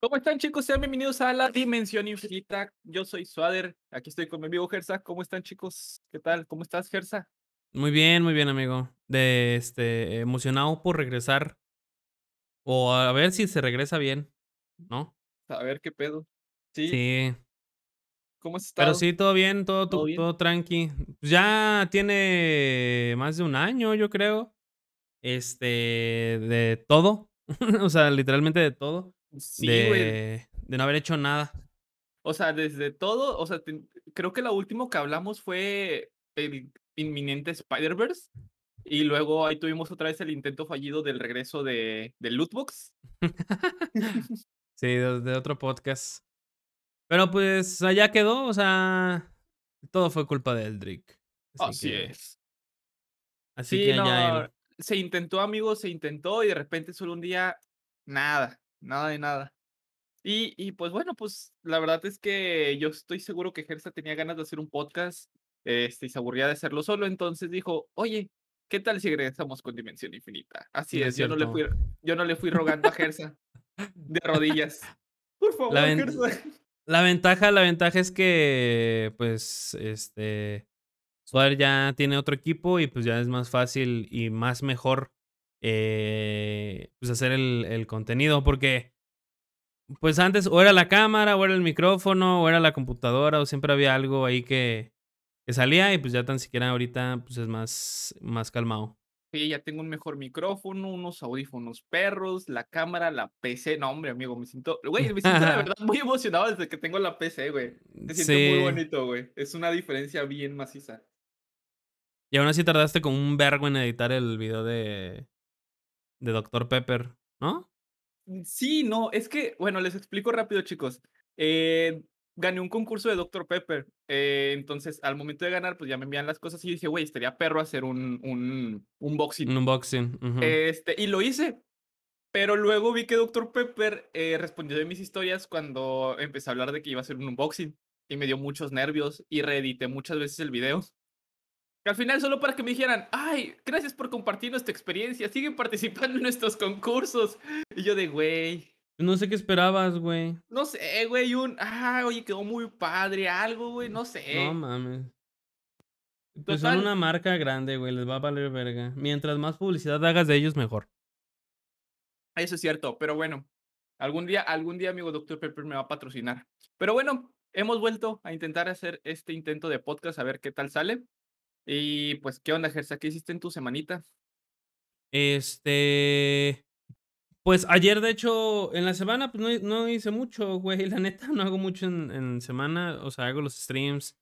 ¿Cómo están chicos? Sean bienvenidos a la Dimensión Infinita. Yo soy Suader, aquí estoy con mi amigo Gersa. ¿Cómo están chicos? ¿Qué tal? ¿Cómo estás, Gersa? Muy bien, muy bien, amigo. De este, emocionado por regresar. O a ver si se regresa bien, ¿no? A ver qué pedo. Sí, Sí. ¿cómo has Pero estado? sí, todo bien, todo, ¿Todo tu- bien? todo tranqui. Ya tiene más de un año, yo creo. Este, de todo. o sea, literalmente de todo. Sí. De, de no haber hecho nada. O sea, desde todo, o sea, creo que lo último que hablamos fue el inminente Spider-Verse. Y luego ahí tuvimos otra vez el intento fallido del regreso de, del Lootbox. Sí, de, de otro podcast. Pero pues allá quedó, o sea, todo fue culpa de Eldrick. Así Así que, es. así Sí, que allá no, él. se intentó, amigos, se intentó y de repente solo un día, nada, nada de nada. Y, y pues bueno, pues la verdad es que yo estoy seguro que Gersa tenía ganas de hacer un podcast este, y se aburría de hacerlo solo, entonces dijo, oye, ¿qué tal si regresamos con Dimensión Infinita? Así es es, yo no le fui, yo no le fui rogando a Gersa de rodillas. Por La, favor, ven- Gersa. la ventaja, la ventaja es que, pues, este, Suárez ya tiene otro equipo y pues ya es más fácil y más mejor, eh, pues hacer el, el contenido porque, pues antes o era la cámara o era el micrófono o era la computadora o siempre había algo ahí que, que salía y pues ya tan siquiera ahorita pues es más, más calmado. Sí, ya tengo un mejor micrófono, unos audífonos perros, la cámara, la PC. No, hombre, amigo, me siento, güey, me siento la verdad muy emocionado desde que tengo la PC, güey. Se siente muy bonito, güey. Es una diferencia bien maciza. Y aún así tardaste como un vergo en editar el video de, de Dr. Pepper, ¿no? Mm, Sí, no, es que, bueno, les explico rápido, chicos. Eh, gané un concurso de Dr. Pepper. eh, entonces, al momento de ganar, pues ya me envían las cosas y yo dije, güey, estaría perro hacer un, un unboxing. Un unboxing. ujú. Este, y lo hice. Pero luego vi que Dr. Pepper eh, respondió de mis historias cuando empecé a hablar de que iba a hacer un unboxing. Y me dio muchos nervios y reedité muchas veces el video. Que al final solo para que me dijeran, ay, gracias por compartir nuestra experiencia, siguen participando en nuestros concursos. Y yo de, güey, No sé qué esperabas, güey. no sé, güey, un, ah, oye, quedó muy padre, algo, güey, no No sé. mames. Pues son una marca grande, güey. Les va a valer verga. Mientras más publicidad hagas de ellos, mejor. Eso es cierto, pero bueno, algún día, algún día, amigo Dr. Pepper me va a patrocinar. Pero bueno, hemos vuelto a intentar hacer este intento de podcast, a ver qué tal sale. Y pues, ¿qué onda, Gersa? ¿Qué hiciste en tu semanita? Este. Pues ayer, de hecho, en la semana, pues no, no hice mucho, güey. La neta, no hago mucho en, en semana. O sea, hago los streams,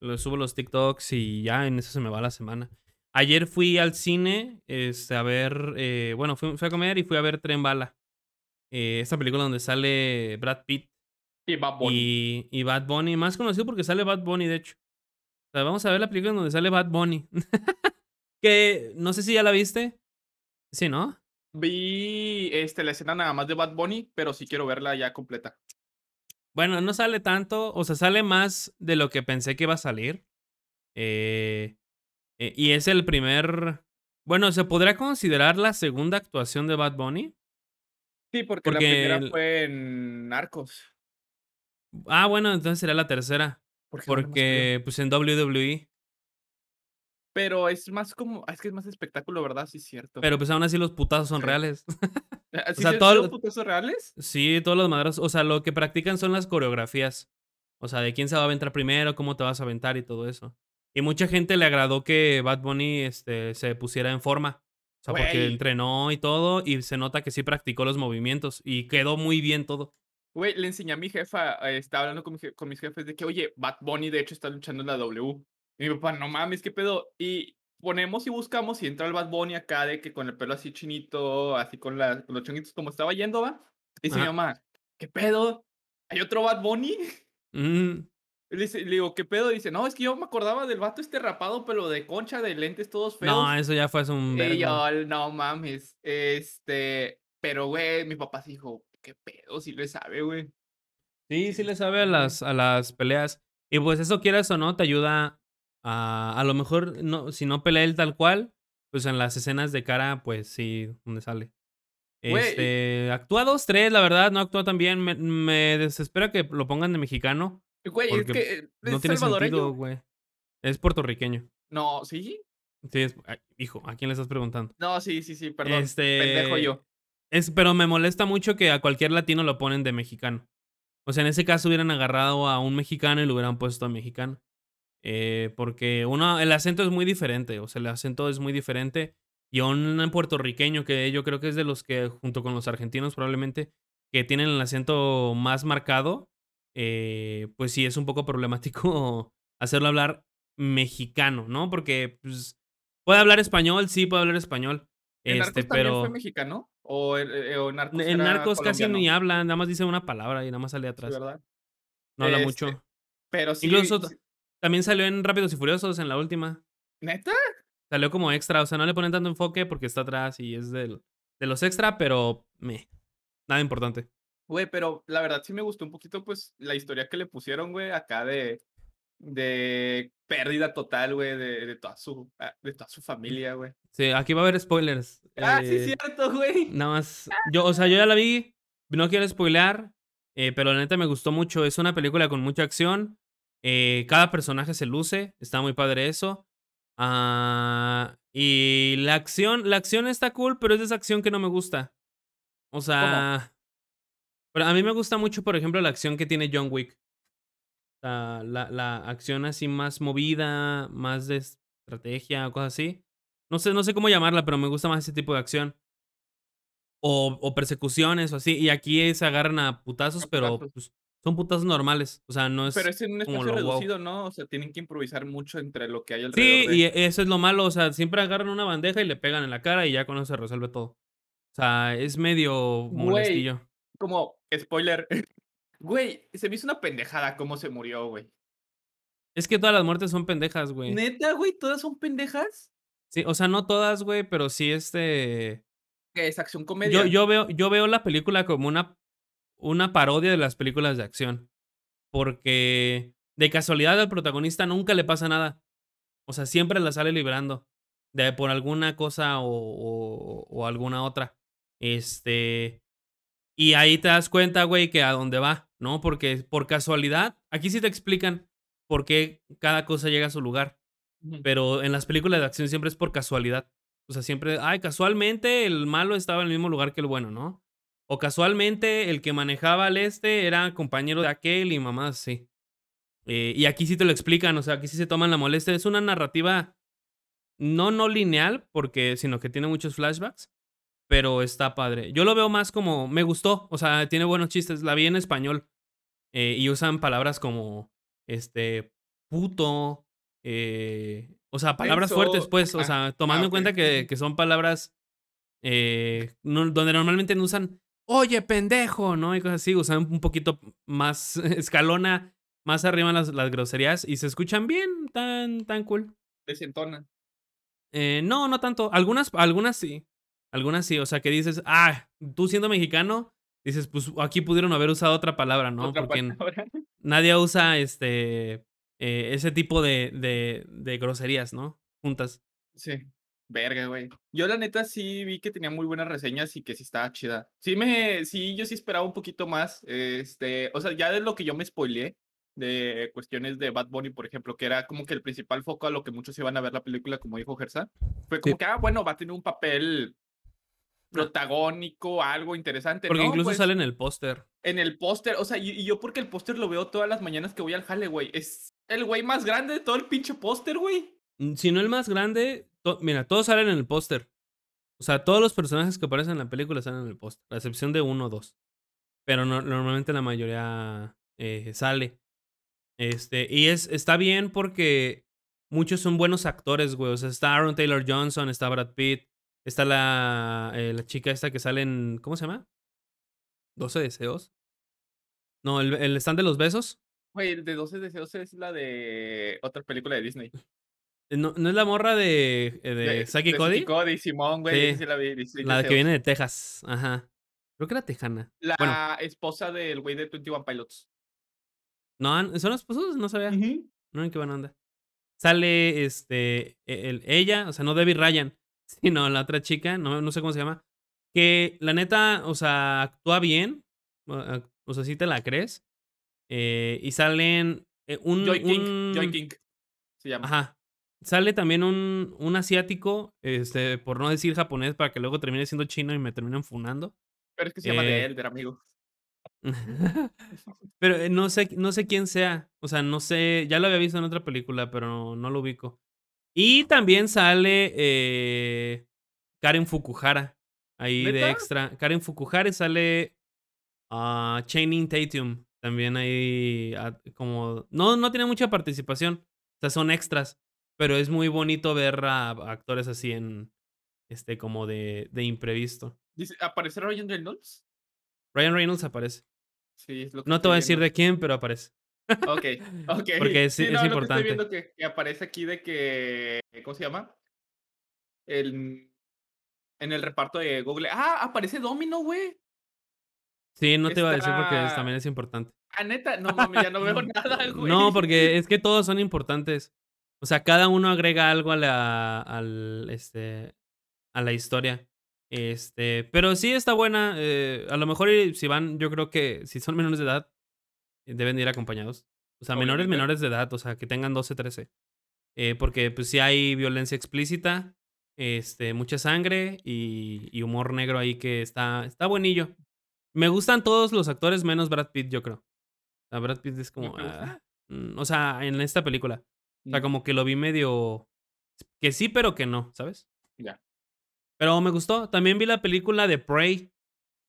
los subo los TikToks y ya en eso se me va la semana. Ayer fui al cine este, a ver. eh, bueno, fui, fui a comer y fui a ver Tren Bala. eh, esta película donde sale Brad Pitt Y Bad Bunny. y, y Bad Bunny. Más conocido porque sale Bad Bunny, de hecho. O sea, vamos a ver la película donde sale Bad Bunny. que no sé si ya la viste. Sí, ¿no? Vi este, la escena nada más de Bad Bunny, pero sí quiero verla ya completa. Bueno, no sale tanto, o sea, sale más de lo que pensé que iba a salir. Eh, eh, y es el primer. Bueno, ¿se podría considerar la segunda actuación de Bad Bunny? Sí, porque, la primera el- fue en Narcos. Ah, bueno, entonces sería la tercera. Porque, pues en WWE. Pero es más como, es que es más espectáculo, ¿verdad? Sí, es cierto. Pero pues aún así los putazos son Sí. reales. Ah, ¿Sí sea, se- todo son el- putazos reales? Sí, todos los madrazos. O sea, lo que practican son las coreografías. O sea, de quién se va a aventar primero, cómo te vas a aventar y todo eso. Y mucha gente le agradó que Bad Bunny este, se pusiera en forma. O sea, porque entrenó y todo. Y se nota que sí practicó los movimientos. Y quedó muy bien todo. Güey, le enseñé a mi jefa, eh, estaba hablando con, mi je- con mis jefes de que, oye, Bad Bunny de hecho está luchando en la W. Y mi papá, no mames, qué pedo. Y ponemos y buscamos y entra el Bad Bunny acá de que con el pelo así chinito, así con, la- con los chonguitos como estaba yendo, va. Dice mi mamá, ¿qué pedo? ¿Hay otro Bad Bunny? Mm, Y Le, dice- le digo, ¿qué pedo? Dice, no, es que yo me acordaba del vato este rapado, pero de concha, de lentes todos feos. no, eso ya fue hace un Y yo, no mames. Este, pero güey, mi papá se dijo, ¿qué pedo? Si le sabe, güey. Sí, sí le sabe a las, a las peleas. Y pues eso quieras o no, te ayuda a. A lo mejor, no, si no pelea él tal cual, pues en las escenas de cara, pues sí, donde sale. Güey. Este, actúa 2, 3, la verdad, no actúa tan bien. Me me desespera que lo pongan de mexicano, Güey, es porque que, eh, no es tiene sentido, salvadoreño. güey. Es puertorriqueño. No, ¿sí? Sí, es hijo, ¿a quién le estás preguntando? No, sí, sí, sí, perdón. Este, Pendejo yo. Es pero me molesta mucho que a cualquier latino lo ponen de mexicano. O sea, en ese caso hubieran agarrado a un mexicano y lo hubieran puesto a mexicano. Eh, porque uno el acento es muy diferente, o sea, el acento es muy diferente. Y a un puertorriqueño que yo creo que es de los que, junto con los argentinos probablemente, que tienen el acento más marcado, eh, pues sí es un poco problemático hacerlo hablar mexicano, ¿no? Porque, pues, puede hablar español, sí puede hablar español, ¿En este, también fue pero mexicano? ¿O en eh, o en Narcos en casi ni habla, nada más dice una palabra y nada más sale Sí, atrás. ¿verdad? No habla Este, mucho. pero sí Incluso sí también salió en Rápidos y Furiosos en la última. ¿Neta? Salió como extra, o sea, no le ponen tanto enfoque porque está atrás y es del de los extra, pero meh, nada importante. Güey, pero la verdad sí me gustó un poquito, pues, la historia que le pusieron, güey, acá de de pérdida total, güey, de de toda su ah, de toda su familia, güey. Sí, aquí va a haber spoilers. Ah, sí, Eh, cierto, güey. nada más, yo, o sea, yo ya la vi, no quiero spoilear, eh, pero la neta me gustó mucho. Es una película con mucha acción, eh, cada personaje se luce, está muy padre eso. Ah, y la acción, la acción está cool, pero es de esa acción que no me gusta. O ¿Cómo? sea, pero a mí me gusta mucho, por ejemplo, la acción que tiene John Wick. La la acción así más movida, más de estrategia cosas así. No sé no sé cómo llamarla, pero me gusta más ese tipo de acción. O o persecuciones o así, y aquí se agarran a putazos, A pero, putazos. pues, son putazos normales, o sea, no Pero es es en un espacio lo wow. reducido, ¿no? O sea, tienen que improvisar mucho entre lo que hay Sí, alrededor y de eso es lo malo, o sea, siempre agarran una bandeja y le pegan en la cara y ya con eso se resuelve todo. O sea, es medio molestillo. como spoiler, güey, se me hizo una pendejada cómo se murió, güey. Es que todas las muertes son pendejas, güey. ¿Neta, güey? ¿Todas son pendejas? Sí, o sea, no todas, güey, pero sí, este ¿Qué es acción yo comedia? yo veo yo veo la película como una una parodia de las películas de acción, porque de casualidad al protagonista nunca le pasa nada. O sea, siempre la sale librando de por alguna cosa o o o alguna otra. Este, y ahí te das cuenta, güey, que a dónde va, ¿no? Porque por casualidad, aquí sí te explican por qué cada cosa llega a su lugar, pero en las películas de acción siempre es por casualidad. O sea, siempre, ay, casualmente el malo estaba en el mismo lugar que el bueno, ¿no? O casualmente el que manejaba al este era compañero de aquel y mamadas así. Eh, y aquí sí te lo explican, o sea, aquí sí se toman la molestia. Es una narrativa no no lineal, porque sino que tiene muchos flashbacks, pero está padre. Yo lo veo más como me gustó, o sea, tiene buenos chistes. La vi en español, eh, y usan palabras como, este, puto, eh, o sea, palabras fuertes, pues, o sea, Ah, tomando en cuenta que que son palabras, eh, no donde normalmente no usan, oye, pendejo, ¿no? Y cosas así, usan un poquito más escalona, más arriba las las groserías y se escuchan bien, tan tan cool. Desentonan. Eh, no, no tanto. Algunas algunas sí. Algunas sí, o sea, que dices, ah, tú siendo mexicano, dices, pues aquí pudieron haber usado otra palabra, ¿no? Otra Porque palabra. nadie usa, este, eh, ese tipo de de de groserías, ¿no? Juntas. Sí. Verga, güey. Yo, la neta, sí vi que tenía muy buenas reseñas y que sí estaba chida. Sí me sí, yo sí esperaba un poquito más, este, o sea, ya de lo que yo me spoileé, de cuestiones de Bad Bunny, por ejemplo, que era como que el principal foco a lo que muchos iban a ver la película, como dijo Gersa, fue como Sí. que, ah, bueno, va a tener un papel. Protagónico, algo interesante, Porque ¿no? incluso Pues sale en el póster. en el póster, o sea, y y yo porque el póster lo veo todas las mañanas que voy al jale, güey. Es el güey más grande de todo el pinche póster, güey. Mm, si no el más grande, to mira, todos salen en el póster. O sea, todos los personajes que aparecen en la película salen en el póster, a excepción de 1 o 2. Pero no normalmente la mayoría, eh, sale. Este, y es está bien porque muchos son buenos actores, güey. O sea, está Aaron Taylor Johnson, está Brad Pitt, está la, eh, la chica esta que sale en ¿cómo se llama? ¿12 deseos? No, el el stand de los besos. Güey, el de 12 deseos es la de otra película de Disney. ¿No no es la morra de eh, de De Saki de Cody? Saki Cody, simón, güey, Sí, la vi, 16 la que viene de Texas, ajá. Creo que era tejana. Bueno, La esposa del güey de 21 Pilots. no, ¿son esposos? No sabía. Ujú. No, qué buena onda. Sale, este, e el ella, o sea, no Debbie Ryan, sino la otra chica, no no sé cómo se llama, Que la neta, o sea, actúa bien. O sea, sí te la crees. Eh, y salen, eh, un Joy King, Joy King se llama. Ajá. Sale también un un asiático, este, por no decir japonés, para que luego termine siendo chino y me terminen funando. Pero es que se llama Eh Elder, amigo. Pero, eh, no sé no sé quién sea. O sea, no sé, ya lo había visto en otra película, pero no lo ubico. Y también sale, eh, Karen Fukuhara, ahí de extra. Karen Fukuhara sale, ah, Channing Tatum, también ahí, ah, como no no tiene mucha participación, o sea, son extras, pero es muy bonito ver a actores así en, este, como de de imprevisto. Dice, ¿aparece Ryan Reynolds? Ryan Reynolds aparece. Sí, es lo que No te voy a decir viendo. de quién, pero aparece. Okey, okey. Porque es Sí, es no, lo que estoy importante. viendo que que aparece aquí de que, ¿cómo se llama? El en el reparto de Google. ¡Ah! Aparece Domino, güey. Sí, no te iba a decir porque es también es importante. Ah, ¿neta? No mames, ya no veo nada, No, güey. porque es que todos son importantes. O sea, cada uno agrega algo a la al, este, a la historia. Este, pero sí está buena, eh, a lo mejor si van, yo creo que si son menores de edad, deben de ir acompañados. O sea, menores, Obviamente. menores de edad, o sea, que tengan 12, 13. Eh, porque, pues, sí hay violencia explícita, este, mucha sangre y y humor negro ahí que está está buenillo. Me gustan todos los actores menos Brad Pitt, yo creo. O sea, Brad Pitt es ¿No como, ah, mm, o sea, en esta película. O sea, Mm. como que lo vi medio que sí, pero que no, ¿sabes? Ya. Pero me gustó. También vi la película de Prey,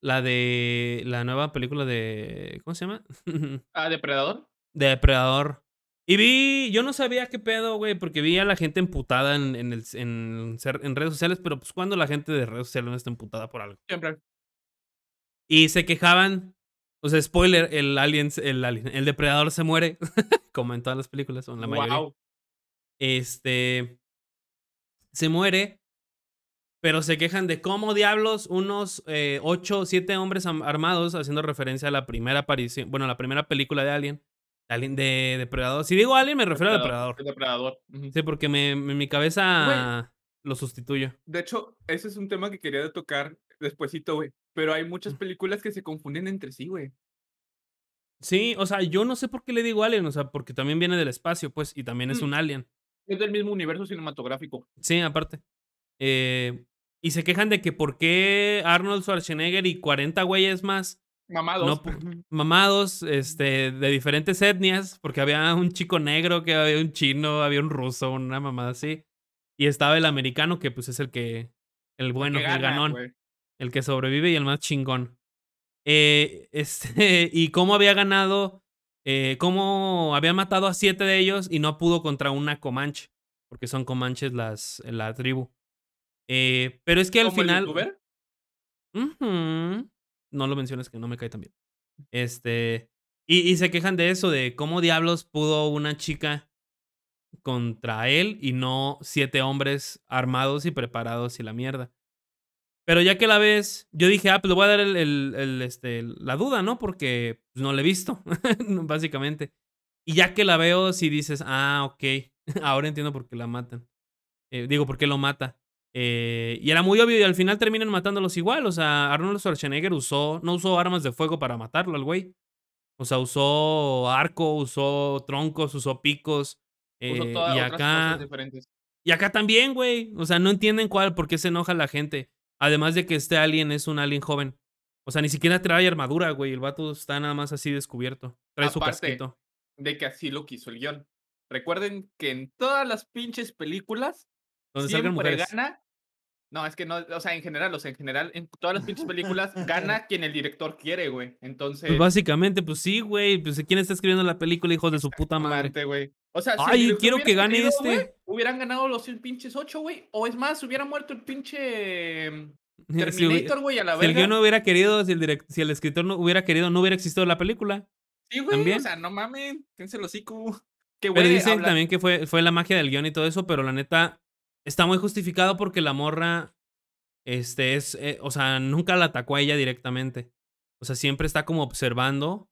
la de la nueva película de, ¿cómo se llama? Ah, ¿Depredador? Depredador. Y vi yo no sabía qué pedo, güey, porque vi a la gente emputada en en el en redes sociales, pero, pues, ¿cuándo la gente de redes sociales no está emputada por algo? Siempre. Y se quejaban, o sea, spoiler, el alien el alien, el depredador se muere, como en todas las películas, o en la mayoría. Guau. Este se muere, pero se quejan de cómo diablos unos, eh, 8 o 7 hombres armados, haciendo referencia a la primera aparición, bueno, la primera película de Alien, Alien de Depredador. Si digo Alien, me refiero a Depredador, Depredador. Sí, porque me mi cabeza lo sustituyo. De hecho, ese es un tema que quería tocar despuesito, güey. Pero hay muchas películas que se confunden entre sí, güey. Sí, o sea, yo no sé por qué le digo Alien, o sea, porque también viene del espacio, pues, y también es Mm. un alien. Es del mismo universo cinematográfico. Sí, aparte. Eh, y se quejan de que por qué Arnold Schwarzenegger y 40 güeyes más Mamados. no mamados, este, de diferentes etnias, porque había un chico negro, que había un chino, había un ruso, una mamada así. Y estaba el americano, que, pues, es el que el bueno, que el ganón, el que sobrevive y el más chingón. Eh, este, y cómo había ganado, eh, cómo había matado a 7 de ellos y no pudo contra una comanche, porque son comanches las la tribu. Eh, pero es que al ¿Como el final? Ujú. No lo menciones, que no me cae tan bien. Este, y y se quejan de eso, de cómo diablos pudo una chica contra él y no 7 hombres armados y preparados y la mierda. Pero ya que la ves, yo dije: "Ah, pues le voy a dar el el el, este, la duda", ¿no? Porque, pues, no la he visto, básicamente. Y ya que la veo, sí dices: "Ah, okey, ahora entiendo por qué la matan". Eh, digo, por qué lo mata. Eh, y era muy obvio, y al final terminan matándolos igual. O sea, Arnold Schwarzenegger usó no usó armas de fuego para matarlo al güey. O sea, usó arco, usó troncos, usó picos, Usó eh, todas y acá diferentes. y acá también, güey. O sea, no entienden cuál por qué se enoja la gente. Además de que este alien es un alien joven. O sea, ni siquiera trae armadura, güey. El vato está nada más así descubierto. Trae su casquito. de que así lo quiso el guion. Recuerden que en todas las pinches películas Donde siempre mujeres. gana no, es que no, o sea, en general, o sea, en general, en todas las pinches películas gana quien el director quiere, güey. Pues, Entonces básicamente, pues sí, güey. Pues, ¿quién está escribiendo la película, hijos de su puta madre? Güey. O sea, si Ay, quiero que gane querido, este. güey, hubieran ganado los pinches 8, güey. O es más, hubiera muerto el pinche hubi Terminator, güey, a la si el guion verga. no hubiera querido, si el si el escritor no hubiera querido, no hubiera existido la película. Sí, güey, o También. sea, no mamen, cállense el hocico. Que, Pero güey, dicen habla también que fue fue la magia del guion y todo eso, pero la neta está muy justificado porque la morra, este, es, eh, o sea, nunca la atacó a ella directamente. O sea, siempre está como observando,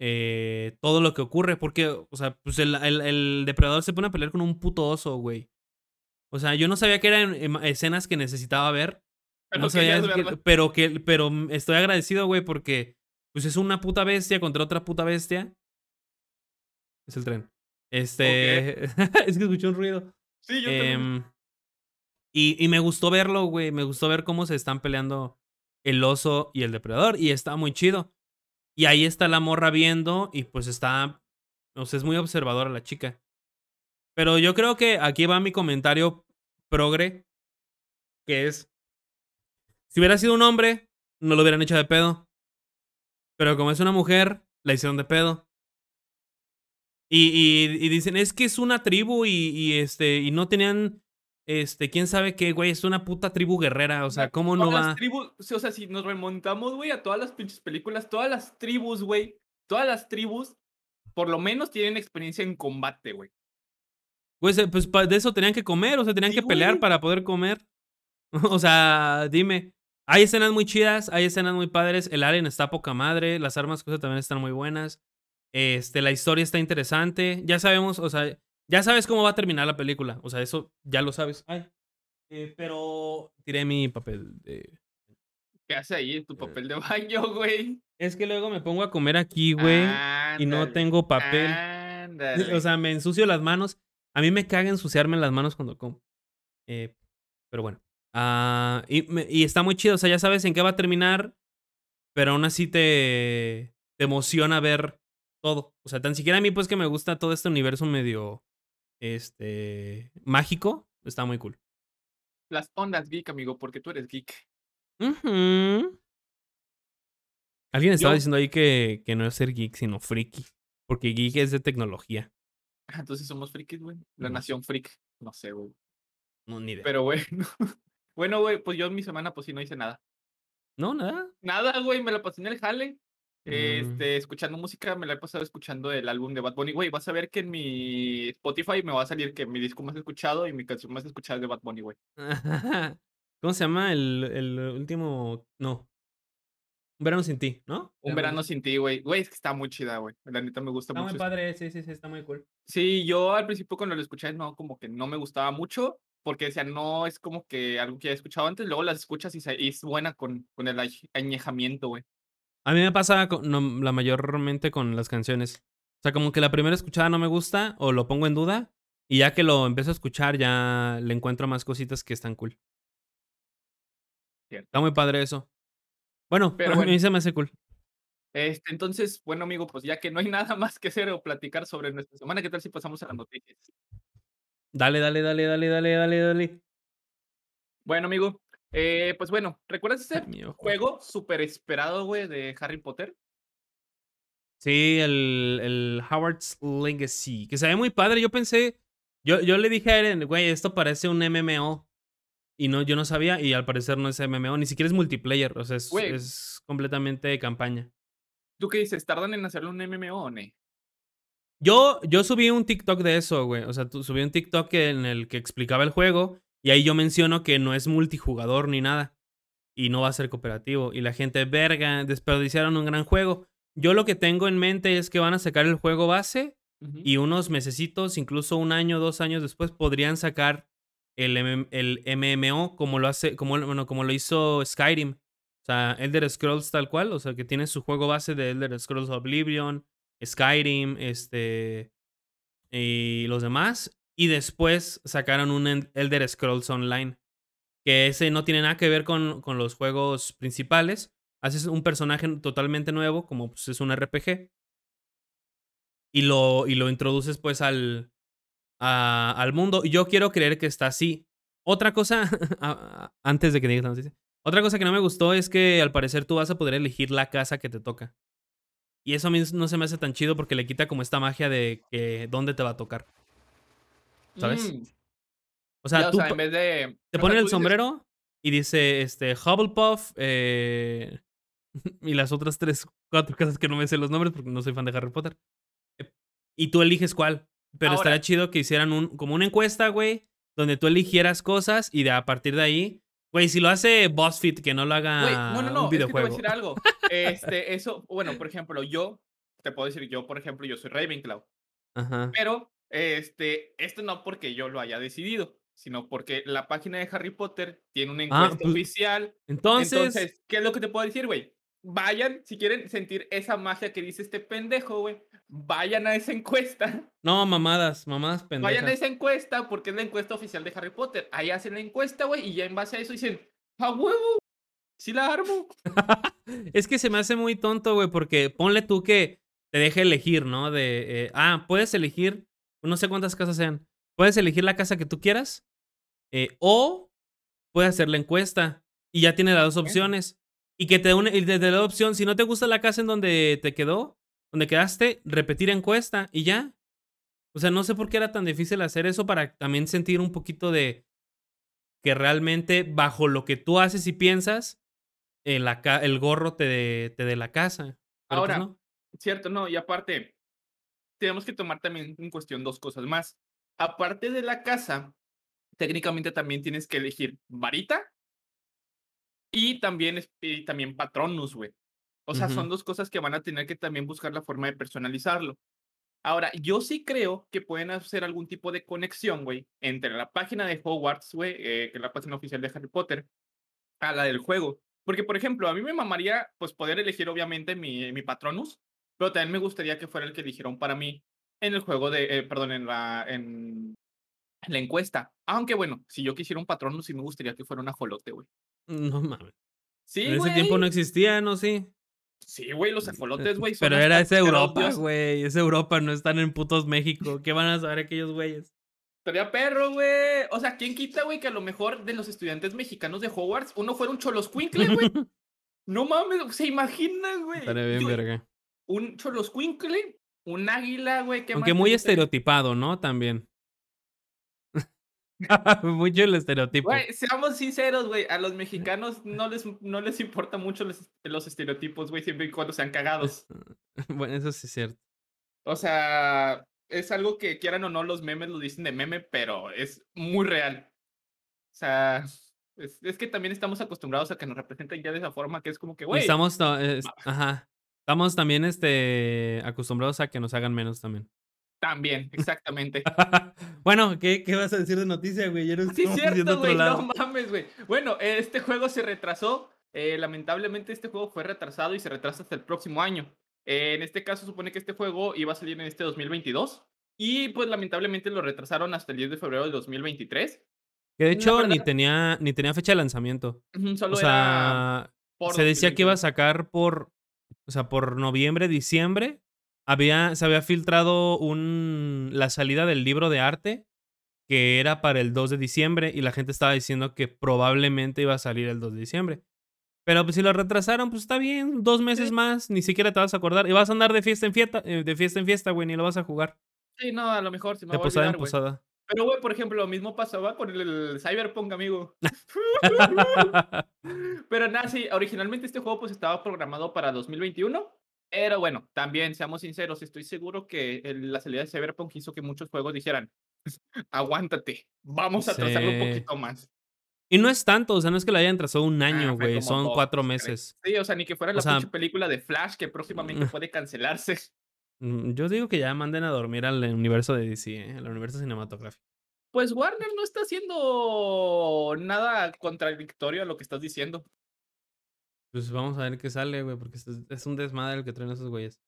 eh, todo lo que ocurre, porque, o sea, pues el el el depredador se pone a pelear con un puto oso, güey. O sea, yo no sabía que eran, em, escenas que necesitaba ver, No Pero sabía querías que pero que pero, mm, estoy agradecido, güey, porque, pues, es una puta bestia contra otra puta bestia. Es el tren. Este, es que escuché un ruido. Sí, yo también. Y y me gustó verlo, güey, me gustó ver cómo se están peleando el oso y el depredador, y está muy chido. Y ahí está la morra viendo y, pues, está, o sea, es muy observadora la chica. Pero yo creo que aquí va mi comentario progre, que es si hubiera sido un hombre, no lo hubieran hecho de pedo. Pero como es una mujer, la hicieron de pedo. Y y y dicen: "Es que es una tribu y y, este, y no tenían, este, quién sabe qué", güey, es una puta tribu guerrera, o sea, ¿cómo no Todas las va? tribus, o sea, si nos remontamos, güey, a todas las pinches películas, todas las tribus, güey, todas las tribus, por lo menos tienen experiencia en combate, güey. Pues, pues, de eso tenían que comer, o sea, tenían Sí, que pelear para poder comer. O sea, dime, hay escenas muy chidas, hay escenas muy padres, el alien está poca madre, las armas, cosas también están muy buenas. Este, la historia está interesante. Ya sabemos, o sea, ya sabes cómo va a terminar la película, o sea, eso ya lo sabes. Ay, eh, pero tiré mi papel de ¿Qué hace ahí en tu Eh. papel de baño, güey? Es que luego me pongo a comer aquí, güey, y no tengo papel. ándale. O sea, me ensucio las manos. A mí me caga ensuciarme las manos cuando como. Eh, pero bueno. Ah, y me y está muy chido, o sea, ya sabes en qué va a terminar, pero aún así te te emociona ver todo. O sea, tan siquiera a mí, pues, que me gusta todo este universo medio, este, mágico, está muy cool. Las ondas geek, amigo, porque tú eres geek. Ujú. Alguien estaba Yo diciendo ahí que que no es ser geek, sino friki, porque geek es de tecnología. Entonces somos frikis, güey. La No nación freak. No sé, güey. No, ni idea. Pero bueno. Bueno, güey, pues yo en mi semana, pues sí, no hice nada. No, nada. Nada, güey, me la pasé en el jale, Mm. este, escuchando música, me la he pasado escuchando el álbum de Bad Bunny. Güey, vas a ver que en mi Spotify me va a salir que mi disco más escuchado y mi canción más escuchada es de Bad Bunny, güey. ¿Cómo se llama el el último? No. Un verano sin ti, ¿no? Un verano sin ti, güey. Güey, es que está muy chida, güey. La neta me gusta Está mucho. muy padre, sí, sí, sí, está muy cool. Sí, yo al principio cuando lo escuché, no, como que no me gustaba mucho, porque decía, no es como que algo que ya he escuchado antes, luego las escuchas y, se- y es buena con, con el añ- añejamiento, güey. A mí me pasa con no, la mayormente con las canciones. O sea, como que la primera escuchada no me gusta o lo pongo en duda y ya que lo empiezo a escuchar ya le encuentro más cositas que están cool. Cierto. Está muy padre eso. Bueno, Pero a mí se me hace cool. Este, entonces, bueno, amigo, pues ya que no hay nada más que hacer o platicar sobre nuestra semana, ¿qué tal si pasamos a las noticias? Dale, dale, dale, dale, dale, dale, dale. Bueno, amigo, eh, pues bueno, ¿recuerdas ese juego súper esperado, güey, de Harry Potter? Sí, el, el Howard's Legacy, que se ve muy padre. Yo pensé, yo, yo le dije a Eren, güey, esto parece un MMO. Y no, yo no sabía, y al parecer no es MMO, ni siquiera es multiplayer, o sea, es, Güey. es completamente de campaña. ¿Tú qué dices? ¿Tardan en hacerlo un MMO no? Yo, yo subí un TikTok de eso, güey. O sea, subí un TikTok en el que explicaba el juego, y ahí yo menciono que no es multijugador ni nada. Y no va a ser cooperativo. Y la gente, verga, desperdiciaron un gran juego. Yo lo que tengo en mente es que van a sacar el juego base y unos mesecitos, incluso un año, dos años después, podrían sacar el, el MMO como lo hace, como, bueno, como lo hizo Skyrim. O sea, Elder Scrolls tal cual, o sea, que tiene su juego base de Elder Scrolls Oblivion, Skyrim, este y los demás. Y después sacaron un Elder Scrolls Online. Que ese no tiene nada que ver con, con los juegos principales. Haces un personaje totalmente nuevo, como pues, es un RPG y lo, y lo introduces pues al, al mundo. Yo quiero creer que está así. Otra cosa, antes de que digas noticia, otra cosa que no me gustó es que al parecer tú vas a poder elegir la casa que te toca. Y eso a mí no se me hace tan chido porque le quita como esta magia de que dónde te va a tocar. ¿Sabes? Mm, O sea, ya, o tú sea, en vez de. te ponen el dices- sombrero y dice este Hufflepuff eh, y las otras tres, cuatro casas que no me sé los nombres porque no soy fan de Harry Potter. Eh, Y tú eliges cuál. Pero Ahora- estaría chido que hicieran un, como una encuesta, güey, donde tú eligieras cosas y de a partir de ahí, güey, si lo hace BuzzFeed, que no lo haga Güey, no, no, no, un es que te voy a decir algo. Este, eso, bueno, por ejemplo, yo, te puedo decir, yo, por ejemplo, yo soy Ravenclaw, Ajá. pero, este, esto no porque yo lo haya decidido. sino porque la página de Harry Potter tiene una Ah, encuesta pues, oficial. entonces Entonces, ¿qué es lo que te puedo decir, güey? Vayan, si quieren sentir esa magia que dice este pendejo, güey, vayan a esa encuesta. No, mamadas, mamadas Vayan a pendejas. esa encuesta porque es la encuesta oficial de Harry Potter. Ahí hacen la encuesta, güey, y ya en base a eso dicen, ¡a huevo! Sí la armo. Es que se me hace muy tonto, güey, porque ponle tú que te deje elegir, ¿no? De, eh, ah, puedes elegir, no sé cuántas casas sean, puedes elegir la casa que tú quieras eh, o puedes hacer la encuesta y ya tiene las dos opciones. Y que te, une, y te dé la opción, si no te gusta la casa en donde te quedó, donde quedaste, repetir encuesta y ya. O sea, no sé por qué era tan difícil hacer eso para también sentir un poquito de que realmente bajo lo que tú haces y piensas, eh, la ca- el gorro te dé te dé la casa. Pero pues Ahora, no. Cierto, no, y aparte, tenemos que tomar también en cuestión dos cosas más. Aparte de la casa, técnicamente también tienes que elegir varita y también, y también patronus, güey. O sea, son dos cosas que van a tener que también buscar la forma de personalizarlo. Ahora, yo sí creo que pueden hacer algún tipo de conexión, güey, entre la página de Hogwarts, güey, eh, que es la página oficial de Harry Potter, a la del juego. Porque, por ejemplo, a mí me mamaría, pues, poder elegir, obviamente, mi, mi Patronus, pero también me gustaría que fuera el que eligieron para mí en el juego de, eh, perdón, en la, en la encuesta. Aunque, bueno, si yo quisiera un Patronus, sí me gustaría que fuera un ajolote, güey. No mames. Sí, En ese tiempo no existía, ¿no? Sí. Sí, güey, los ajolotes, güey. Pero era esa Europa, güey. Es Europa, no están en putos México. ¿Qué van a saber aquellos güeyes? Estaría perro, güey. O sea, ¿quién quita, güey, que a lo mejor de los estudiantes mexicanos de Hogwarts, uno fuera un choloscuincle, güey? No mames, ¿se imaginan, güey? Estaría bien, verga. Un choloscuincle, un águila, güey. ¿qué Aunque más muy estereotipado, ¿no? También. Mucho el estereotipo. Güey, seamos sinceros, güey. A los mexicanos no les, no les importa mucho los, los estereotipos, güey, siempre y cuando sean cagados. Bueno, eso sí es cierto. O sea, es algo que quieran o no, los memes lo dicen de meme, pero es muy real. O sea, es, es que también estamos acostumbrados a que nos representen ya de esa forma, que es como que, güey, estamos, ta- es- ajá. Estamos también este, acostumbrados a que nos hagan menos también. también, exactamente. bueno, ¿qué, ¿qué vas a decir de noticia, güey? Nos Sí, cierto, güey. No mames, güey. Bueno, este juego se retrasó. eh, lamentablemente, este juego fue retrasado y se retrasa hasta el próximo año. Eh, en este caso, supone que este juego iba a salir en este 2022. Y pues, lamentablemente, lo retrasaron hasta el 10 de febrero de 2023. Que de hecho ni tenía, ni tenía fecha de lanzamiento. Solo O sea, se decía que iba a 2022. sacar por, o sea, por noviembre, diciembre. Había, se había filtrado un, la salida del libro de arte que era para el 2 de diciembre y la gente estaba diciendo que probablemente iba a salir el 2 de diciembre. Pero pues si lo retrasaron, pues está bien, dos meses Sí. más, ni siquiera te vas a acordar. Y vas a andar de fiesta en fiesta, eh, de fiesta en fiesta, güey, ni lo vas a jugar. Sí, no, a lo mejor se me De posada en olvidar, posada. Pero, güey, por ejemplo, lo mismo pasaba con el, el Cyberpunk, amigo. Pero nada, sí, originalmente este juego pues estaba programado para 2021. Pero bueno, también, seamos sinceros, estoy seguro que el- la salida de Cyberpunk hizo que muchos juegos dijeran, aguántate, vamos a atrasarlo un Sí. poquito más. y no es tanto, o sea, no es que lo hayan trazado un Ah, año, güey, como son dos, cuatro meses. Sí, o sea, ni que fuera O la sea, película de Flash que próximamente puede cancelarse. Mm, Yo digo que ya manden a dormir al universo de DC, ¿eh? al universo cinematográfico. Pues Warner no está haciendo nada contradictorio a lo que estás diciendo. Pues vamos a ver qué sale, güey, porque es, un desmadre el que traen esos güeyes.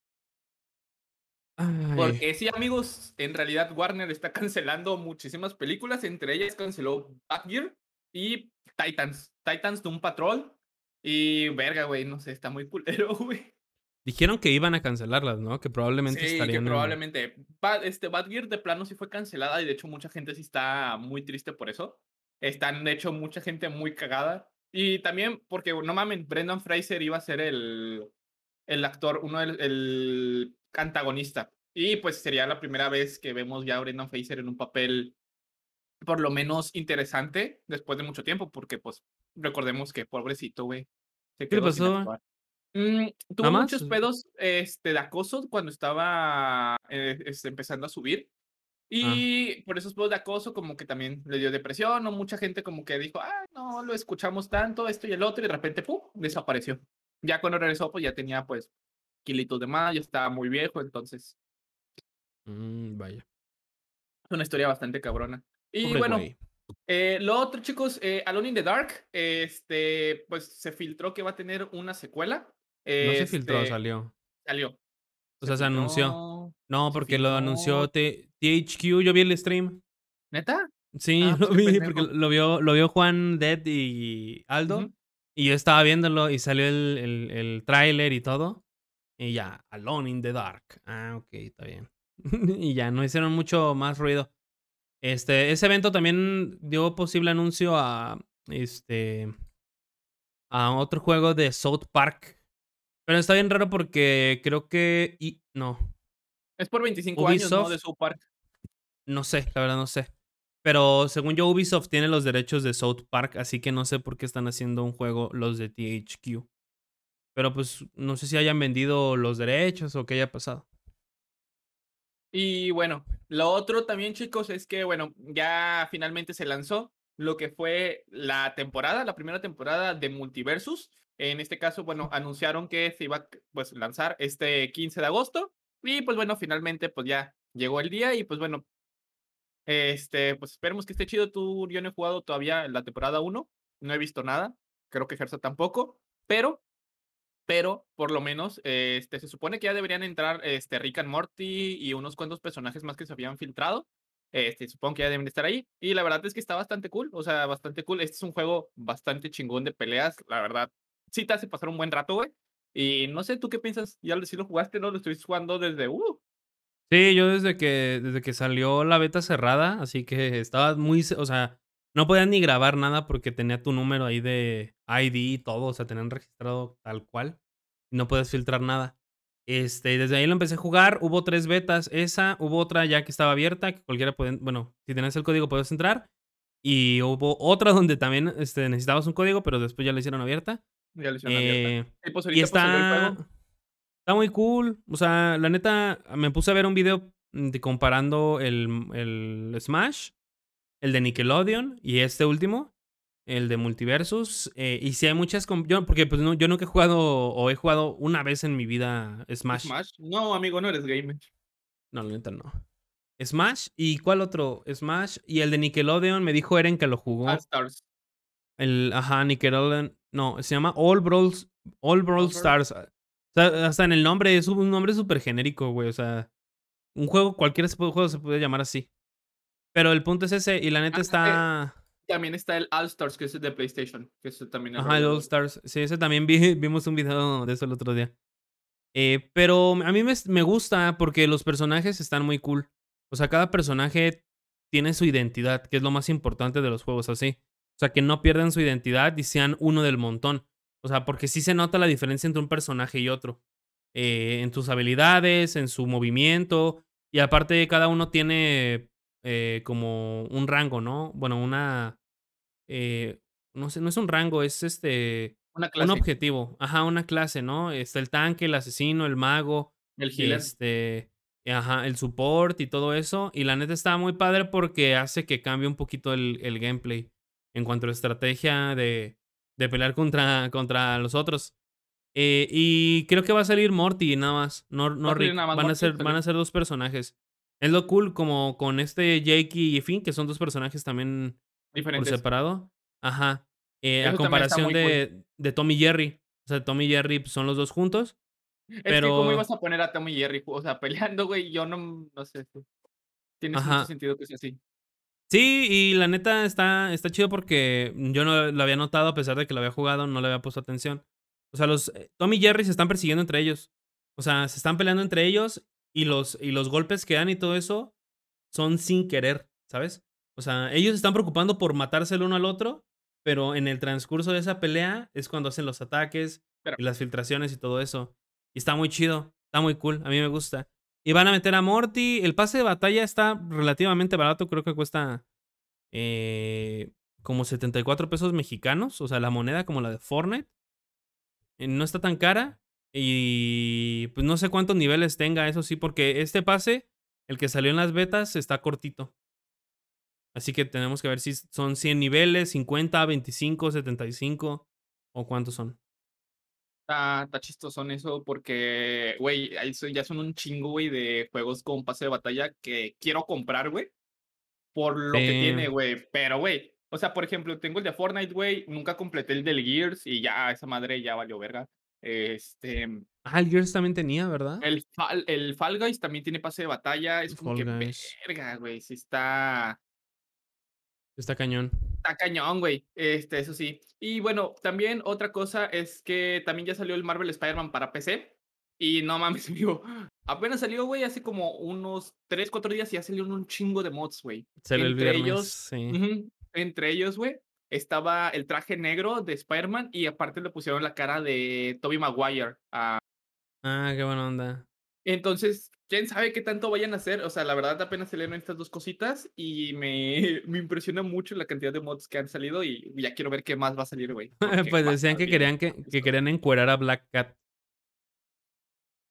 Ay, Porque sí, amigos, en realidad Warner está cancelando muchísimas películas, entre ellas canceló Batgear y Titans. Titans Doom Patrol. Y verga, güey, no sé, está muy culero, güey. Dijeron que iban a cancelarlas, ¿no? Que probablemente Sí, que estarían. en- probablemente. Ba- este Batgear de plano sí fue cancelada y de hecho mucha gente sí está muy triste por eso. Están, de hecho, mucha gente muy cagada. Y también porque, no mamen, Brendan Fraser iba a ser el, el actor, uno del el antagonista. Y pues sería la primera vez que vemos ya a Brendan Fraser en un papel por lo menos interesante después de mucho tiempo, porque pues recordemos que pobrecito, güey. ¿Qué le pasó? Mm, tuvo muchos pedos este, de acoso cuando estaba eh, este, empezando a subir. Y por esos pedos de acoso, como que también le dio depresión, o mucha gente como que dijo, ah, no lo escuchamos tanto, esto y el otro, y de repente, ¡pum! desapareció. Ya cuando regresó, pues ya tenía pues kilitos de más, ya estaba muy viejo, entonces Mm, vaya. es una historia bastante cabrona. Y Pobre bueno. Eh, lo otro, chicos, eh, Alone in the Dark, este, pues, se filtró que va a tener una secuela. No se filtró, Este, salió. salió. O Se sea, se anunció. No, se porque lo anunció T THQ, yo vi el stream. ¿Neta? Sí, Ah, lo pues, vi, porque lo vio lo vio Juan, Dead y Aldo, y yo estaba viéndolo y salió el el el tráiler y todo, y ya, Alone in the Dark. Ah, okey, está bien. Y ya, no hicieron mucho más ruido. Este, ese evento también dio posible anuncio a, este a otro juego de South Park. Pero está bien raro porque creo que y no. Es por 25 años, ¿no? De South Park. No sé, la verdad no sé. Pero según yo, Ubisoft tiene los derechos de South Park, así que no sé por qué están haciendo un juego los de THQ. Pero, pues, no sé si hayan vendido los derechos o qué haya pasado. Y bueno, lo otro también, chicos, es que, bueno, ya finalmente se lanzó lo que fue la temporada, la primera temporada de Multiversus. En este caso, bueno, anunciaron que se iba a, pues, lanzar este 15 de agosto. Y, pues, bueno, finalmente, pues, ya llegó el día y, pues, bueno este, pues, esperemos que esté chido. Tú yo no he jugado todavía la temporada 1, no he visto nada, creo que Gerson tampoco, pero pero, por lo menos, este, se supone que ya deberían entrar, este, Rick and Morty y unos cuantos personajes más que se habían filtrado. Este, supongo que ya deben de estar ahí. Y la verdad es que está bastante cool, o sea, bastante cool. Este es un juego bastante chingón de peleas, la verdad. Sí te hace pasar un buen rato, güey. Y no sé, ¿tú qué piensas? Ya sí lo jugaste, ¿no? Lo estuviste jugando desde, uh. Sí, yo desde que desde que salió la beta cerrada, así que estaba muy o sea, no podías ni grabar nada porque tenía tu número ahí de ID y todo, o sea, tenían registrado tal cual, no puedes filtrar nada. Este, desde ahí lo empecé a jugar, hubo 3 betas, esa, hubo otra ya que estaba abierta, que cualquiera puede bueno, si tenías el código podías entrar, y hubo otra donde también, este, necesitabas un código, pero después ya la hicieron abierta. Ya abierta. Eh, Y pues pues está está muy cool, o sea, la neta, me puse a ver un video de comparando el el Smash, el de Nickelodeon y este último, el de Multiversus, eh, y sí hay muchas yo porque, pues, no, yo nunca he jugado o he jugado una vez en mi vida Smash. ¿Smash? No, amigo, no eres gamer. No, la neta no. Smash, ¿y cuál otro? Smash y el de Nickelodeon, me dijo Eren que lo All jugó. Stars. El ajá, Nickelodeon, no, se llama All Brawls All Brawl All Brawl. Stars. O sea, hasta en el nombre es un nombre súper genérico, güey, o sea, un juego, cualquier juego se puede llamar así. Pero el punto es ese, y la neta Ah, eh, está también está el All Stars, que es el de PlayStation, que ese también es Ajá, el All. Stars. Sí, ese también vi vimos un video de eso el otro día. Eh, pero a mí me me gusta porque los personajes están muy cool. O sea, cada personaje tiene su identidad, que es lo más importante de los juegos así. O sea, que no pierdan su identidad y sean uno del montón. O sea, porque sí se nota la diferencia entre un personaje y otro. Eh, en sus habilidades, en su movimiento, y aparte cada uno tiene, eh, como un rango, ¿no? Bueno, una, eh, no sé, no es un rango, es, este, Una un clase. objetivo. Ajá, una clase, ¿no? Está el tanque, el asesino, el mago, El healer. este, ajá, el support y todo eso. Y la neta está muy padre porque hace que cambie un poquito el el gameplay en cuanto a la estrategia de de pelear contra contra los otros. Eh, y creo que va a salir Morty nada más, no no Rick. nada más Van a ser van a ser 2 personajes. Es lo cool como con este Jake y Finn, que son 2 personajes también por Diferentes. separado. Ajá. Eh, a comparación cool. de de Tom y Jerry. O sea, Tom y Jerry, pues, son los 2 juntos, Es que, ¿cómo ibas pero a poner a Tom y Jerry? O sea, peleando, güey, yo no no sé, sí. Tienes mucho sentido que sea así. Sí, y la neta está está chido porque yo no lo había notado a pesar de que lo había jugado, no le había puesto atención. O sea, los Tom y Jerry se están persiguiendo entre ellos. O sea, se están peleando entre ellos y los y los golpes que dan y todo eso son sin querer, ¿sabes? O sea, ellos están preocupando por matarse el uno al otro, pero en el transcurso de esa pelea es cuando hacen los ataques Pero y las filtraciones y todo eso. Y está muy chido, está muy cool, a mí me gusta. Y van a meter a Morty, el pase de batalla está relativamente barato, creo que cuesta, eh, como 74 pesos mexicanos, o sea, la moneda como la de Fortnite. Eh, no está tan cara y, pues, no sé cuántos niveles tenga, eso sí, porque este pase, el que salió en las betas, está cortito. Así que tenemos que ver si son 100 niveles, 50, 25, 75 o cuántos son. Está está chistosón eso porque, güey, ya son un chingo, güey, de juegos con pase de batalla que quiero comprar, güey. por lo que tiene, güey. Pero, güey, o sea, por ejemplo, tengo el de Fortnite, güey, nunca completé el del Gears y ya esa madre ya valió verga. Este Ah, el Gears también tenía, ¿verdad? el Fall el Fall Guys también tiene pase de batalla, es como Fall que Guys. verga, güey, sí está Está cañón. Está cañón, güey, este, eso sí. Y bueno, también otra cosa es que también ya salió el Marvel Spider-Man para PC y no mames, amigo, apenas salió, güey, hace como unos 3, 4 días y ya salieron un chingo de mods, güey. Salió el Entre viernes, ellos sí. ujú, entre ellos, güey, estaba el traje negro de Spider-Man y aparte le pusieron la cara de Tobey Maguire a Ah, qué buena onda. Entonces, quién sabe qué tanto vayan a hacer. O sea, la verdad apenas salieron estas 2 cositas y me me impresiona mucho la cantidad de mods que han salido y ya quiero ver qué más va a salir, güey, Pues decían que querían que querían encuerar a Black Cat.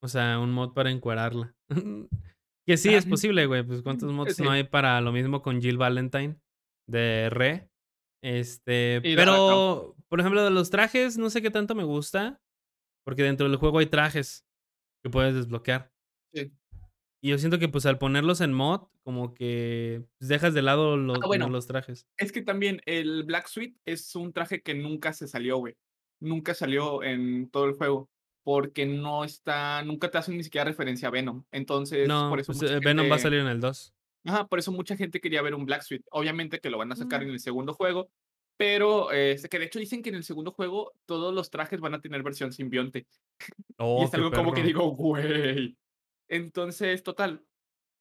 O sea, un mod para encuerarla. Que sí, Ah, es posible, güey, pues, ¿cuántos mods no hay para lo mismo con Jill Valentine de R? Este, Y pero, por ejemplo, de los trajes, no sé qué tanto me gusta, porque dentro del juego hay trajes que puedes desbloquear. Sí. Y yo siento que, pues, al ponerlos en mod, como que, pues, dejas de lado Ah, bueno. los trajes. Es que también el Black Suite es un traje que nunca se salió, güey. Nunca salió en todo el juego, porque no está nunca te hacen ni siquiera referencia a Venom. Entonces, por eso pues, eh, Venom va a salir en el 2. ajá, por eso mucha gente quería ver un Black Suite. Obviamente que lo van a sacar Mm. en el segundo juego, pero, este, que de hecho dicen que en el segundo juego todos los trajes van a tener versión simbionte. Y Oh, es qué algo como que digo: "Güey". Entonces, total,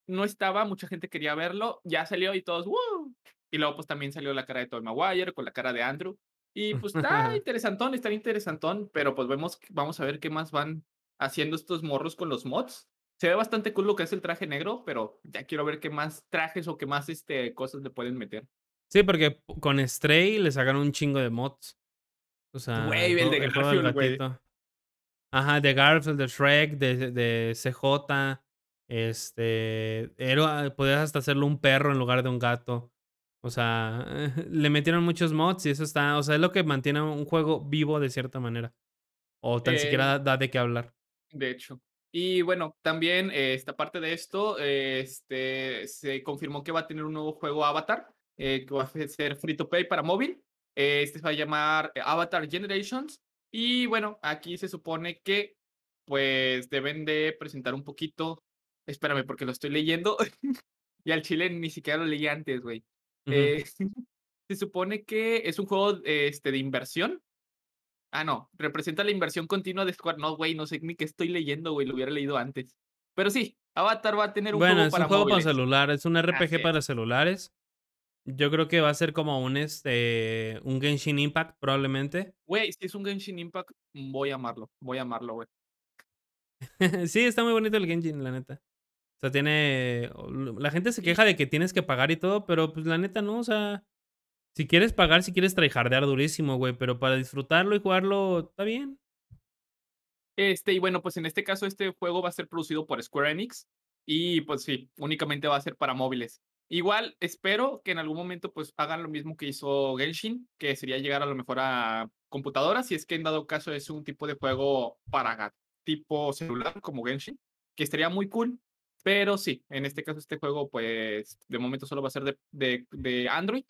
no estaba, mucha gente quería verlo, ya salió y todos: "Woo". Y luego, pues, también salió la cara de Tobey Maguire con la cara de Andrew. Y, pues, está interesantón, está interesantón, pero, pues, vemos vamos a ver qué más van haciendo estos morros con los mods. Se ve bastante cool lo que es el traje negro, pero ya quiero ver qué más trajes o qué más, este, cosas le pueden meter. Sí, porque con Stray le sacaron un chingo de mods. O sea, Güey, el el de el Garfield, güey. Ajá, de Garfield, de Shrek, de de CJ, este, era podías hasta hacerlo un perro en lugar de un gato. O sea, le metieron muchos mods y eso está o sea, es lo que mantiene un juego vivo de cierta manera. O tan Eh siquiera da de qué hablar. De hecho. Y bueno, también, eh, esta parte de esto, este, se confirmó que va a tener un nuevo juego Avatar, eh, que va a ser free to play para móvil. Este se va a llamar Avatar Generations. Y bueno, aquí se supone que, pues, deben de presentar un poquito espérame, porque lo estoy leyendo, y al chile ni siquiera lo leí antes, güey. Ujú. Eh, se supone que es un juego, este, de inversión. Ah, no, representa la inversión continua de Square. No, güey, no sé ni qué estoy leyendo, güey, lo hubiera leído antes. Pero sí, Avatar va a tener un Bueno, juego es un para juego para móviles. celular, es un RPG para celulares. Yo creo que va a ser como un, este, un Genshin Impact, probablemente. Güey, si es un Genshin Impact, voy a amarlo, voy a amarlo, güey. Sí, está muy bonito el Genshin, la neta. O sea, tiene la gente se queja de que tienes que pagar y todo, pero, pues, la neta no, o sea, si quieres pagar, si quieres tryhardear durísimo, güey, pero para disfrutarlo y jugarlo, está bien. Este, y bueno, pues en este caso, este juego va a ser producido por Square Enix y, pues sí, únicamente va a ser para móviles. Igual, espero que en algún momento, pues, hagan lo mismo que hizo Genshin, que sería llegar a lo mejor a computadoras, si es que en dado caso es un tipo de juego para tipo celular como Genshin, que estaría muy cool. Pero sí, en este caso, este juego, pues, de momento solo va a ser de de de Android.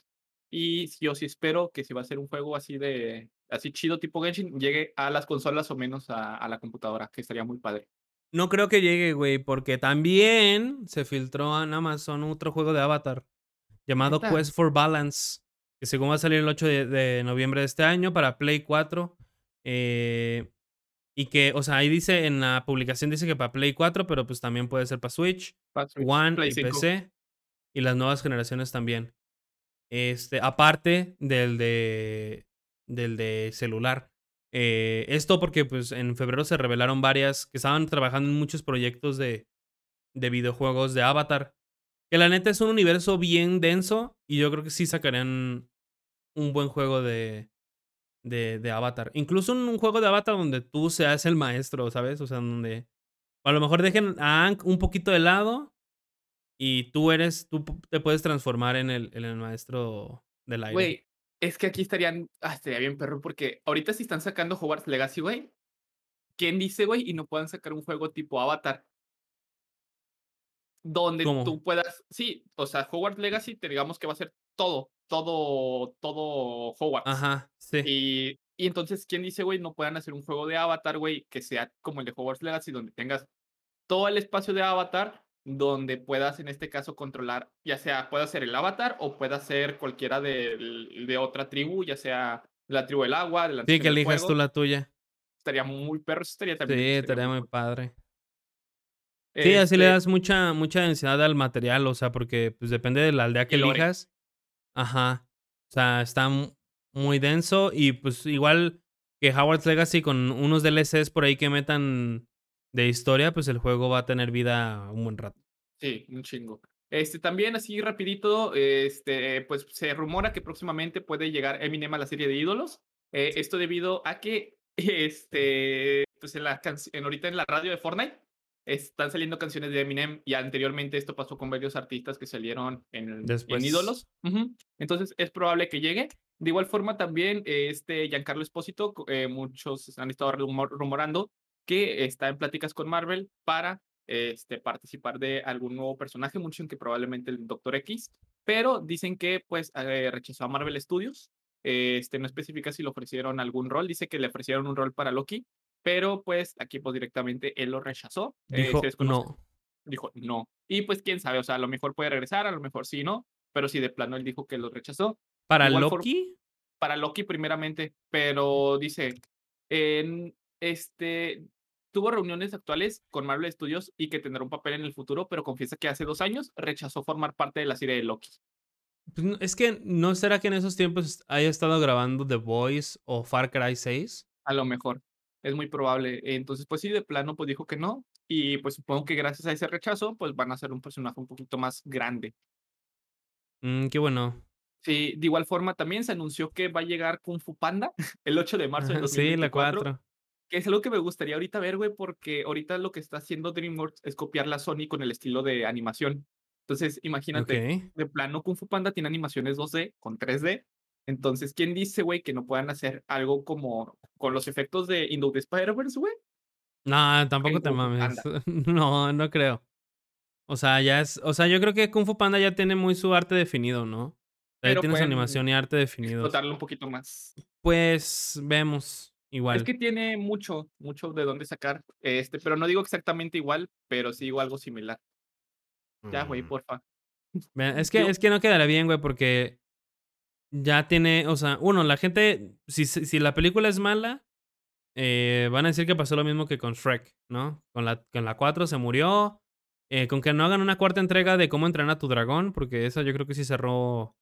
Y yo sí espero que si va a ser un juego así de así chido tipo Genshin, llegue a las consolas o menos a a la computadora, que estaría muy padre. No creo que llegue, güey, porque también se filtró en Amazon otro juego de Avatar llamado. Quest for Balance, que según va a salir el 8 de de noviembre de este año para Play 4, eh, y que, o sea, ahí dice en la publicación dice que para Play 4, pero, pues, también puede ser para Switch, Para Switch, One Play y 5. PC, y las nuevas generaciones también. Este, aparte del de del de celular. Eh, esto porque, pues, en febrero se revelaron varias que estaban trabajando en muchos proyectos de de videojuegos de Avatar, que la neta es un universo bien denso, y yo creo que sí sacarían un buen juego de de de Avatar. Incluso un juego de Avatar donde tú seas el maestro, ¿sabes? O sea, donde a lo mejor dejen a Aang un poquito de lado y tú eres tú te puedes transformar en el el maestro del aire. Es que aquí estarían ah, estaría bien perro, porque ahorita si están sacando Hogwarts Legacy, güey, ¿quién dice, güey, y no puedan sacar un juego tipo Avatar? donde ¿Cómo? tú puedas sí, o sea, Hogwarts Legacy, te digamos que va a ser todo, todo todo Hogwarts. Ajá, sí. Y y entonces, ¿quién dice, güey, no puedan hacer un juego de Avatar, güey, que sea como el de Hogwarts Legacy, donde tengas todo el espacio de Avatar, donde puedas, en este caso, controlar, ya sea, pueda ser el Avatar o pueda ser cualquiera del de otra tribu, ya sea la tribu del agua, de la Sí, que elijas tú la tuya. Estaría muy perro, estaría Sí, también estaría estaría muy padre. Sí, así le Este das mucha mucha densidad al material, o sea, porque, pues, depende de la aldea que lore. elijas. Ajá. O sea, está mu muy denso y, pues, igual que Hogwarts Legacy con unos DLCs por ahí que metan de historia, pues, el juego va a tener vida un buen rato. Sí, un chingo. Este, también así rapidito, este, pues, se rumora que próximamente puede llegar Eminem a la serie de ídolos. Eh, esto debido a que, este, pues, en la en ahorita en la radio de Fortnite están saliendo canciones de Eminem, y anteriormente esto pasó con varios artistas que salieron en en Después. ídolos. Ujú. Entonces, es probable que llegue. De igual forma, también, este, Giancarlo Espósito, eh, muchos han estado rumor rumorando que está en pláticas con Marvel para, este, participar de algún nuevo personaje, mucho en que probablemente el Doctor X, pero dicen que, pues, eh, rechazó a Marvel Studios. Este, no especifica si le ofrecieron algún rol, dice que le ofrecieron un rol para Loki, pero, pues, aquí, pues, directamente él lo rechazó. Eh, Dijo: desconoce "No". dijo: "No". Y, pues, quién sabe, o sea, a lo mejor puede regresar, a lo mejor sí, ¿no? Pero sí, de plano, él dijo que lo rechazó. ¿Para igual for Loki? para Loki primeramente, pero dice, en este, tuvo reuniones actuales con Marvel Studios y que tendrá un papel en el futuro, pero confiesa que hace 2 años rechazó formar parte de la serie de Loki. Pues, es que, ¿no será que en esos tiempos haya estado grabando The Boys o Far Cry 6? A lo mejor, es muy probable. Entonces, pues sí, de plano, pues dijo que no, y pues supongo que gracias a ese rechazo, pues van a hacer un personaje un poquito más grande. Mm, qué bueno. Sí, de igual forma también se anunció que va a llegar Kung Fu Panda el 8 de marzo dos mil sí, la veinticuatro, 4. Que es algo que me gustaría ahorita ver, güey, porque ahorita lo que está haciendo DreamWorks es copiarle a Sony con el estilo de animación. Entonces, imagínate, de plano Kung Fu Panda tiene animaciones 2D con 3D. Entonces, ¿quién dice, güey, que no puedan hacer algo como con los efectos de Into the Spider-Verse, güey? No, tampoco te mames. Panda. No, no creo. O sea, ya es o sea, yo creo que Kung Fu Panda ya tiene muy su arte definido, ¿no? Ya tiene su animación y arte definidos. explotarlo un poquito más. Pues, vemos, Es que tiene mucho, mucho de dónde sacar, este, pero no digo exactamente igual, pero sí digo algo similar. Ya, güey, Mm. porfa. Es que es que no quedaría bien, güey, porque ya tiene, o sea, 1, la gente, si si la película es mala, eh, van a decir que pasó lo mismo que con Shrek, ¿no? Con la con la 4 se murió, eh, con que no hagan una cuarta entrega de Cómo entrenar a tu dragón, porque esa yo creo que sí cerró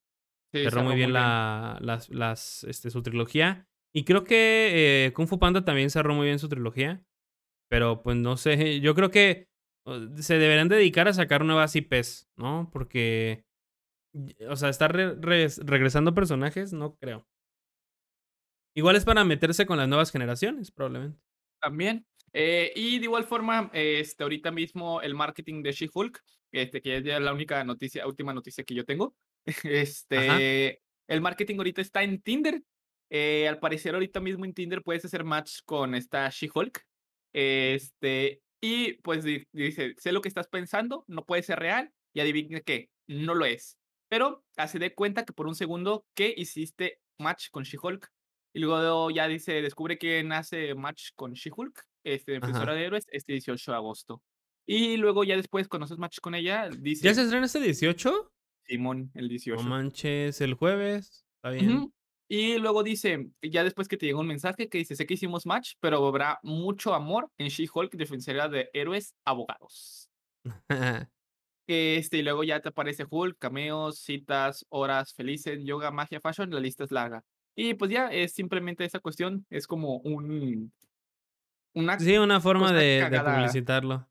Sí, cerró muy bien muy bien. la las las, este, su trilogía. Y creo que, eh, Kung Fu Panda también cerró muy bien su trilogía, pero, pues, no sé, yo creo que, se deberían dedicar a sacar nuevas IPs, ¿no? Porque, o sea, estar re res regresando personajes, no creo. Igual es para meterse con las nuevas generaciones, probablemente. También, eh, y de igual forma, este, ahorita mismo el marketing de She-Hulk, este, que es ya la única noticia última noticia que yo tengo, Ajá. este, el marketing ahorita está en Tinder. Eh, al parecer, ahorita mismo en Tinder puedes hacer match con esta She-Hulk. Este, y pues di dice: "Sé lo que estás pensando, no puede ser real, y adivina qué, no lo es. Pero hace de cuenta que por un segundo que hiciste match con She-Hulk". Y luego ya dice: "Descubre quién hace match con She-Hulk, este, Defensora de Héroes, este 18 de agosto". Y luego ya después, cuando haces match con ella, ¿Ya se dice estrena este 18? Simón, el No 18. manches, ¿el jueves? Está bien. Y luego dice, ya después que te llega un mensaje que dice: "Sé que hicimos match, pero habrá mucho amor en She-Hulk, Defensora de Héroes, Abogados". Este, y luego ya te aparece Hulk, cameos, citas, horas felices, yoga, magia, fashion, la lista es larga. Y pues ya, es simplemente esa cuestión, es como un una Sí, una forma de de publicitarlo.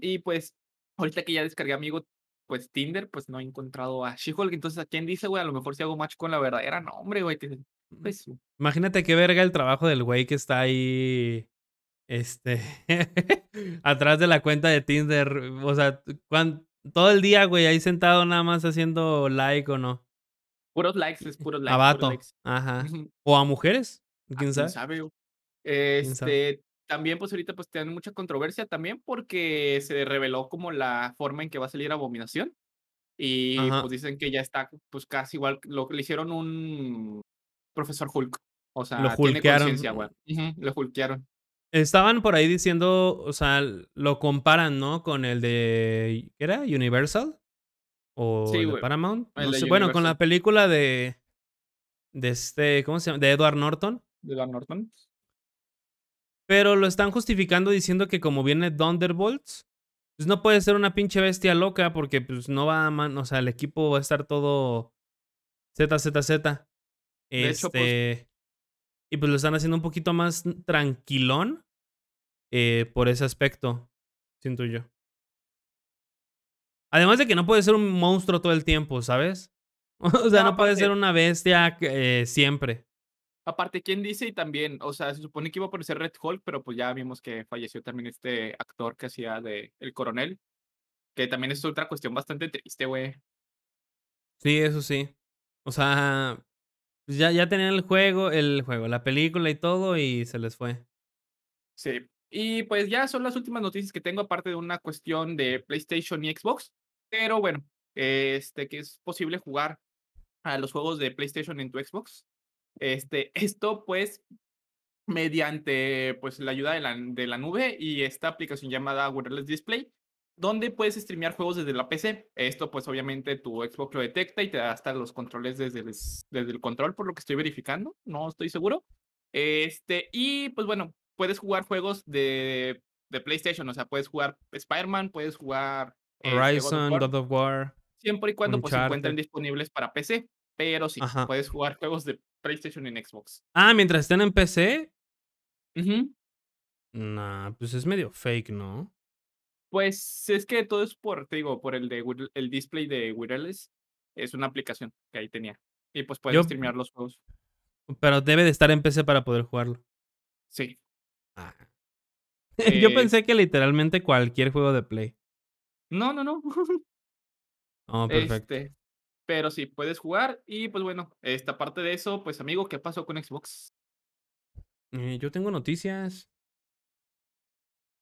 Y pues, ahorita que ya descargué amigo, pues Tinder, pues no he encontrado a She-Hulk. Entonces, ¿a quién dice, güey? A lo mejor si hago match con la verdadera, no, hombre, güey, Mm, pues imagínate qué verga el trabajo del güey que está ahí, este, atrás de la cuenta de Tinder, o sea, cuan todo el día, güey, ahí sentado nada más haciendo like, ¿o no? Puros likes, es puros A likes, puros vato, likes. ajá. O a mujeres, Ah, quién quién sabe. Quién sabe. También, pues, ahorita, pues, tienen mucha controversia también, porque se reveló como la forma en que va a salir Abominación. Y, Ajá. pues, dicen que ya está, pues, casi igual, lo que le hicieron un Profesor Hulk. O Lo sea, tiene conciencia, güey. hulkearon. Ujú, lo hulkearon. Estaban por ahí diciendo, o sea, lo comparan, ¿no? Con el de, ¿qué era? ¿Universal? ¿O Sí, de. Paramount? El sé. Bueno, con la película de de este, ¿cómo se llama? De Edward Norton. ¿De Edward Norton? Pero lo están justificando diciendo que como viene Thunderbolts, pues, no puede ser una pinche bestia loca porque, pues, no va a man o sea, el equipo va a estar todo ZZZ. De hecho, pues Este, y pues, lo están haciendo un poquito más tranquilón, eh, por ese aspecto, siento yo. Además de que no puede ser un monstruo todo el tiempo, ¿sabes? O sea, No, no puede ser una bestia eh, siempre. Aparte, ¿quién dice? Y también, o sea, se supone que iba a aparecer Red Hulk, pero, pues, ya vimos que falleció también este actor que hacía de El Coronel, que también es otra cuestión bastante triste, güey. Sí, eso sí. O sea, pues, ya ya tenían el juego el juego, la película y todo, y se les fue. Sí. Y, pues, ya son las últimas noticias que tengo, aparte de una cuestión de PlayStation y Xbox. Pero bueno, este, que es posible jugar a los juegos de PlayStation en tu Xbox. Este, esto, pues, mediante, pues, la ayuda de la de la nube y esta aplicación llamada Wireless Display, donde puedes streamear juegos desde la PC. Esto, pues, obviamente, tu Xbox lo detecta y te da hasta los controles desde les desde el control, por lo que estoy verificando, no estoy seguro. Este, y, pues, bueno, puedes jugar juegos de de PlayStation, o sea, puedes jugar Spider-Man, puedes jugar, of Horizon, War God of War, siempre y cuando, pues, se encuentren disponibles para PC. Pero sí, Ajá. puedes jugar juegos de PlayStation en Xbox. Ah, ¿mientras estén en PC? No, pues, es medio fake, ¿no? Pues, es que todo es por, te digo, por el de el display de Wireless, es una aplicación que ahí tenía. Y, pues, puedes Yo streamear los juegos. Pero debe de estar en PC para poder jugarlo. Sí. Ah. Yo Eh pensé que literalmente cualquier juego de Play. No, no, no. Oh, perfecto. Este, pero sí, puedes jugar y, pues, bueno, esta parte de eso, pues, amigo, ¿qué pasó con Xbox? Eh, yo tengo noticias.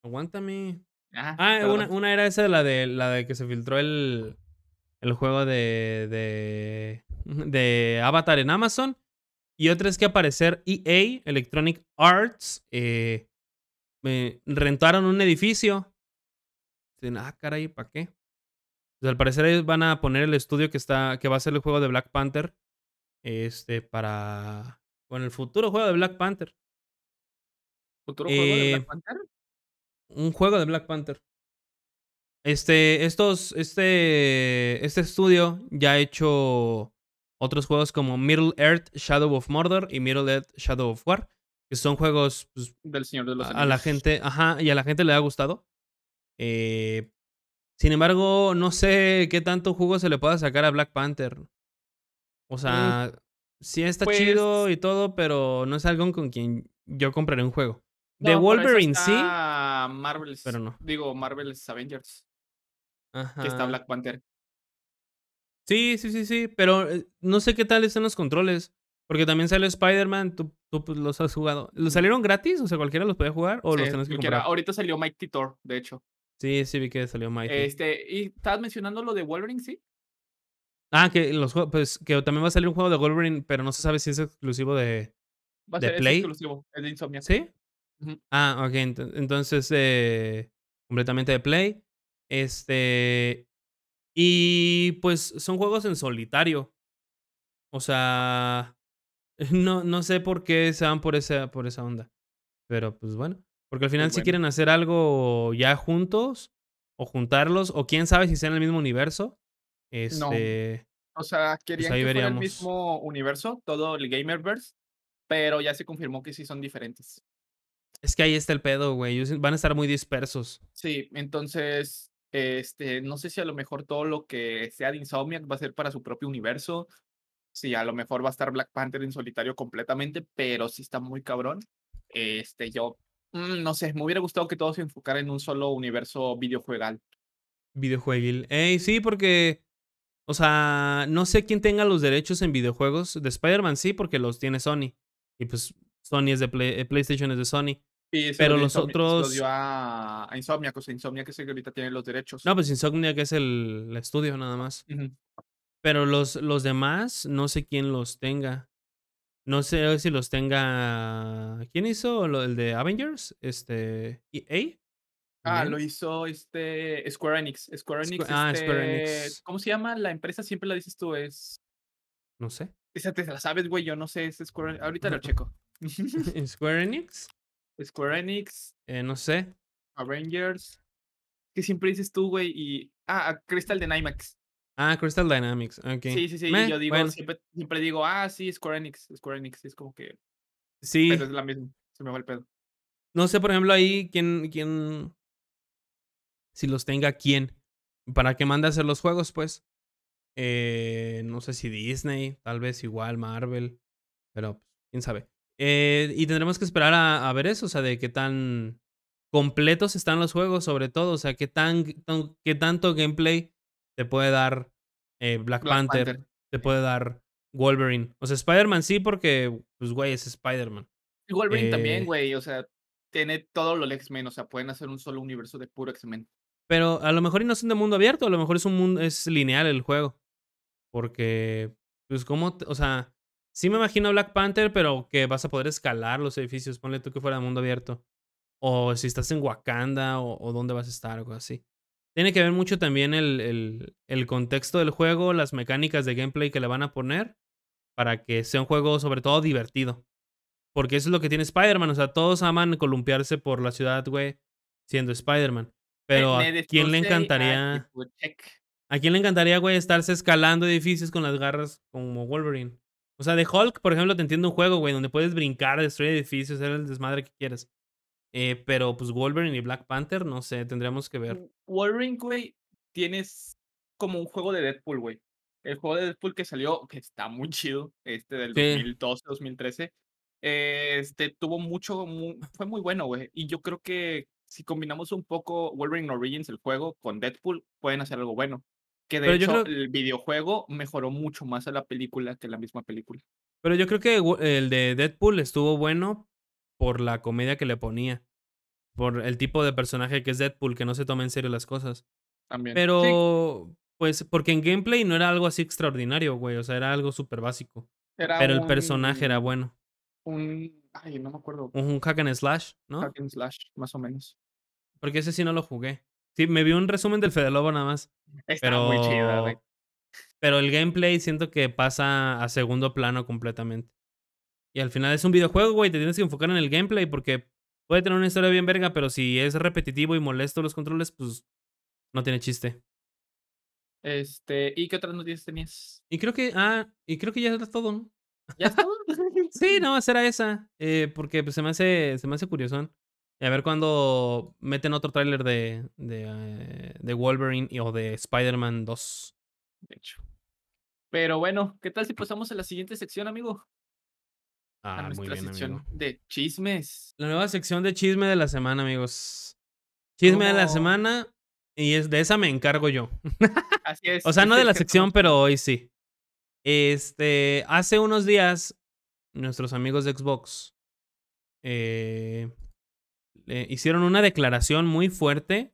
Aguántame. Ah, Ah, una una era esa, la de la de que se filtró el el juego de de de Avatar en Amazon. Y otra es que, al parecer, EA, Electronic Arts, eh, me rentaron un edificio. Dicen: "Ah, caray, ¿para qué?". Pues, al parecer, ellos van a poner el estudio que está que va a ser el juego de Black Panther, este, para con el futuro juego de Black Panther. ¿Futuro juego de Black Eh Panther? un juego de Black Panther. Este, estos este este estudio ya ha hecho otros juegos como Middle-earth: Shadow of Mordor y Middle-earth: Shadow of War, que son juegos, pues Del Señor de los a a la gente ajá, y a la gente le ha gustado. Eh, sin embargo, no sé qué tanto jugo se le pueda sacar a Black Panther. O Mm. sea, sí está Pues chido y todo, pero no es algo con quien yo compraré un juego. De No, eso Wolverine sí Marvel's, pero no. digo, Marvel's Avengers. Que está Ajá. Black Panther. Sí, sí, sí, sí, pero, eh, no sé qué tal estén los controles, porque también sale Spider-Man, tú tú, pues, los has jugado, ¿los salieron gratis? O sea, ¿cualquiera los podía jugar o Sí, los tenías que cualquiera. comprar? Ahorita salió Mighty Thor, de hecho. Sí, sí vi que salió Mighty. Este, y estabas mencionando lo de Wolverine, ¿sí? Ah, que los juegos pues, que también va a salir un juego de Wolverine, pero no se sabe si es exclusivo de Va a de ser Play. exclusivo, es de Insomniac. ¿Sí? Ah, ent entonces, eh, completamente de Play. Este, y pues, son juegos en solitario. O sea, no no sé por qué se van por esa por esa onda. Pero, pues, bueno, porque al final Pues si bueno. quieren hacer algo ya juntos, o juntarlos, o quién sabe si sea en el mismo universo, No. este O sea, pues, querían que fuera el mismo universo, todo el Gamerverse, pero ya se confirmó que sí son diferentes. Es que ahí está el pedo, güey, van a estar muy dispersos. Sí, entonces, este, no sé si a lo mejor todo lo que sea de Insomniac va a ser para su propio universo. Sí, a lo mejor va a estar Black Panther en solitario completamente, pero sí está muy cabrón. Este, yo, mm, no sé, me hubiera gustado que todo se enfocara en un solo universo videojuegal. Videojueguil. Ey, sí, porque, o sea, no sé quién tenga los derechos en videojuegos. De Spider-Man sí, porque los tiene Sony. Y pues, Sony es de Play eh, PlayStation es de Sony. Pero los Insomnia se otros dio a a Insomniac, o sea, Insomniac es el que ahorita tiene los derechos. No, pues Insomniac es el el estudio nada más. Pero los los demás, no sé quién los tenga. No sé si los tenga ¿quién hizo lo el de Avengers? Este, ¿EA? Ah, lo hizo, este, Square Enix. Square Squa Enix, ah, Square este, Enix. ¿cómo se llama la empresa? Siempre la dices tú, es No sé. esa te la sabes, güey, yo no sé, es Square ahorita lo checo. ¿Square Enix? Square Enix Eh, no sé. Avengers. Que siempre dices tú, güey, y ah, Crystal Dynamics. Ah, Crystal Dynamics, okey. Sí, sí, sí, Meh, yo digo, bueno. siempre siempre digo: "Ah, sí, Square Enix, Square Enix", es como que Sí. pero es la misma, se me va el pedo. No sé, por ejemplo, ahí quién quién si los tenga quién, para que mande a hacer los juegos, pues. Eh, no sé si Disney, tal vez igual Marvel, pero quién sabe. Eh, y tendremos que esperar a a ver eso, o sea, de qué tan completos están los juegos, sobre todo, o sea, qué tan tan qué tanto gameplay te puede dar, eh, Black Black Panther, Panther, te puede dar Wolverine. O sea, Spider-Man sí, porque, pues, güey, es Spider-Man. Y Wolverine también, Eh güey, o sea, tiene todo lo X-Men, o sea, pueden hacer un solo universo de puro X-Men. Pero a lo mejor y no son de mundo abierto, a lo mejor es un mun es lineal el juego. Porque, pues, ¿cómo te? O sea, sí me imagino Black Panther, pero que vas a poder escalar los edificios, ponle tú que fuera de mundo abierto. O si estás en Wakanda, o o dónde vas a estar, o algo así. Tiene que ver mucho también el el el contexto del juego, las mecánicas de gameplay que le van a poner, para que sea un juego, sobre todo, divertido. Porque eso es lo que tiene Spider-Man, o sea, todos aman columpiarse por la ciudad, güey, siendo Spider-Man. Pero, ¿a quién le encantaría? ¿A quién le encantaría, güey, estarse escalando edificios con las garras como Wolverine? O sea, de Hulk, por ejemplo, te entiendo un juego, güey, donde puedes brincar, destruir edificios, hacer el desmadre que quieras. Eh, pero, pues, Wolverine y Black Panther, no sé, tendríamos que ver. W Wolverine, güey, tienes como un juego de Deadpool, güey. El juego de Deadpool que salió, que está muy chido, este, del Sí. 2012, 2013, este, tuvo mucho mu fue muy bueno, güey. Y yo creo que si combinamos un poco Wolverine Origins, el juego, con Deadpool, pueden hacer algo bueno. Que de Pero yo hecho, creo el videojuego mejoró mucho más a la película que la misma película. pero yo creo que el de Deadpool estuvo bueno por la comedia que le ponía. Por el tipo de personaje que es Deadpool, que no se toma en serio las cosas. También. Sí. Pero, pues, porque en gameplay no era algo así extraordinario, güey, o sea, era algo superbásico. Era Pero el personaje era bueno. un ay, no me acuerdo. Un hack and slash, ¿no? Hack and slash, más o menos. Porque ese sí no lo jugué. Sí, me vi un resumen del Fede Lobo nada más. Estaba muy chida, güey. Pero pero el gameplay siento que pasa a segundo plano completamente. Y al final es un videojuego, güey, te tienes que enfocar en el gameplay porque puede tener una historia bien verga, pero si es repetitivo y molesto los controles, pues no tiene chiste. Este, ¿y qué otras noticias tenías? Y creo que ah, y creo que ya era todo, ¿no? ¿Ya es todo? Sí, más era esa, eh, porque, pues, se me hace se me hace curiosón. Y a ver cuándo meten otro tráiler de de, eh, de Wolverine y o de Spider-Man 2. De hecho. Pero bueno, ¿qué tal si pasamos a la siguiente sección, amigo? A Ah, muy bien, sección amigo. de chismes. La nueva sección de chisme de la semana, amigos. Chisme de la ¿Cómo? semana, y es de esa me encargo yo. Así es, O sea, no de la sección, pero hoy sí. Este, hace unos días, nuestros amigos de Xbox, eh, eh, hicieron una declaración muy fuerte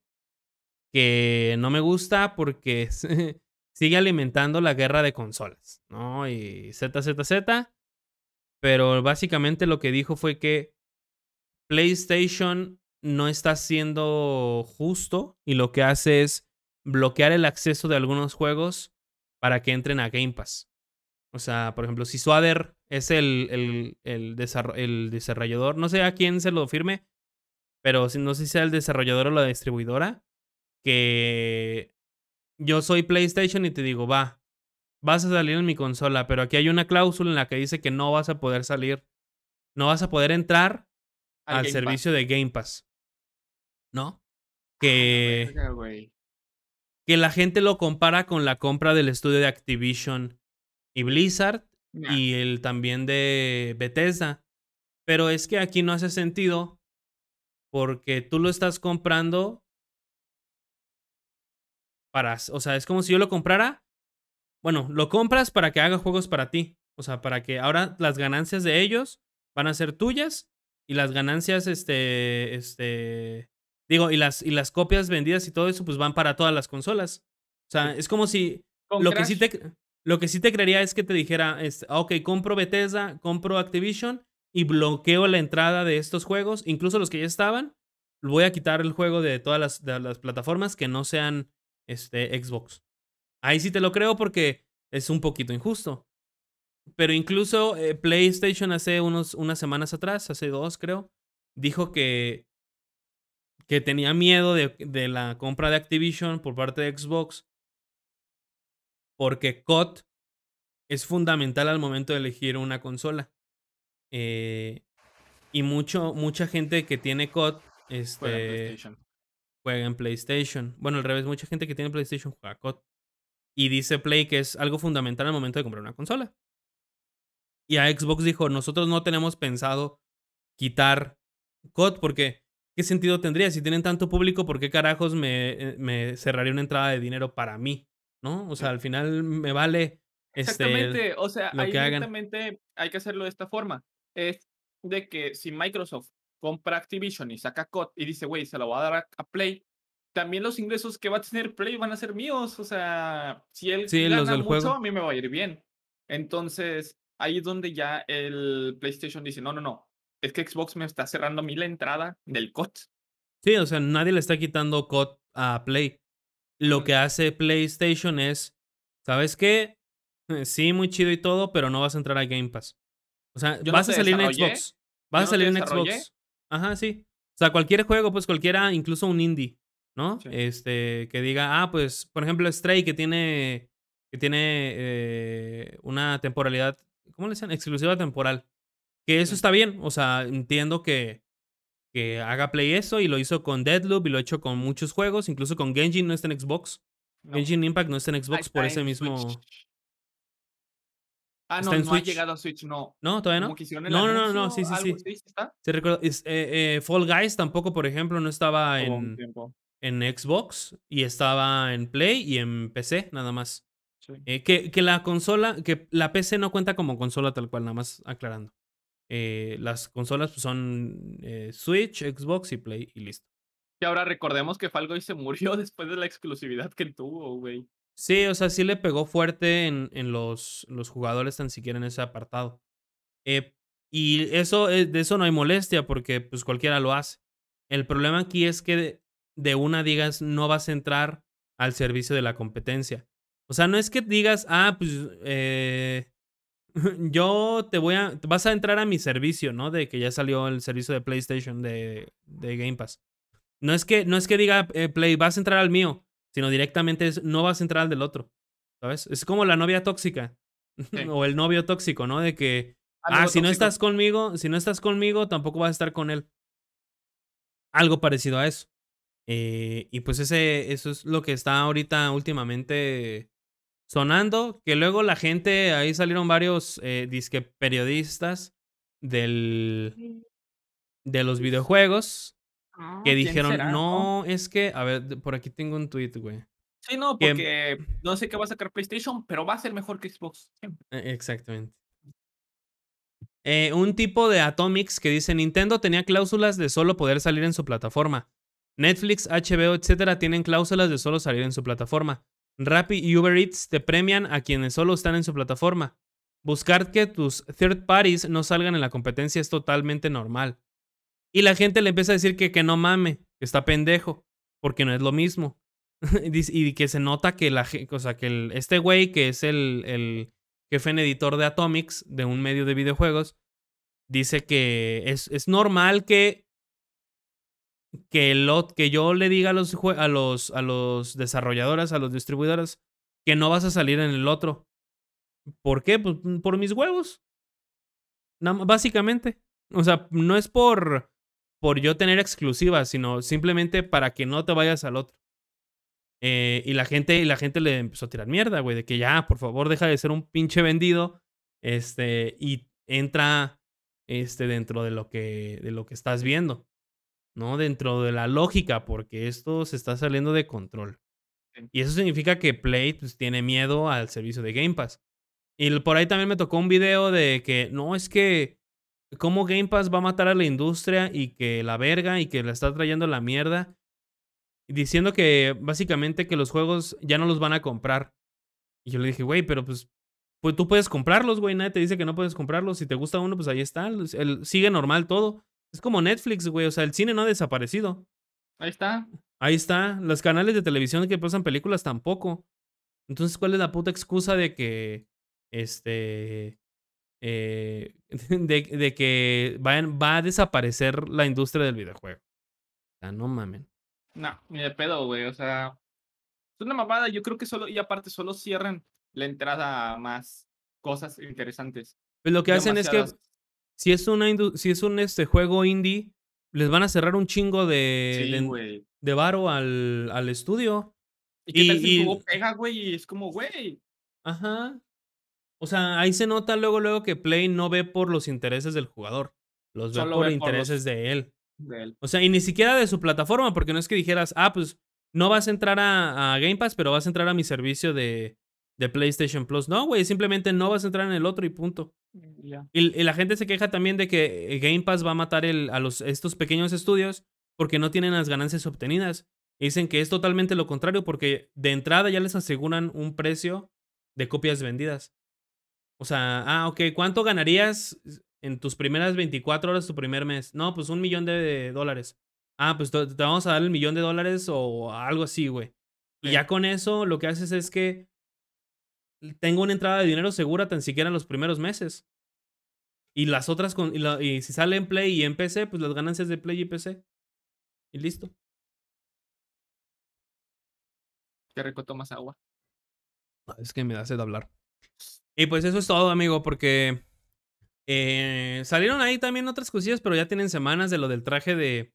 que no me gusta porque sigue alimentando la guerra de consolas, ¿no? Y ZZZ. Pero básicamente lo que dijo fue que PlayStation no está siendo justo y lo que hace es bloquear el acceso de algunos juegos para que entren a Game Pass. O sea, por ejemplo, si Swader es el, el, el, desarro- el desarrollador, no sé a quién se lo firme, pero no sé si sea el desarrollador o la distribuidora, que yo soy PlayStation y te digo, va, vas a salir en mi consola, pero aquí hay una cláusula en la que dice que no vas a poder salir, no vas a poder entrar al al Game Pass. servicio de Game Pass. ¿No? A la Que, verga, que la gente lo compara con la compra del estudio de Activision y Blizzard Nah, y el también de Bethesda. Pero es que aquí no hace sentido porque tú lo estás comprando para, o sea, es como si yo lo comprara. Bueno, lo compras para que haga juegos para ti. O sea, para que ahora las ganancias de ellos van a ser tuyas y las ganancias, este, este, digo, y las, y las copias vendidas y todo eso, pues van para todas las consolas. O sea, es como si lo que, sí te, lo que sí te creería es que te dijera, este, ok, compro Bethesda, compro Activision y bloqueo la entrada de estos juegos, incluso los que ya estaban, voy a quitar el juego de todas las, de las plataformas que no sean este, Xbox. Ahí sí te lo creo porque es un poquito injusto. Pero incluso eh, PlayStation hace unos, unas semanas atrás, hace dos creo, dijo que, que tenía miedo de, de la compra de Activision por parte de Xbox porque COD es fundamental al momento de elegir una consola. Eh, y mucho, mucha gente que tiene COD este, juega en PlayStation. Bueno, al revés, mucha gente que tiene PlayStation juega COD. Y dice Play que es algo fundamental al momento de comprar una consola. Y a Xbox dijo, nosotros no tenemos pensado quitar COD porque ¿qué sentido tendría? Si tienen tanto público, ¿por qué carajos me, eh, me cerraría una entrada de dinero para mí? ¿No? O sea, al final me vale este, Exactamente, o sea, hay que hacerlo de esta forma. Es de que si Microsoft compra Activision y saca COD y dice, güey, se lo va a dar a, Play, también los ingresos que va a tener Play van a ser míos. O sea, si él gana los del mucho, juego. a mí me va a ir bien. Entonces, ahí es donde ya el PlayStation dice, no, no, no, es que Xbox me está cerrando a mí la entrada del COD. Sí, o sea, nadie le está quitando COD a Play. Lo que hace PlayStation es, ¿sabes qué? Sí, muy chido y todo, pero no vas a entrar a Game Pass. O sea, vas a salir en Xbox. Vas a salir en Xbox. Ajá, sí. O sea, cualquier juego, pues cualquiera, incluso un indie, ¿no? Este, que diga, ah, pues, por ejemplo, Stray, que tiene, que tiene eh, una temporalidad, ¿cómo le dicen? Exclusiva temporal. Que eso está bien. O sea, entiendo que, que haga Play eso y lo hizo con Deadloop y lo ha hecho con muchos juegos, incluso con Genshin no está en Xbox. Genshin Impact no está en Xbox por ese mismo. Ah, no, no ha llegado a Switch, no. No, todavía no. No, no, no, no, sí, sí, sí. ¿Está? Sí, recuerdo. Es, eh, eh, Fall Guys tampoco, por ejemplo, no estaba en, en Xbox y estaba en Play y en PC, nada más. Eh, que, que la consola, que la PC no cuenta como consola tal cual, nada más aclarando. las consolas pues, son Switch, Xbox y Play y listo. Y ahora recordemos que Fall Guys se murió después de la exclusividad que tuvo, güey. Sí, o sea, sí le pegó fuerte en, en los, los jugadores tan siquiera en ese apartado. Eh, y eso, eh, de eso no hay molestia porque pues cualquiera lo hace. El problema aquí es que de, una digas no vas a entrar al servicio de la competencia. O sea, no es que digas, ah, pues eh, yo te voy a, vas a entrar a mi servicio, ¿no? De que ya salió el servicio de PlayStation de, de Game Pass. No es que, no es que diga Play, vas a entrar al mío sino directamente es, no vas a entrar al del otro. ¿Sabes? Es como la novia tóxica o el novio tóxico, ¿no? De que, ah, si no estás conmigo, si no estás conmigo, tampoco vas a estar con él. Algo parecido a eso. Eh, y pues ese, eso es lo que está ahorita últimamente sonando. Que luego la gente, ahí salieron varios eh, disque periodistas del, de los videojuegos Ah, que dijeron, no, es que, a ver, por aquí tengo un tweet, güey. Sí, no, porque no sé qué va a sacar PlayStation, pero va a ser mejor que Xbox. E, exactamente. Eh, un tipo de Atomics que dice Nintendo tenía cláusulas de solo poder salir en su plataforma. Netflix, HBO, etcétera, tienen cláusulas de solo salir en su plataforma. Rappi y Uber Eats te premian a quienes solo están en su plataforma. Buscar que tus third parties no salgan en la competencia es totalmente normal. Y la gente le empieza a decir que, que no mame, que está pendejo, porque no es lo mismo. y que se nota que la o que el, este güey, que es el, el jefe en editor de Atomics, de un medio de videojuegos, dice que es, es normal que, que, el, que yo le diga a los, a, los, a los desarrolladores, a los distribuidores, que no vas a salir en el otro. ¿Por qué? Pues por mis huevos. básicamente. O sea, no es por por yo tener exclusivas, sino simplemente para que no te vayas al otro. Eh, y la gente, y la gente le empezó a tirar mierda, güey, de que ya, por favor, deja de ser un pinche vendido. Este, y entra este, dentro de lo que, de lo que estás viendo. ¿No? Dentro de la lógica, porque esto se está saliendo de control. Y eso significa que Play pues, tiene miedo al servicio de Game Pass. Y por ahí también me tocó un video de que no, es que cómo Game Pass va a matar a la industria y que la verga y que la está trayendo la mierda. Diciendo que básicamente que los juegos ya no los van a comprar. Y yo le dije, güey, pero pues, pues tú puedes comprarlos, güey. Nadie te dice que no puedes comprarlos. Si te gusta uno, pues ahí está. El, sigue normal todo. Es como Netflix, güey. O sea, el cine no ha desaparecido. Ahí está. Ahí está. Los canales de televisión que pasan películas tampoco. Entonces, ¿cuál es la puta excusa de que. Este. Eh, de, de, que va a desaparecer la industria del videojuego. O sea, no mamen. No, ni de pedo, güey. O sea, es una mamada. Yo creo que solo, y aparte, solo cierran la entrada a más cosas interesantes. Pues lo que hacen es que si es una si es un este juego indie, les van a cerrar un chingo de, de, de, varo al, al estudio. ¿Y qué tal si el juego pega, güey? Y es como, güey. Ajá. O sea, ahí se nota luego, luego que Play no ve por los intereses del jugador. Los ve por intereses de él. O sea, y ni siquiera de su plataforma, porque no es que dijeras, ah, pues no vas a entrar a, Game Pass, pero vas a entrar a mi servicio de, de PlayStation Plus. No, güey, simplemente no vas a entrar en el otro y punto. Mm, y, la gente se queja también de que eh, Game Pass va a matar el, a los, estos pequeños estudios porque no tienen las ganancias obtenidas. dicen que es totalmente lo contrario porque de entrada ya les aseguran un precio de copias vendidas. O sea, ah, ok, ¿cuánto ganarías en tus primeras 24 horas tu primer mes? No, pues un millón de dólares. Ah, pues te, vamos a dar el millón de dólares o algo así, güey. Y ya con eso lo que haces es que tengo una entrada de dinero segura tan siquiera en los primeros meses. Y las otras, con, y, si sale en Play y en PC, pues las ganancias de Play y PC. Y listo. Qué rico tomas agua. Ah, es que me da sed hablar. Y pues eso es todo, amigo, porque eh, salieron ahí también otras cosillas, pero ya tienen semanas de lo del traje de,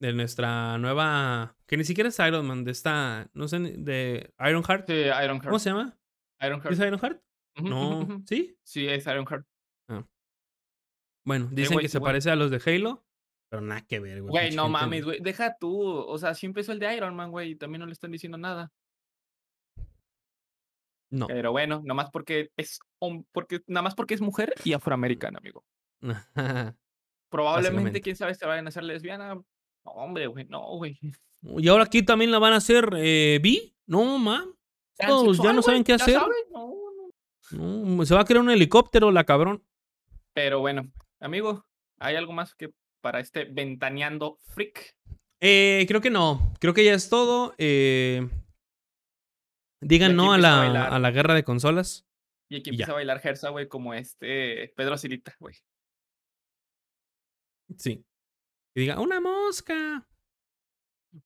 de nuestra nueva, que ni siquiera es Iron Man, de esta, no sé, de Ironheart. Sí, Ironheart. ¿Cómo se llama? Ironheart. ¿Es Ironheart? no, ¿sí? Sí, es Ironheart. Ah. Bueno, dicen que se parece a los de Halo, pero nada que ver, güey. Güey, no mames, güey. Deja tú. O sea, sí empezó el de Iron Man, güey, y también no le están diciendo nada. No. Pero bueno, nomás porque es porque nada más porque es mujer y afroamericana, amigo. Probablemente, quién sabe, se vayan a hacer lesbiana. No, hombre, güey, no, güey. Y ahora aquí también la van a hacer eh, bi. No, man. Todos ya no saben qué hacer. No, no. se va a crear un helicóptero, la cabrón. Pero bueno, amigo, ¿hay algo más que para este ventaneando freak? Eh, creo que no. Creo que ya es todo. Eh, Digan no a la, a, la guerra de consolas. Y aquí empieza a bailar Gersa, güey, como este Pedro Silita, güey. Sí. Y diga, una mosca.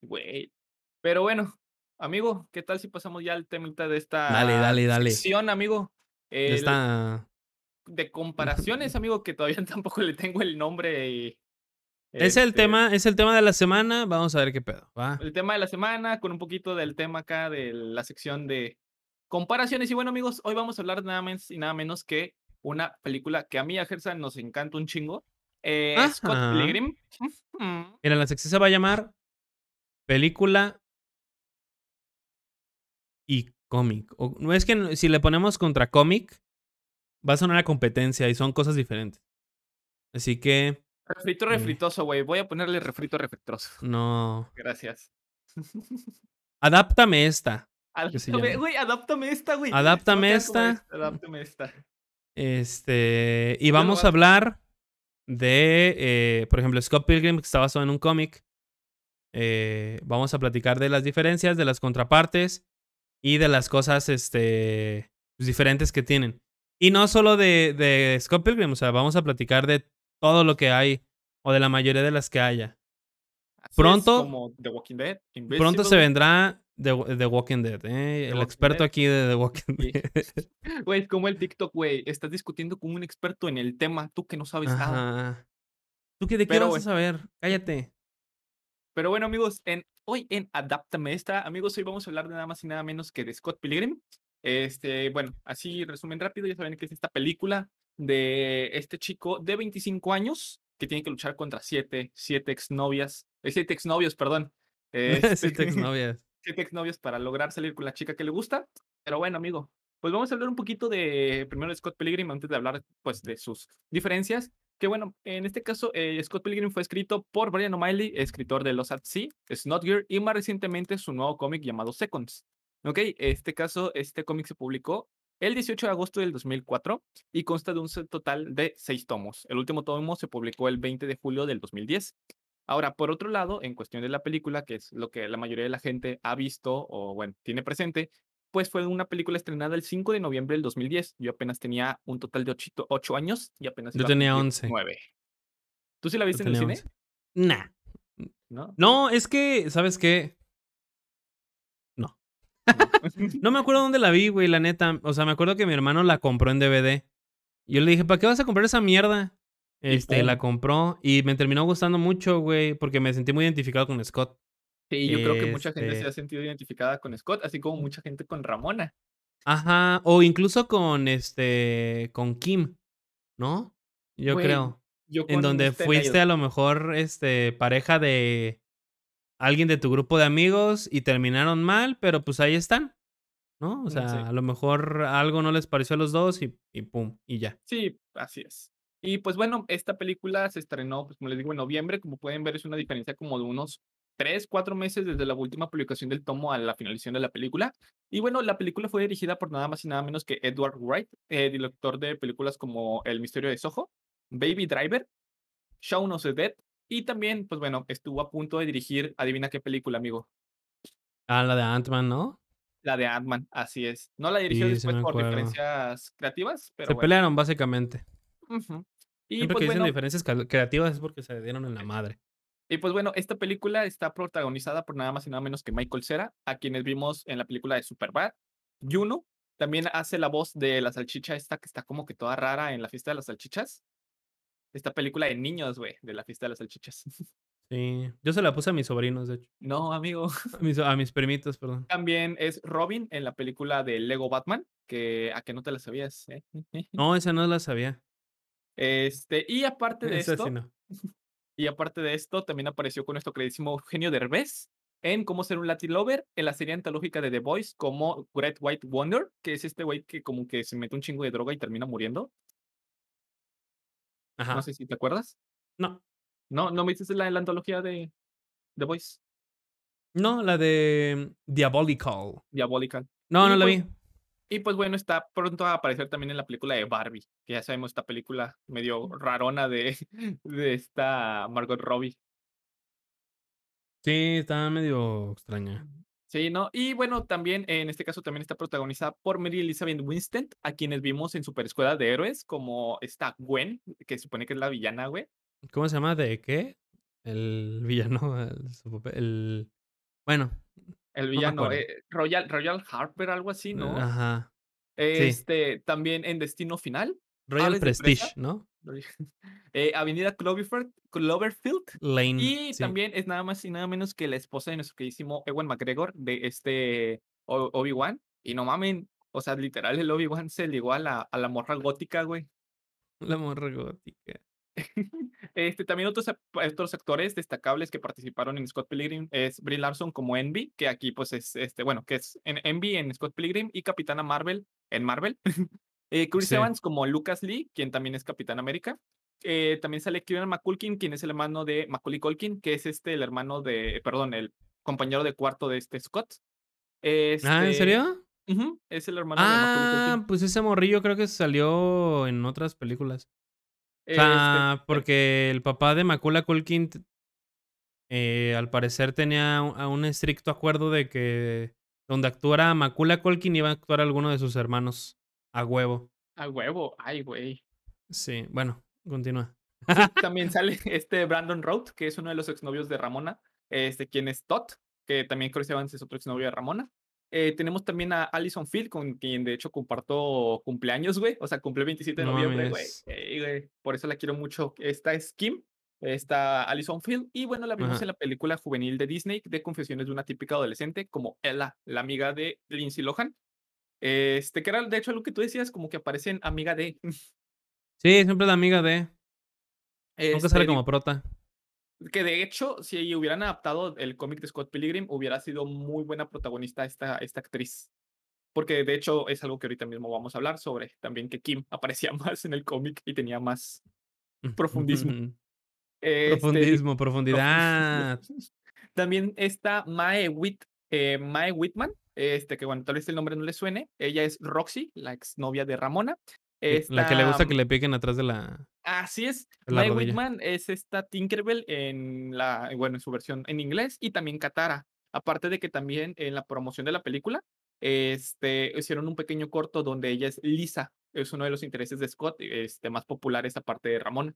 Güey. Pero bueno, amigo, ¿qué tal si pasamos ya al tema de esta dale, dale, dale. sección, amigo? Está... De comparaciones, amigo, que todavía tampoco le tengo el nombre y es el este tema, es el tema de la semana. Vamos a ver qué pedo. ¿va? El tema de la semana, con un poquito del tema acá de la sección de comparaciones. Y bueno, amigos, hoy vamos a hablar nada más y nada menos que una película que a mí, a Gersa, nos encanta un chingo. Eh, Scott Pilgrim. Mira, la sección se va a llamar Película y cómic. No es que si le ponemos contra cómic, va a sonar a competencia y son cosas diferentes. Así que Refrito refritoso, güey. Voy a ponerle refrito refritoso. No. Gracias. Adáptame esta. Adáptame, güey, adáptame esta, güey. Adáptame esta. Adáptame esta. Este. Y vamos a hablar de, eh, por ejemplo, Scott Pilgrim, que está basado en un cómic. Eh, vamos a platicar de las diferencias, de las contrapartes y de las cosas este, pues, diferentes que tienen. Y no solo de, de Scott Pilgrim, o sea, vamos a platicar de todo lo que hay o de la mayoría de las que haya. pronto, como The Walking Dead, pronto se vendrá The, Walking Dead, ¿eh? el experto aquí de The Walking Dead. Güey, como el TikTok, güey, estás discutiendo con un experto en el tema, tú que no sabes nada. ¿Tú qué de qué vas a saber? Cállate. Pero bueno, amigos, en, hoy en Adáptame esta, amigos, hoy vamos a hablar de nada más y nada menos que de Scott Pilgrim. Este, bueno, así resumen rápido, ya saben que es esta película de este chico de 25 años que tiene que luchar contra siete, siete exnovias, eh, siete exnovios, perdón. Este, siete exnovias. siete exnovios para lograr salir con la chica que le gusta. Pero bueno, amigo, pues vamos a hablar un poquito de primero de Scott Pilgrim antes de hablar pues de sus diferencias. Que bueno, en este caso, eh, Scott Pilgrim fue escrito por Brian O'Malley, escritor de Los at Sea, Snotgear y más recientemente su nuevo cómic llamado Seconds. Ok, este caso, este cómic se publicó el 18 de agosto del 2004 y consta de un total de seis tomos. El último tomo se publicó el 20 de julio del 2010. Ahora, por otro lado, en cuestión de la película, que es lo que la mayoría de la gente ha visto o, bueno, tiene presente, pues fue una película estrenada el 5 de noviembre del 2010. Yo apenas tenía un total de 8, años y apenas... Yo tenía 11. 9. ¿Tú sí la viste en el cine? Nah. ¿No? No, es que, ¿sabes qué? No. no me acuerdo dónde la vi, güey, la neta. O sea, me acuerdo que mi hermano la compró en DVD. Y yo le dije, ¿para qué vas a comprar esa mierda? Este, la compró y me terminó gustando mucho, güey, porque me sentí muy identificado con Scott. Sí, yo creo que mucha gente se ha este sentido identificada con Scott, así como mucha gente con Ramona. Ajá, o incluso con este, con Kim, ¿no? Yo creo. en donde este fuiste a lo mejor, este, pareja de alguien de tu grupo de amigos y terminaron mal, pero pues ahí están, ¿no? O mm, sea, a lo mejor algo no les pareció a los dos y, y pum, y ya. Sí, así es. Y pues bueno, esta película se estrenó, pues como les digo, en noviembre. Como pueden ver, es una diferencia como de unos tres, cuatro meses desde la última publicación del tomo a la finalización de la película. Y bueno, la película fue dirigida por nada más y nada menos que Edward Wright, eh, director de películas como El misterio de Soho, Baby Driver, Shaun of the Dead, y también, pues bueno, estuvo a punto de dirigir, adivina qué película, amigo. Ah, la de Ant-Man, ¿no? La de Ant-Man, así es. No la dirigió después por diferencias creativas, pero Se pelearon, básicamente. Y Siempre pues, que dicen diferencias creativas es porque se dieron en la madre. Y pues bueno, esta película está protagonizada por nada más y nada menos que Michael Cera, a quienes vimos en la película de Superbad. Juno también hace la voz de la salchicha esta que está como que toda rara en la fiesta de las salchichas. Esta película de niños, güey, de la fiesta de las salchichas. Sí, yo se la puse a mis sobrinos, de hecho. No, amigo. A mis, a mis primitos, perdón. También es Robin en la película de Lego Batman, que a que no te la sabías. ¿eh? No, esa no la sabía. Este, y aparte de esto, Y aparte de esto, también apareció con nuestro queridísimo Eugenio Derbez en Cómo ser un Latin Lover, en la serie antológica de The Voice, como Great White Wonder, que es este güey que como que se mete un chingo de droga y termina muriendo. Ajá. No sé si te acuerdas. No. No, ¿no me dices la, la antología de The Voice? No, la de Diabolical. Diabolical. No, no la vi. Y pues bueno, está pronto a aparecer también en la película de Barbie, que ya sabemos esta película medio rarona de, de esta Margot Robbie. Sí, está medio extraña. Sí, ¿no? Y bueno, también en este caso también está protagonizada por Mary Elizabeth Winston, a quienes vimos en Super Escuela de Héroes, como esta Gwen, que supone que es la villana, güey. ¿Cómo se llama? ¿De qué? El villano, el bueno, el villano, eh, Royal, Royal Harper, algo así, ¿no? Ajá. Este, también en Destino Final. Royal Prestige, ¿no? Eh, Avenida Cloverfield, Cloverfield. Lane. Y también es nada más y nada menos que la esposa de nuestro queridísimo Ewan McGregor, de este Obi-Wan. Y no mamen, o sea, literal, el Obi-Wan se ligó a la, a la morra gótica, güey. La morra gótica. Este, también otros, otros actores destacables que participaron en Scott Pilgrim es Brie Larson como Envy, que aquí pues es, este, bueno, que es en Envy en Scott Pilgrim y Capitana Marvel en Marvel. eh, Chris Evans como Lucas Lee, quien también es Capitán América. Eh, también sale Kieran McCulkin, quien es el hermano de Macaulay Culkin, que es este, el hermano de, perdón, el compañero de cuarto de este Scott. ah, ¿en este, serio? es el hermano de Macaulay Culkin. Ah, pues ese morrillo creo que salió en otras películas. Sea, este, porque el papá de Macula Culkin, eh, al parecer tenía un, estricto acuerdo de que donde actuara Macula Culkin iba a actuar alguno de sus hermanos a huevo. A huevo, ay, güey. Sí, bueno, continúa. también sale este Brandon Roth, que es uno de los exnovios de Ramona, este, quien es Todd, que también Chris Evans es otro exnovio de Ramona. Eh, tenemos también a Alison Field, con quien de hecho comparto cumpleaños, güey. O sea, cumple 27 de noviembre, güey. Por eso la quiero mucho. Esta es Kim, está Alison Field. Y bueno, la vimos en la película juvenil de Disney de Confesiones de una típica adolescente, como Ella, la amiga de Lindsay Lohan. Este, que era de hecho lo que tú decías, como que aparecen amiga de. Sí, siempre la amiga de. Nunca sale este, como prota. Que de hecho, si hubieran adaptado el cómic de Scott Pilgrim, hubiera sido muy buena protagonista esta, esta actriz. Porque de hecho es algo que ahorita mismo vamos a hablar sobre también que Kim aparecía más en el cómic y tenía más, Profundismo. Este, Profundismo, profundismo. profundidad. También está Mae Whit eh, Mae Whitman, este, que bueno, tal vez el nombre no le suene. Ella es Roxy, la exnovia de Ramona. La que le gusta que Esta le piquen atrás de la Así es. la. Whitman es esta Tinkerbell en la bueno, en su versión en inglés y también Katara. Aparte de que también en la promoción de la película, este, hicieron un pequeño corto donde ella es Lisa, es uno de los intereses de Scott, este, más populares aparte de Ramona.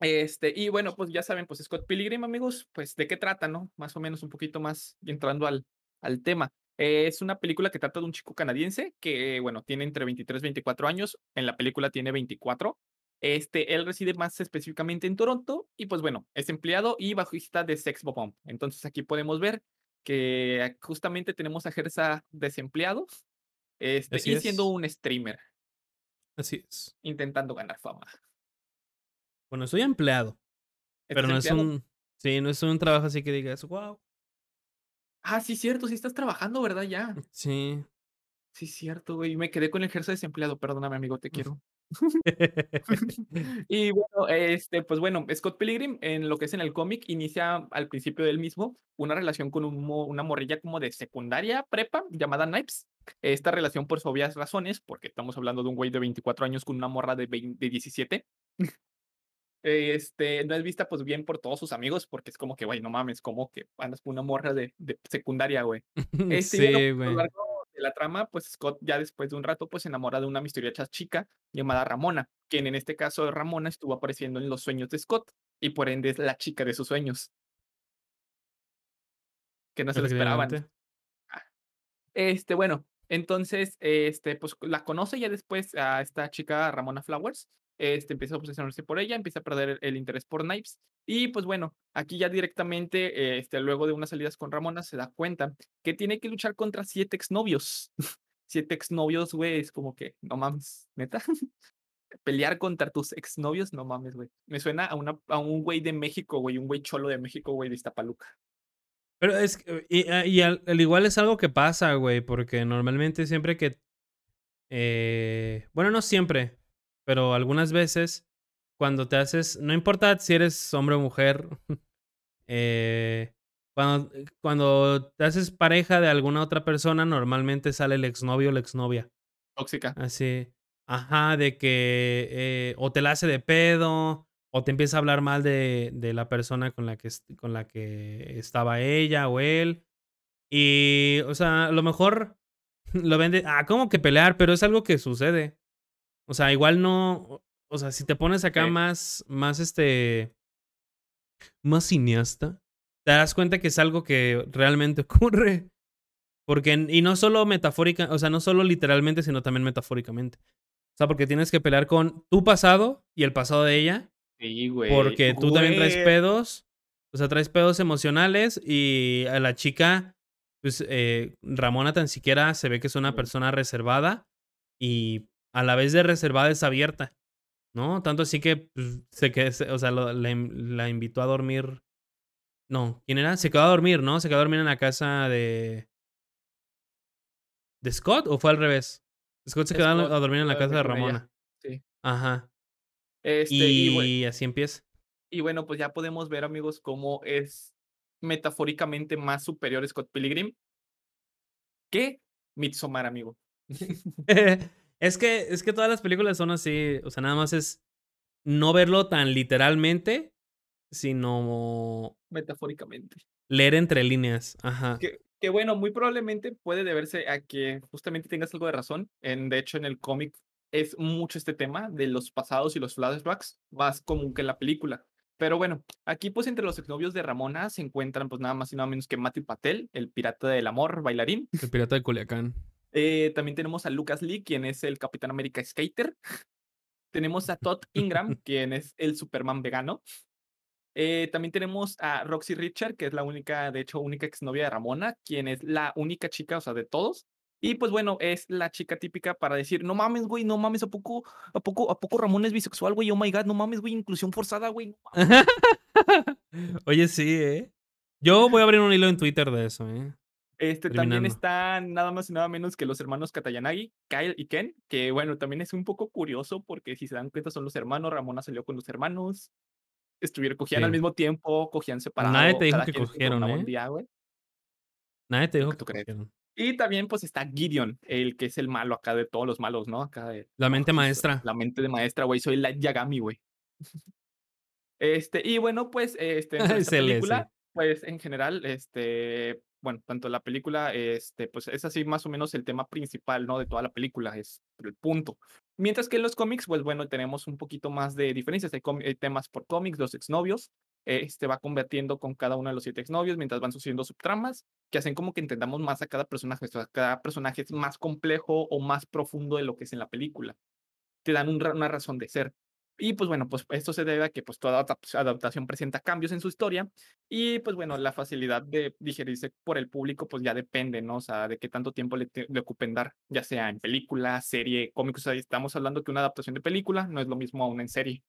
Este, y bueno, pues ya saben, pues Scott Pilgrim, amigos, pues de qué trata, ¿no? Más o menos un poquito más entrando al, al tema. Eh, es una película que trata de un chico canadiense que, bueno, tiene entre 23 y 24 años. En la película tiene 24. Este, él reside más específicamente en Toronto y pues bueno, es empleado y bajista de Sex Bomb. Entonces aquí podemos ver que justamente tenemos a Gersa desempleado este, y siendo es. un streamer, Así es. intentando ganar fama. Bueno, soy empleado, pero ¿Estás no es un sí, no es un trabajo así que digas: "Guau". Ah, sí, cierto, sí estás trabajando, ¿verdad? Ya. Sí. Sí, cierto, güey. Me quedé con el Gersa desempleado. Perdóname, amigo, te quiero. Y bueno, este, pues bueno, Scott Pilgrim, en lo que es en el cómic, inicia al principio del mismo una relación con un mo una morrilla como de secundaria, prepa, llamada Nipes. Esta relación, por obvias razones, porque estamos hablando de un güey de 24 años con una morra de vein de 17. Este, no es vista, pues, bien por todos sus amigos, porque es como que, güey, no mames, ¿cómo que andas con una morra de de secundaria, güey? Este, Sí, a lo güey. largo de la trama, pues, Scott ya después de un rato, pues, se enamora de una misteriosa chica llamada Ramona, quien en este caso, Ramona estuvo apareciendo en los sueños de Scott, y por ende es la chica de sus sueños. Que no se lo esperaban. Ah. Este, bueno, entonces, este, pues, la conoce ya después a esta chica, Ramona Flowers, este, empieza a obsesionarse por ella, empieza a perder el interés por Nipes, y pues bueno, aquí ya directamente, este, luego de unas salidas con Ramona, se da cuenta que tiene que luchar contra 7 exnovios. 7 exnovios, güey, es como que, no mames, ¿neta? Pelear contra tus exnovios, no mames, güey. Me suena a una a un güey de México, güey, un güey cholo de México, güey, de Iztapaluca. Pero es y, al al igual es algo que pasa, güey, porque normalmente siempre que eh, bueno, no siempre, pero algunas veces cuando te haces no importa si eres hombre o mujer, eh, cuando cuando te haces pareja de alguna otra persona, normalmente sale el exnovio o la exnovia. Tóxica. Así, ajá, de que, eh, o te la hace de pedo, o te empieza a hablar mal de de la persona con la que con la que estaba ella o él. Y, o sea, a lo mejor lo ven de: "Ah, ¿cómo que pelear?". Pero es algo que sucede. O sea, igual no, o sea, si te pones acá Sí. más más, este más cineasta, te das cuenta que es algo que realmente ocurre. Porque y no solo metafórica, o sea, no solo literalmente, sino también metafóricamente. O sea, porque tienes que pelear con tu pasado y el pasado de ella, Sí, güey. porque tú también traes pedos, o sea, traes pedos emocionales y a la chica, pues, eh, Ramona tan siquiera se ve que es una persona reservada y a la vez de reservada es abierta, ¿no? Tanto así que, pues, se que se o sea, lo la in la invitó a dormir no, ¿quién era? Se quedó a dormir, ¿no? Se quedó a dormir en la casa de ¿de Scott o fue al revés? Scott se quedó a Scott a dormir en la quedó casa de. Ramona. Sí. Ajá. Este, Y así empieza. y bueno, pues ya podemos ver, amigos, cómo es metafóricamente más superior Scott Pilgrim que Midsommar, amigo. Es que es que todas las películas son así, o sea, nada más es no verlo tan literalmente, sino Metafóricamente. leer entre líneas. Ajá. Que que bueno, muy probablemente puede deberse a que justamente tengas algo de razón. En de hecho, en el cómic es mucho este tema de los pasados y los flashbacks, más común que en la película. Pero bueno, aquí, pues, entre los exnovios de Ramona se encuentran, pues, nada más y nada menos que Matthew Patel, el pirata del amor, bailarín. El pirata de Culiacán. Eh, también tenemos a Lucas Lee, quien es el Capitán América Skater. Tenemos a Todd Ingram, quien es el Superman vegano. Eh, también tenemos a Roxy Richard, que es la única, de hecho, única exnovia de Ramona, quien es la única chica, o sea, de todos. Y pues bueno, es la chica típica para decir, no mames, güey, no mames, ¿a poco, a poco, a poco Ramón es bisexual, güey? Oh my god, no mames, güey, inclusión forzada, güey. no mames". Oye, sí, ¿eh? Yo voy a abrir un hilo en Twitter de eso, ¿eh? Este, también están nada más y nada menos que los hermanos Katayanagi, Kyle y Ken, que bueno, también es un poco curioso porque si se dan cuenta son los hermanos, Ramona salió con los hermanos, estuvieron cogían al Sí. mismo tiempo, cogían Nadie te dijo que cogieron, ¿eh? día. Nadie te dijo que cogieron. Y también, pues, está Gideon, el que es el malo acá de todos los malos, ¿no? Acá de La mente oh, maestra. la mente de maestra, güey, soy Light Yagami, güey. Este, y bueno, pues, este, esta sí. película, pues, en general, este, bueno, tanto la película, este, pues, es así más o menos el tema principal, ¿no? De toda la película, es el punto. Mientras que en los cómics, pues, bueno, tenemos un poquito más de diferencias, hay hay temas por cómics, los exnovios, este, va convirtiendo con cada uno de los 7 exnovios mientras van sucediendo subtramas, que hacen como que entendamos más a cada personaje, o sea, cada personaje es más complejo o más profundo de lo que es en la película. Te dan un una razón de ser. Y, pues, bueno, pues, esto se debe a que, pues, toda adap adaptación presenta cambios en su historia y, pues, bueno, la facilidad de digerirse por el público, pues, ya depende, ¿no? O sea, de qué tanto tiempo le ocupen dar, ya sea en película, serie, sea, estamos hablando que una adaptación de película no es lo mismo a una en serie.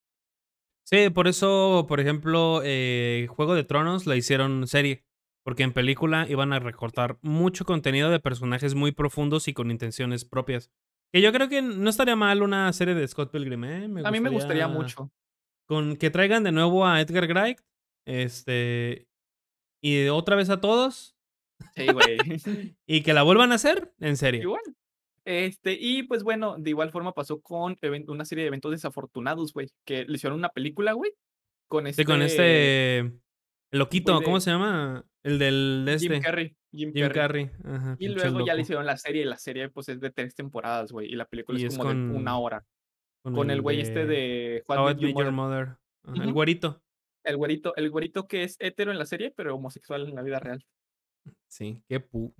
Sí, por eso, por ejemplo, eh, Juego de Tronos la hicieron serie, porque en película iban a recortar mucho contenido de personajes muy profundos y con intenciones propias. Que yo creo que no estaría mal una serie de Scott Pilgrim, ¿eh? Me A mí me gustaría mucho. con que traigan de nuevo a Edgar Wright, este, y otra vez a todos. Sí, güey. Y que la vuelvan a hacer en serie. Igual. Este, y pues bueno, de igual forma pasó con una serie de eventos desafortunados, güey, que le hicieron una película, güey, con Sí, con este este el loquito, ¿cómo se llama? El del de Jim este. Carrey, Jim Jim Carrey. Carrey, ajá, Y luego ya le hicieron la serie, y la serie, pues, es de 3 temporadas, güey, y la película Y es es como de 1 con hora. con Con el güey este de de How I Met Your Mother. Mother. Ajá, el güerito. El güerito el güerito que es hetero en la serie, pero homosexual en la vida real. Sí, qué pu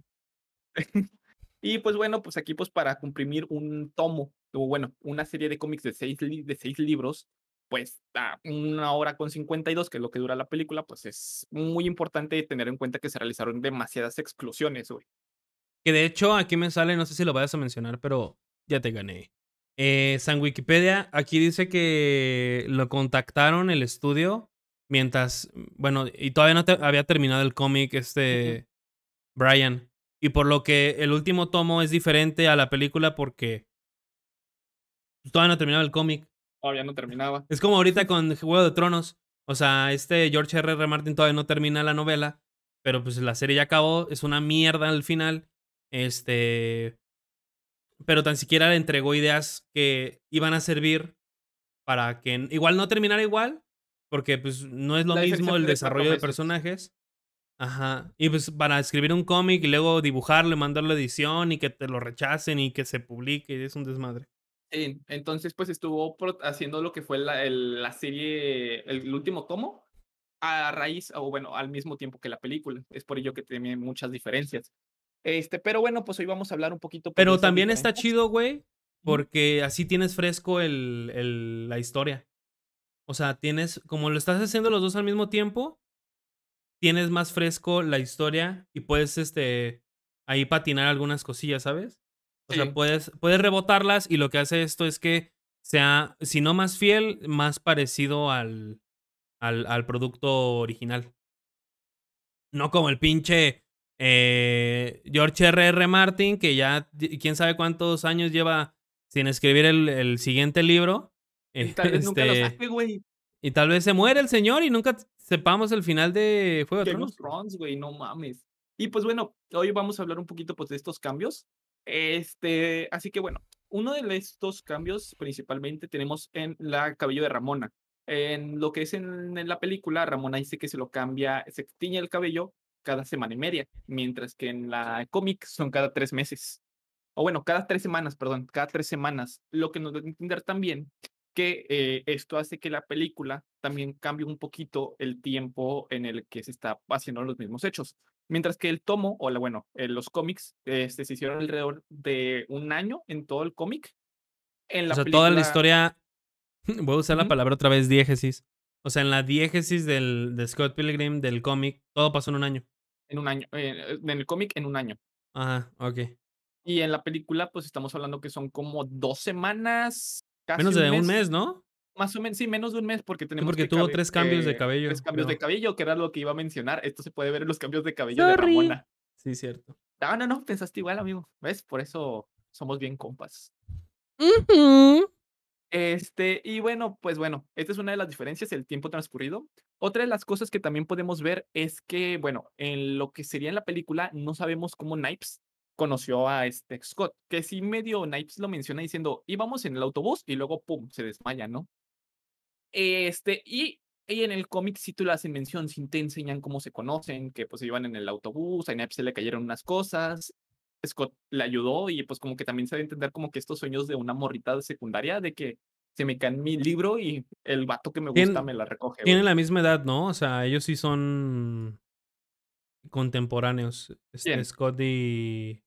Y, pues, bueno, pues, aquí, pues, para comprimir un tomo, o bueno, una serie de cómics de 6 li de 6 libros, pues, a 1 hora con 52, que es lo que dura la película, pues, es muy importante tener en cuenta que se realizaron demasiadas exclusiones, güey. Que de hecho, aquí me sale, no sé si lo vayas a mencionar, pero ya te gané. Eh, San Wikipedia, aquí dice que lo contactaron el estudio mientras, bueno, y todavía no te había terminado el cómic, este, Brian. Y por lo que el último tomo es diferente a la película porque todavía no terminaba el cómic. Todavía no terminaba. Es como ahorita con Juego de Tronos. O sea, este George R. R. Martin todavía no termina la novela, pero pues la serie ya acabó, es una mierda al final. Este, pero tan siquiera le entregó ideas que iban a servir para que igual no terminara igual, porque pues no es lo La mismo el fue de 4 desarrollo de personajes. Ajá. Y pues para escribir un cómic y luego dibujarlo y mandarlo a edición y que te lo rechacen y que se publique, es un desmadre. Sí, entonces, pues, estuvo haciendo lo que fue la el la serie, el último tomo, a raíz o bueno, al mismo tiempo que la película. Es por ello que tiene muchas diferencias. Este, pero bueno, pues, hoy vamos a hablar un poquito, pues, Pero también está chido, güey, porque así tienes fresco el el la historia. O sea, tienes como lo estás haciendo los 2 al mismo tiempo tienes más fresco la historia y puedes, este, ahí patinar algunas cosillas, ¿sabes? O sea, puedes puedes rebotarlas y lo que hace esto es que sea, si no más fiel, más parecido al al al producto original. No como el pinche, eh, George R. R. Martin, que ya quién sabe cuántos años lleva sin escribir el el siguiente libro. Y tal vez nunca lo Este, saque, güey. y tal vez se muere el señor y nunca sepamos el final de Juego de Game. Thrones, güey, no mames. Y, pues, bueno, hoy vamos a hablar un poquito, pues, de estos cambios. Este, así que, bueno, uno de estos cambios, principalmente, tenemos en la cabello de Ramona. En lo que es en la película, Ramona dice que se lo cambia se tiñe el cabello cada semana y media, mientras que en la cómic son cada 3 meses. O bueno, cada 3 semanas, perdón, cada 3 semanas. Lo que nos da a entender también que, eh, esto hace que la película también cambie un poquito el tiempo en el que se está haciendo los mismos hechos. Mientras que el tomo, o la bueno, eh, los cómics, este, se hicieron alrededor de 1 año en todo el cómic. En O la sea, toda la historia voy a usar la palabra otra vez, diégesis. O sea, en la diégesis del de Scott Pilgrim, del cómic, todo pasó en 1 año. En 1 año, eh, en el cómic en 1 año. Ajá, okey. Y en la película, pues, estamos hablando que son como 2 semanas, casi Menos 1 de 1 mes. mes, ¿no? Más o menos, sí, menos de 1 mes, porque Sí, tenemos porque que tuvo 3 cambios de eh, 3 cabello, cambios de cabello, que era lo que iba a mencionar. Esto se puede ver en los cambios de cabello de Sorry. Ramona. Sí, cierto. Ah, no, no, pensaste igual, amigo, ¿ves? Por eso somos bien compas. Este, y bueno, pues bueno, esta es una de las diferencias, el tiempo transcurrido. Otra de las cosas que también podemos ver es que, bueno, en lo que sería en la película, no sabemos cómo Snipes conoció a este Scott, que sí medio Snipes lo menciona diciendo: "Íbamos en el autobús", y luego pum, se desmaya, ¿no? Este, y y en el cómic sí te lo hacen mención, sí te enseñan cómo se conocen, que, pues, iban en el autobús, a Snipes se le cayeron unas cosas, Scott le ayudó y, pues, como que también se a entender como que estos sueños de una morrita de secundaria, de que se me cae mi libro y el vato que me gusta Tien me la recoge, tienen la misma edad, ¿no? O sea, ellos sí son contemporáneos, este. Scott y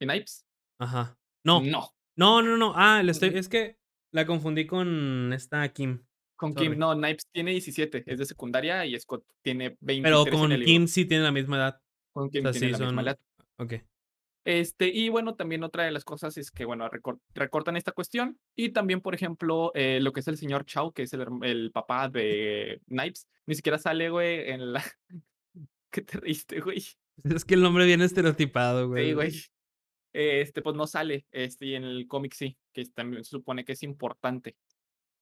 ¿Snipes? Ajá. No. No. No, no, no. Ah, le estoy es que la confundí con esta Kim. Con Kim, no, Snipes tiene 17, es de secundaria y Scott tiene Pero 23 en el con. Kim sí tienen la misma edad. Con O Kim sea, tiene sí la misma edad. okey. Este, y bueno, también otra de las cosas es que, bueno, recor recortan esta cuestión, y también, por ejemplo, eh, lo que es el señor Chow, que es el el papá de Snipes, ni siquiera sale, güey, en la ¿Qué te reíste, güey? Es que el nombre viene estereotipado, Sí, güey. Güey. Este, pues no sale, este, y en el cómic sí, que también se supone que es importante.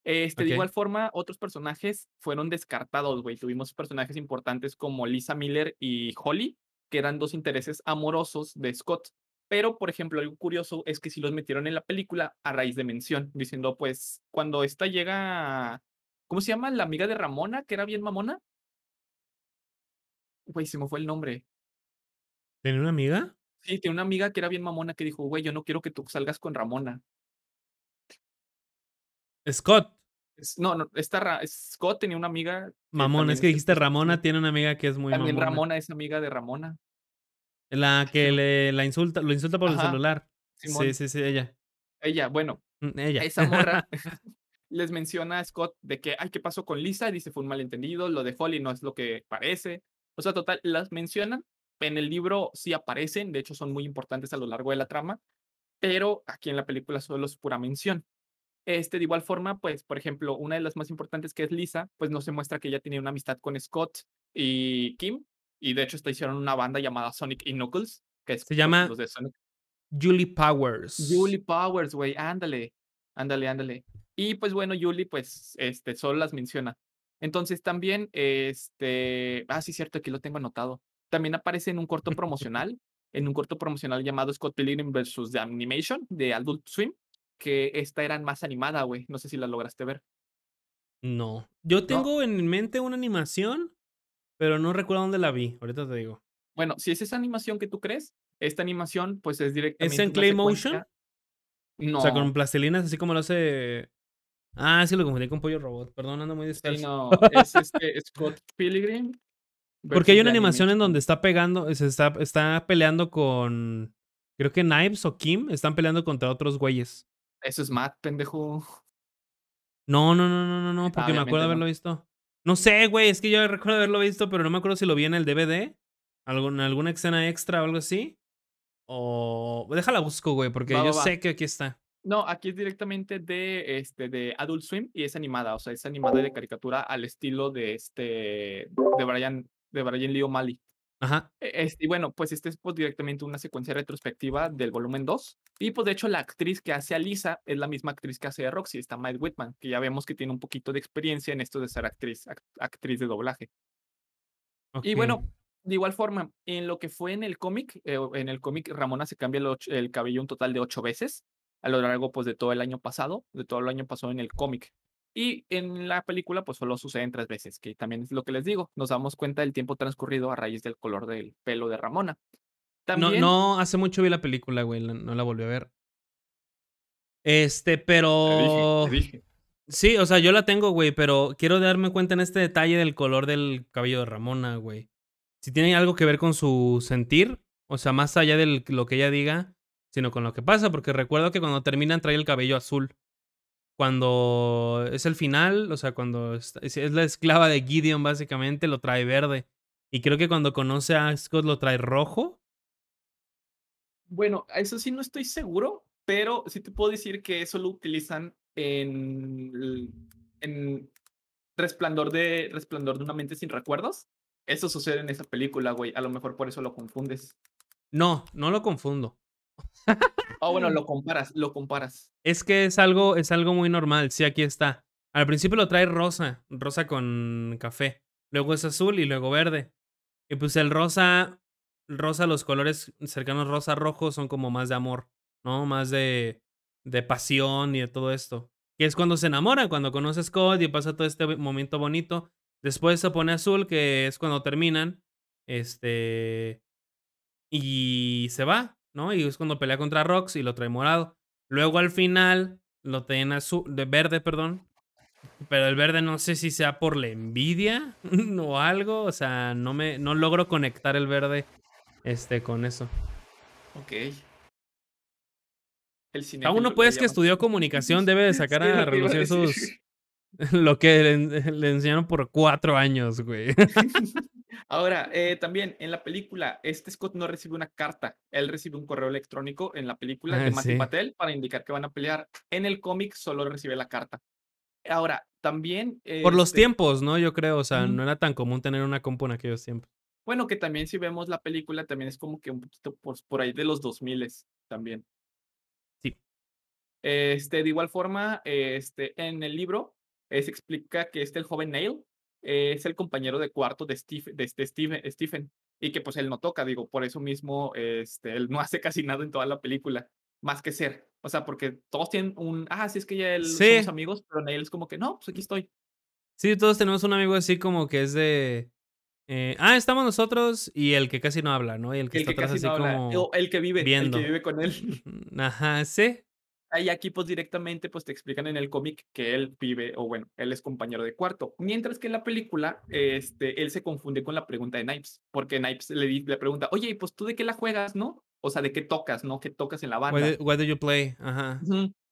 Este, de igual forma, otros personajes fueron descartados, güey. Tuvimos personajes importantes como Lisa Miller y Holly, que eran 2 intereses amorosos de Scott. Pero, por ejemplo, algo curioso es que sí los metieron en la película a raíz de mención, diciendo, pues, cuando esta llega ¿cómo se llama la amiga de Ramona, que era bien mamona? Güey, se me fue el nombre. ¿Tenía una amiga? Sí, tiene una amiga que era bien mamona que dijo: "Güey, yo no quiero que tú salgas con Ramona". Scott. Es no, no, esta Ra Scott tenía una amiga que Mamona, es que dijiste Ramona, tiene una amiga que es muy también mamona. Ramona es amiga de Ramona. La que le la insulta lo insulta por el Ajá, celular. Sí, sí, sí, ella. Ella, bueno, Mm, ella. esa morra les menciona a Scott de que: "Ay, ¿qué pasó con Lisa?", dice: "Fue un malentendido, lo de Holly no es lo que parece". O sea, total, las mencionan, en el libro sí aparecen, de hecho, son muy importantes a lo largo de la trama, pero aquí en la película solo es pura mención. Este, de igual forma, pues, por ejemplo, una de las más importantes, que es Lisa, pues, no se muestra que ella tenía una amistad con Scott y Kim, y de hecho, hasta hicieron una banda llamada Sonic y Knuckles, que es, Se llama los de Sonic. Julie Powers. Julie Powers, güey, ándale, ándale, ándale. Y, pues, bueno, Julie, pues, este, solo las menciona. Entonces, también, este, ah, sí, cierto, aquí lo tengo anotado. También aparece en un corto promocional, en un corto promocional llamado Scott Pilgrim versus The Animation, de Adult Swim, que esta era más animada, güey, no sé si la lograste ver. No. Yo ¿No? tengo en mente una animación, pero no recuerdo dónde la vi. Ahorita te digo. Bueno, si es esa animación que tú crees, esta animación, pues, es ¿Es directamente en una Claymotion? secuencia O sea, con No. plastilinas, así como lo hace ah, es que lo confundí con Pollo Robot. Perdón, ando muy Sí, disperso. no, es, este, Scott Pilgrim Porque hay una animación en donde está pegando se está está peleando con creo que Knives o Kim están peleando contra otros güeyes. Eso es Matt, pendejo. No, no, no, no, no, no, Ah, porque me acuerdo no. haberlo visto. No sé, güey, es que yo recuerdo haberlo visto, pero no me acuerdo si lo vi en el DVD, algún alguna escena extra o algo así, o déjala busco, güey, porque Va, yo va, va. sé que aquí está. No, aquí es directamente de, este, de Adult Swim y es animada, o sea, es animada de caricatura al estilo de, este, de Brian de Brian Lee O'Malley. Ajá. E este, y bueno, pues, este es, pues, directamente una secuencia retrospectiva del volumen 2 y, pues, de hecho, la actriz que hace a Lisa es la misma actriz que hace a Roxy, esta Mae Whitman, que ya vemos que tiene un poquito de experiencia en esto de ser actriz ac actriz de doblaje. Y bueno, de igual forma, en lo que fue en el cómic, eh, en el cómic, Ramona se cambia el el cabello un total de 8 veces, a lo largo, pues, de todo el año pasado, de todo el año pasado en el cómic. Y en la película, pues, solo suceden 3 veces, que también es lo que les digo, nos damos cuenta del tiempo transcurrido a raíz del color del pelo de Ramona. No También no, hace mucho vi la película, güey, no no la volví a ver. Este, Te dije, te pero dije. sí, o sea, yo la tengo, güey, pero quiero darme cuenta en este detalle del color del cabello de Ramona, güey. Si tiene algo que ver con su sentir, o sea, más allá del lo que ella diga, sino con lo que pasa, porque recuerdo que cuando terminan trae el cabello azul. Cuando es el final, o sea, cuando es es la esclava de Gideon, básicamente, lo trae verde. Y creo que cuando conoce a Scott lo trae rojo. Bueno, eso sí no estoy seguro, pero sí te puedo decir que eso lo utilizan en en Resplandor de Resplandor de una mente sin recuerdos. Eso sucede en esa película, güey. A lo mejor por eso lo confundes. No, no lo confundo. Ah, bueno, lo comparas, lo comparas. Es que es algo es algo muy normal. Sí, aquí está. Al principio lo trae rosa, rosa con café. Luego es azul y luego verde. Y pues el rosa rosa, los colores cercanos rosa rojo son como más de amor, ¿no? Más de de pasión y de todo esto. Que es cuando se enamora, cuando conoce a Scott y pasa todo este momento bonito. Después se pone azul, que es cuando terminan. Este. Y se va, ¿no? Y es cuando pelea contra Rox y lo trae morado. Luego al final lo traen azul, de verde, perdón. Pero el verde no sé si sea por la envidia o algo. O sea, no me no logro conectar el verde este, con eso. Ok. El A cinéfilo uno, pues, que llaman. estudió comunicación debe de sacar Sí, a que relucir sus lo que le le enseñaron por 4 años, güey. Ahora, eh, también en la película, este Scott no recibe una carta, él recibe un correo electrónico en la película de Matthew sí. Patel para indicar que van a pelear. En el cómic solo recibe la carta. Ahora, también, Por los este, tiempos, ¿no? Yo creo, o sea, no era tan común tener una compu en aquellos tiempos. bueno, que también si vemos la película, también es como que un poquito por, por ahí de los 2000 también. Sí. Este, de igual forma, este, en el libro eh, se explica que este, el joven Neil, eh, es el compañero de cuarto de, Steve, de este Steve- Stephen, y que pues él no toca, digo, por eso mismo, este, él no hace casi nada en toda la película, más que ser. O sea, porque todos tienen un, ah, sí, es que ya él somos Sí. amigos, pero Neil es como que, no, pues aquí estoy. Sí, todos tenemos un amigo así como que es de, eh, ah, estamos nosotros y el que casi no habla, ¿no? Y el que El está que atrás casi así no como el que vive, el viendo. que vive con él. Ajá, sí. Ahí aquí pues directamente pues te explican en el cómic que él vive o bueno, él es compañero de cuarto. Mientras que en la película, este, él se confunde con la pregunta de Snipes, porque Snipes le, le pregunta, oye, ¿y pues tú de qué la juegas, no? O sea, ¿de qué tocas, no? ¿Qué tocas en la Why banda? do why do you play? Ajá.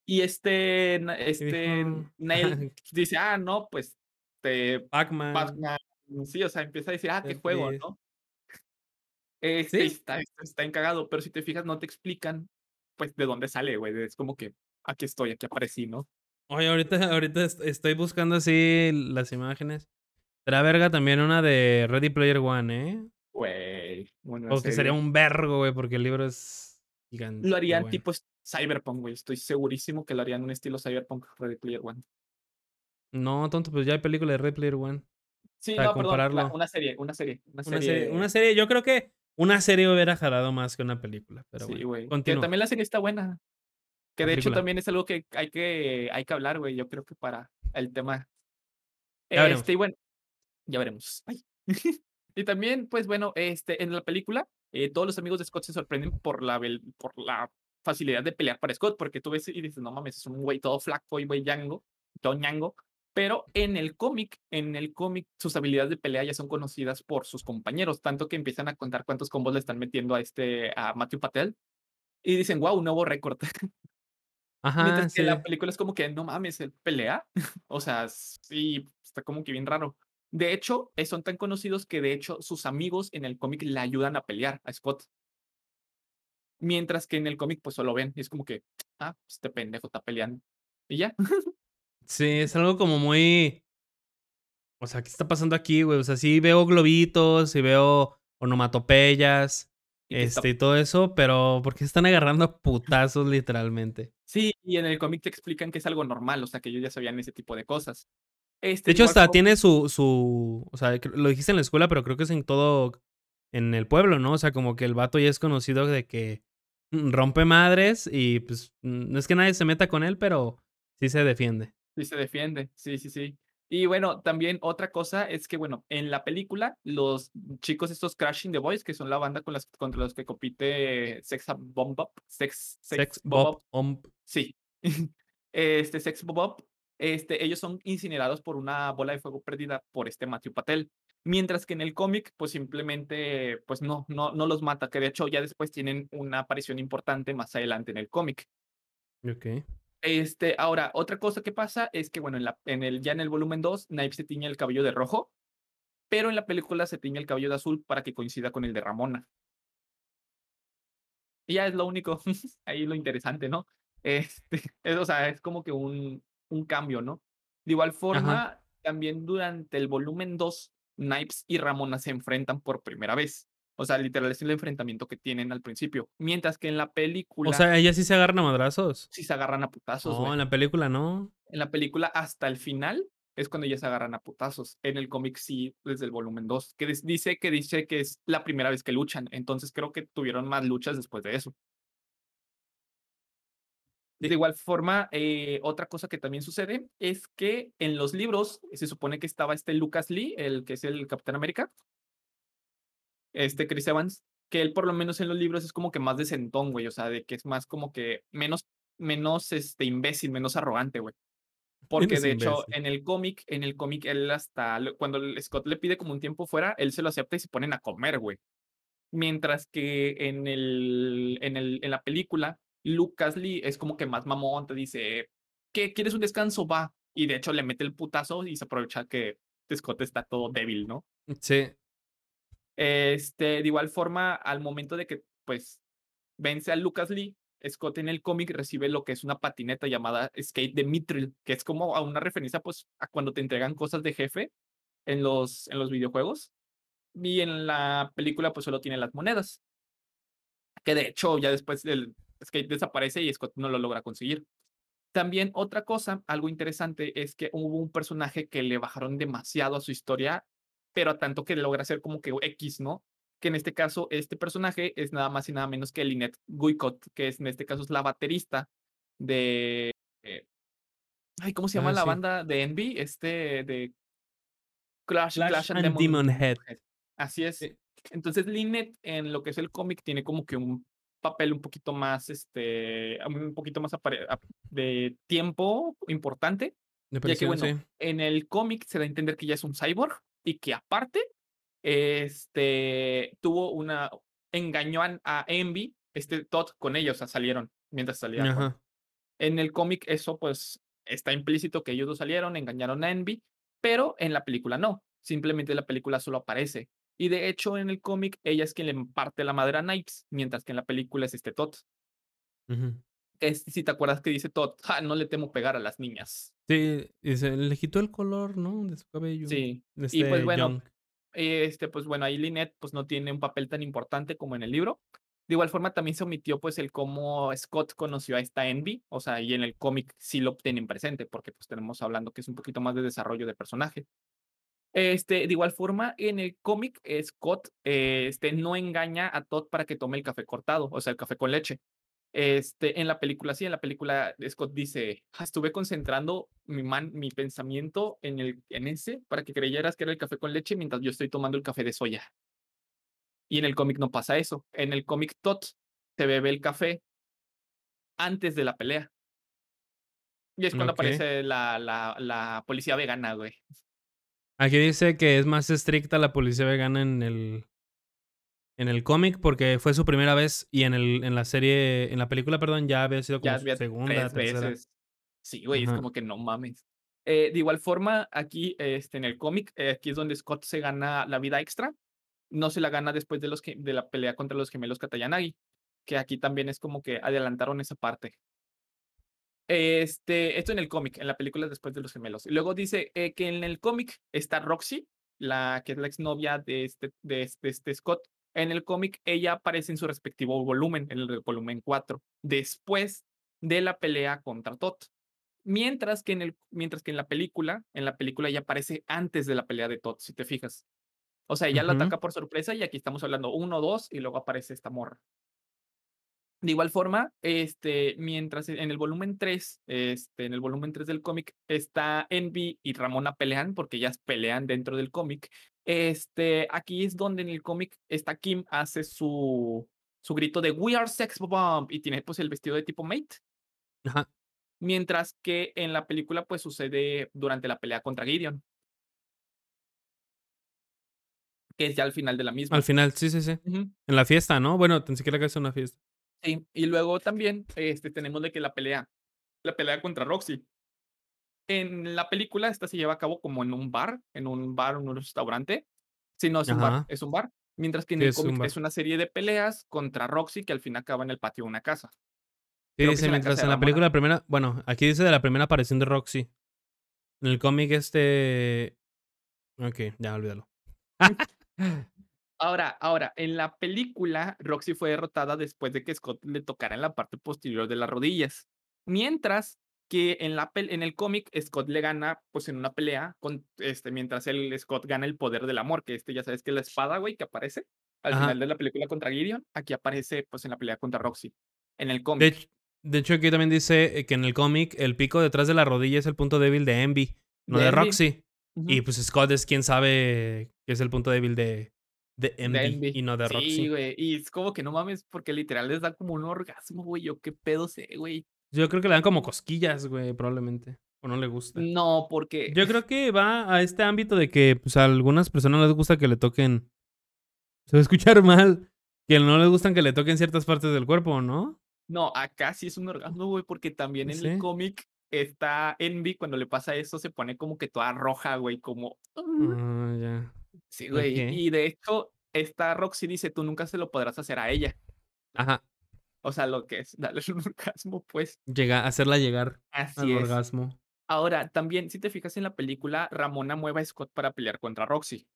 Y este, este, dijo, dice, ah, no, pues, te, Pac-Man. Pac-Man". Sí, o sea, empieza a decir, ah, qué juego. ¿no? Este, Sí. está, está encagado, pero si te fijas, no te explican, pues, de dónde sale, güey. Es como que, aquí estoy, aquí aparecí, ¿no? Oye, ahorita ahorita est estoy buscando así las imágenes. Será verga también una de Ready Player One, ¿eh? Güey, O que sería un vergo, güey, porque el libro es gigante. Lo harían bueno. tipo Cyberpunk, güey. Estoy segurísimo que lo harían un estilo Cyberpunk Ready Player One. No, tonto, pues ya hay película de Ready Player One. Sí, Para no, perdón, compararlo. una serie, una serie, una Una serie. serie, una serie, yo creo que una serie hubiera jalado más que una película, pero sí, bueno. güey. Que Continúa. también la serie está buena. Que La de hecho también es algo que hay que, hay que hablar, güey. Yo creo que para el tema. Ya. Este, y bueno, ya veremos. Ay. y también, pues bueno, este, en la película, eh, todos los amigos de Scott se sorprenden por la, por la facilidad de pelear para Scott, porque tú ves y dices, no mames, es un güey todo flaco y güey ñango, todo ñango. Pero en el cómic, en el cómic, sus habilidades de pelea ya son conocidas por sus compañeros, tanto que empiezan a contar cuántos combos le están metiendo a este, a Matthew Patel. Y dicen, wow, un nuevo récord. Ajá, Mientras que sí. la película es como que, no mames, ¿él pelea? o sea, sí, está como que bien raro. De hecho, eh, son tan conocidos que de hecho sus amigos en el cómic le ayudan a pelear a Scott. Mientras que en el cómic pues solo ven, y es como que, ah, este pendejo está peleando. Y ya. Sí, es algo como muy. O sea, ¿qué está pasando aquí, güey? O sea, sí veo globitos y veo onomatopeyas, Y este, y todo eso, pero ¿por qué están agarrando a putazos literalmente? Sí, y en el cómic te explican que es algo normal, o sea, que ellos ya sabían ese tipo de cosas. Este, De hecho, igual hasta tiene su, su, o sea, lo dijiste en la escuela, pero creo que es en todo, en el pueblo, ¿no? O sea, como que el vato ya es conocido de que rompe madres y pues no es que nadie se meta con él, pero sí se defiende. Sí, se defiende, sí, sí, sí. Y bueno, también otra cosa es que, bueno, en la película, los chicos estos Crashing the Boys, que son la banda con las, contra los que compite Sex Bomb Up, Sex, Sex, Sex, Bob sí. Este Sex Bob Up, este, ellos son incinerados por una bola de fuego perdida por este Matthew Patel. Mientras que en el cómic, pues simplemente, pues no, no, no los mata, que de hecho ya después tienen una aparición importante más adelante en el cómic. Ok. Este, ahora, otra cosa que pasa es que, bueno, en la, en el, ya en el volumen 2, Knife se tiñe el cabello de rojo, pero en la película se tiñe el cabello de azul para que coincida con el de Ramona. Y ya es lo único, ahí lo interesante, ¿no? Este, es, o sea, es como que un, un cambio, ¿no? De igual forma, también durante el volumen 2, Snipes y Ramona se enfrentan por primera vez. O sea, literal es el enfrentamiento que tienen al principio. Mientras que en la película. O sea, ellas sí se agarran a madrazos. Sí se agarran a putazos. No, en la película no. En la película, hasta el final, es cuando ellas se agarran a putazos. En el cómic sí, desde el volumen 2. Que dice que dice que es la primera vez que luchan. Entonces creo que tuvieron más luchas después de eso. De igual forma, eh, otra cosa que también sucede es que en los libros se supone que estaba este Lucas Lee, el que es el Capitán América, este Chris Evans, que él por lo menos en los libros es como que más decentón, güey, o sea, de que es más como que menos, menos este imbécil, menos arrogante, güey. Porque de hecho, en el cómic, en el cómic, él hasta cuando Scott le pide como un tiempo fuera, él se lo acepta y se ponen a comer, güey. Mientras que en el, en el, en la película, Lucas Lee es como que más mamón, te dice, ¿qué? ¿Quieres un descanso? Va. Y de hecho le mete el putazo y se aprovecha que Scott está todo débil, ¿no? Sí. Este, de igual forma, al momento de que, pues, vence a Lucas Lee, Scott en el cómic recibe lo que es una patineta llamada Skate de Mithril, que es como a una referencia, pues, a cuando te entregan cosas de jefe en los, en los videojuegos. Y en la película, pues, solo tiene las monedas. Que de hecho, ya después del, Skate desaparece y Scott no lo logra conseguir. También otra cosa, algo interesante, es que hubo un personaje que le bajaron demasiado a su historia, pero a tanto que logra ser como que X, ¿no? Que en este caso, este personaje es nada más y nada menos que Lynette Guicot, que es en este caso es la baterista de. Eh, ay, ¿cómo se llama Ah, la sí. banda de Envy? Este de Clash, Clash Clash and Demon Head. Así es. Sí. Entonces, Lynette, en lo que es el cómic, tiene como que un papel un poquito más, este, un poquito más de tiempo importante, ya que bueno, sí. en el cómic se da a entender que ya es un cyborg y que aparte, este, tuvo una, engañó a, Envy, este Todd con ella, o sea, salieron mientras salía. con- Ajá. En el cómic eso pues está implícito que ellos dos salieron, engañaron a Envy, pero en la película no, simplemente la película solo aparece. Y de hecho en el cómic ella es quien le parte la madre a Knives, mientras que en la película es este Todd. Ujú. Es, si te acuerdas que dice Todd, "Ja, no le temo pegar a las niñas. Sí, y se le quitó el color, ¿no? De su cabello. Sí. Este, Y pues bueno, Young. este, pues bueno, ahí Lynette pues no tiene un papel tan importante como en el libro. De igual forma también se omitió pues el cómo Scott conoció a esta Envy, o sea, y en el cómic sí lo tienen presente, porque pues tenemos hablando que es un poquito más de desarrollo de personaje. Este, de igual forma, en el cómic, Scott eh, este, no engaña a Todd para que tome el café cortado, o sea, el café con leche. Este, en la película, sí, en la película, Scott dice, "Ah, estuve concentrando mi, man, mi pensamiento en, el, en ese para que creyeras que era el café con leche mientras yo estoy tomando el café de soya. Y en el cómic no pasa eso. En el cómic, Todd se bebe el café antes de la pelea. Y es cuando aparece la, la, la policía vegana, güey. Aquí dice que es más estricta la policía vegana en el en el cómic porque fue su primera vez y en el en la serie en la película, perdón, ya había sido como Ya su segunda, tres tercera. veces. Sí, güey, es como que no mames. Eh, de igual forma, aquí este, en el cómic, eh, aquí es donde Scott se gana la vida extra. No se la gana después de, los que, de la pelea contra los gemelos Katayanagi, que aquí también es como que adelantaron esa parte. Este, esto en el cómic, en la película después de los gemelos. Luego dice eh, que en el cómic está Roxy, la que es la exnovia de este, de este, este Scott. En el cómic, ella aparece en su respectivo volumen, en el volumen 4, después de la pelea contra Todd. Mientras que, en el, mientras que en la película, en la película ella aparece antes de la pelea de Todd, si te fijas. O sea, ella Ujú. ataca por sorpresa y aquí estamos hablando uno, dos y luego aparece esta morra. De igual forma, este, mientras en el volumen 3, este, en el volumen 3 del cómic, está Envy y Ramona pelean, porque ellas pelean dentro del cómic. Este, aquí es donde en el cómic esta Kim hace su, su grito de We are sex bomb y tiene pues el vestido de tipo mate. Ajá. Mientras que en la película pues sucede durante la pelea contra Gideon. Que es ya al final de la misma. Al final, sí, sí, sí. En la fiesta, ¿no? Bueno, ni siquiera que es una fiesta. Sí, y luego también este, tenemos de que la pelea, la pelea contra Roxy. En la película, esta se lleva a cabo como en un bar, en un bar, en un restaurante. Sí, no es un bar, es un bar. Mientras que en Sí, el un cómic es una serie de peleas contra Roxy que al fin acaba en el patio de una casa. Sí, Creo dice, es en la mientras en la película la primera, bueno, aquí dice de la primera aparición de Roxy. En el cómic este... Ok, ya olvídalo. Ahora ahora, en la película, Roxy fue derrotada después de que Scott le tocara en la parte posterior de las rodillas. Mientras que en la en el cómic, Scott le gana, pues, en una pelea con este, mientras el Scott gana el poder del amor, que, este, ya sabes que es la espada, güey, que aparece al final Ajá. de la película contra Gideon, aquí aparece, pues, en la pelea contra Roxy, en el cómic. de hecho, aquí también dice, eh, que en el cómic, el pico detrás de la rodilla es el punto débil de Envy, no De. Roxy. Y, Ujú. pues, Scott es quien sabe que es el punto débil de de Envy y no de Sí, Roxy. güey, y es como que no mames, porque literal les da como un orgasmo, güey, ¿yo qué pedo sé, güey? Yo creo que le dan como cosquillas, güey, probablemente, o no le gusta. No, porque Yo creo que va a este ámbito de que, pues, a algunas personas les gusta que le toquen se va a escuchar mal, que no les gustan que le toquen ciertas partes del cuerpo, ¿no? No, acá sí es un orgasmo, güey, porque también en el cómic esta Envy, cuando le pasa eso, se pone como que toda roja, güey, como Ah, ya. Sí, güey, y de hecho, esta Roxy dice: "Tú nunca se lo podrás hacer a ella". Ajá. O sea, lo que es darles un orgasmo, pues. Llega hacerla llegar Así al es. orgasmo. Ahora, también, si te fijas en la película, Ramona mueve a Scott para pelear contra Roxy.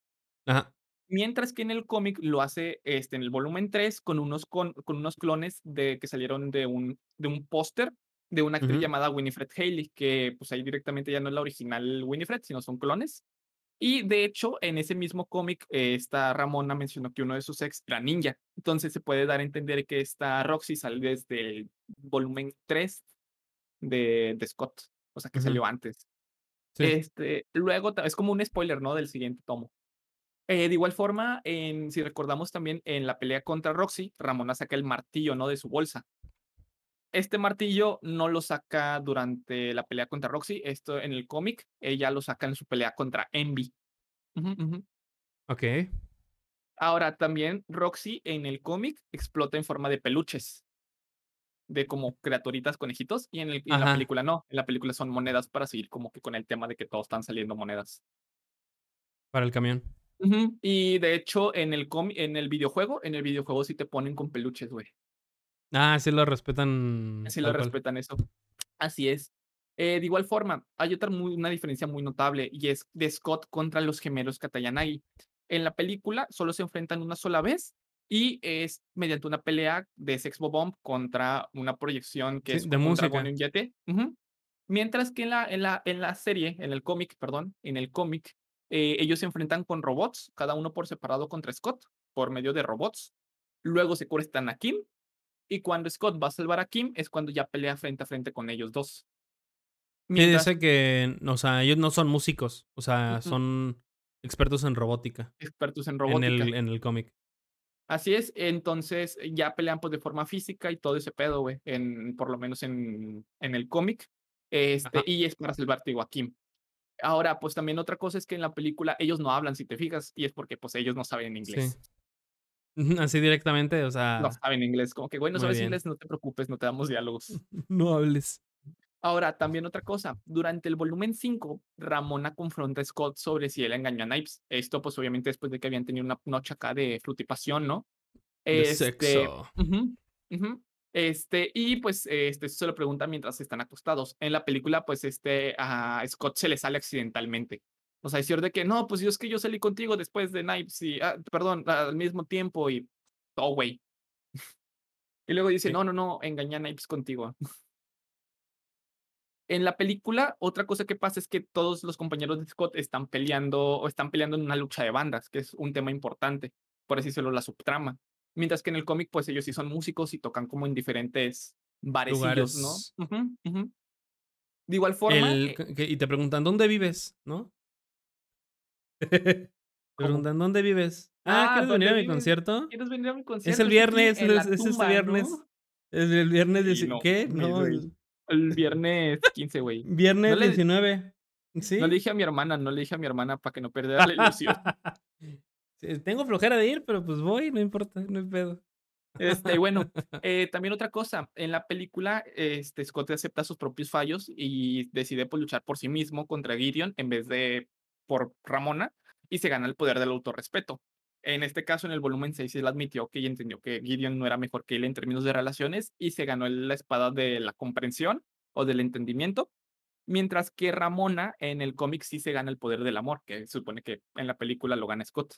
Ajá. Mientras que en el cómic lo hace, este, en el volumen 3 con unos con con unos clones de que salieron de un de un póster de una actriz llamada Winifred Heiley, que, pues, ahí directamente ya no es la original Winifred, sino son clones. Y de hecho, en ese mismo cómic, esta Ramona mencionó que uno de sus ex era ninja. Entonces, se puede dar a entender que esta Roxy sale desde el volumen 3 de de Scott, o sea, que Ujú. salió antes. Sí. Este, luego es como un spoiler, ¿no?, del siguiente tomo. Eh, de igual forma, en si recordamos también en la pelea contra Roxy, Ramona saca el martillo, ¿no?, de su bolsa. Este martillo no lo saca durante la pelea contra Roxy, esto en el cómic, ella lo saca en su pelea contra Envy. Okey. Ahora, también Roxy en el cómic explota en forma de peluches. De como criaturitas, conejitos, y en el y en la película no, en la película son monedas para seguir como que con el tema de que todos están saliendo monedas. Para el camión. Y de hecho, en el comi en el videojuego en el videojuego sí te ponen con peluches, güey. Ah, sí lo respetan Sí lo respetan eso. Así es. Eh, de igual forma, hay otra muy una diferencia muy notable, y es de Scott contra los gemelos Katayanagi. En la película solo se enfrentan una sola vez, y es mediante una pelea de Sex Bob-omb contra una proyección que Sí, es de un música. un yete. Ujú. Mientras que en la en la en la serie, en el cómic, perdón, en el cómic, eh, ellos se enfrentan con robots, cada uno por separado contra Scott, por medio de robots. Luego secuestran a Kim, y cuando Scott va a salvar a Kim, es cuando ya pelea frente a frente con ellos 2. Sí, Mientras dice que, o sea, ellos no son músicos, o sea, son expertos en robótica. Expertos en En robótica. el en el cómic. Así es, entonces, ya pelean, pues, de forma física y todo ese pedo, güey, en por lo menos en en el cómic, este, Ajá. y es para salvar, te digo, a Kim. Ahora, pues, también otra cosa es que en la película ellos no hablan, si te fijas, y es porque, pues, ellos no saben Sí. Ujú, así directamente, o No sea saben inglés, como que: "Güey, no Muy sabes bien. inglés, no te preocupes, no te damos diálogos". No hables. Ahora, también otra cosa, durante el volumen 5, Ramona confronta a Scott sobre si él engañó a Knives. Esto, pues, obviamente, después de que habían tenido una noche acá de frutipasión, ¿no? De Este sexo. ujú, ujú. Este, y pues, este, se lo pregunta mientras están acostados. En la película, pues, este, a Scott se le sale accidentalmente. O sea, decir de que: "No, pues, yo es que yo salí contigo después de Knives y, ah, perdón, al mismo tiempo", y no, güey. Y luego dice: Sí. "No, no, no, engañé a Knives contigo". En la película, otra cosa que pasa es que todos los compañeros de Scott están peleando o están peleando en una lucha de bandas, que es un tema importante, por así decirlo, la subtrama. Mientras que en el cómic, pues, ellos sí son músicos y tocan como en diferentes barecillos, ¿no? Ujú. De igual forma, El eh que y te preguntan: "¿Dónde vives?", ¿no? Preguntan: "¿Dónde vives?". "Ah, Ah, ¿quieres venir ¿dónde a mi vives? concierto?". ¿Quieres venir a mi "Es el concierto? Es aquí viernes, es es este viernes, ¿no? es el viernes Sí, dieci", no ¿qué? No, el El viernes 15, güey. No Viernes le 19, no le ¿sí? dije a mi hermana no le dije a mi hermana para que no perdiera la ilusión. Sí, tengo flojera de ir, pero, pues, voy, no importa, no hay pedo. Este, bueno, eh, también otra cosa, en la película, este, Scott acepta sus propios fallos y decide, pues, luchar por sí mismo contra Gideon en vez de por Ramona, y se gana el poder del autorrespeto. En este caso, en el volumen 6, él admitió que ella entendió que Gideon no era mejor que él en términos de relaciones, y se ganó la espada de la comprensión o del entendimiento, mientras que Ramona en el cómic sí se gana el poder del amor, que supone que en la película lo gana Scott.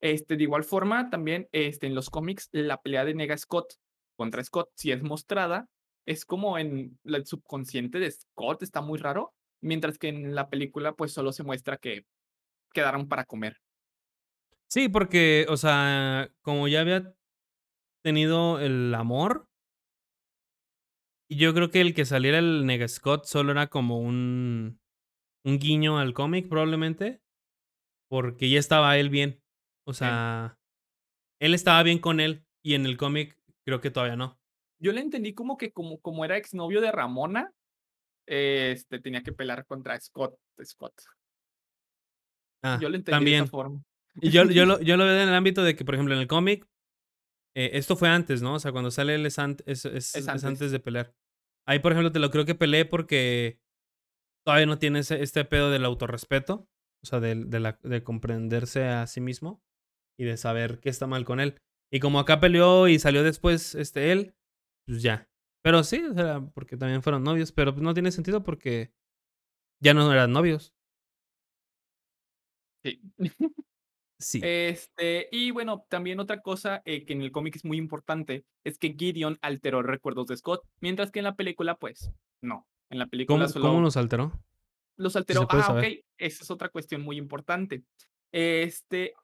Este, de igual forma, también, este, en los cómics, la pelea de Nega Scott contra Scott, si es mostrada, es como en el subconsciente de Scott, está muy raro, mientras que en la película, pues, solo se muestra que quedaron para comer. Sí, porque, o sea, como ya había tenido el amor y yo creo que el que saliera el Nega Scott solo era como un un guiño al cómic, probablemente, porque ya estaba él bien. O Sí. sea, él estaba bien con él, y en el cómic creo que todavía no. Yo le entendí como que como como era exnovio de Ramona, este, tenía que pelear contra Scott Scott. Yo Ah, lo entendí de esa también. forma. Y yo yo lo yo lo veo en el ámbito de que, por ejemplo, en el cómic, eh, esto fue antes, ¿no? O sea, cuando sale él es ant es es Es es antes. antes de pelear. Ahí, por ejemplo, te lo creo que pelee porque todavía no tiene ese este pedo del autorrespeto, o sea, del de la de comprenderse a sí mismo y de saber qué está mal con él. Y como acá peleó y salió después, este, él, pues ya. Pero sí, o sea, porque también fueron novios, pero, pues, no tiene sentido porque ya no eran novios. Sí. Sí. Este, y bueno, también otra cosa, eh, que en el cómic es muy importante, es que Gideon alteró recuerdos de Scott, mientras que en la película, pues, no. En la película ¿Cómo cómo solo los alteró? los alteró ah, saber. okey, esa es otra cuestión muy importante. Este,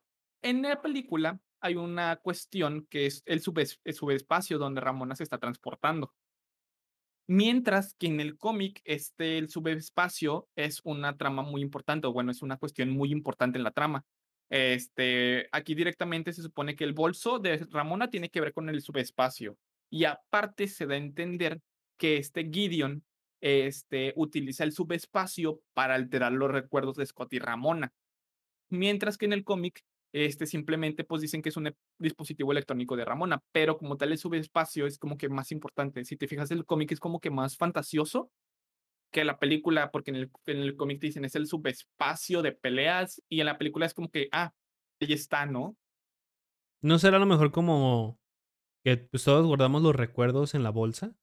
en la película hay una cuestión que es el subes el subespacio donde Ramona se está transportando. Mientras que en el cómic, este, el subespacio es una trama muy importante, o bueno, es una cuestión muy importante en la trama. Este, aquí directamente se supone que el bolso de Ramona tiene que ver con el subespacio, y aparte se da a entender que este Gideon, este, utiliza el subespacio para alterar los recuerdos de Scott y Ramona. Mientras que en el cómic, este, simplemente, pues, dicen que es un e dispositivo electrónico de Ramona, pero como tal el subespacio es como que más importante. Si te fijas, el cómic es como que más fantasioso que la película, porque en el en el cómic te dicen: "Es el subespacio de peleas", y en la película es como que, ah, ahí está, ¿no? ¿No será a lo mejor como que, pues, todos guardamos los recuerdos en la bolsa?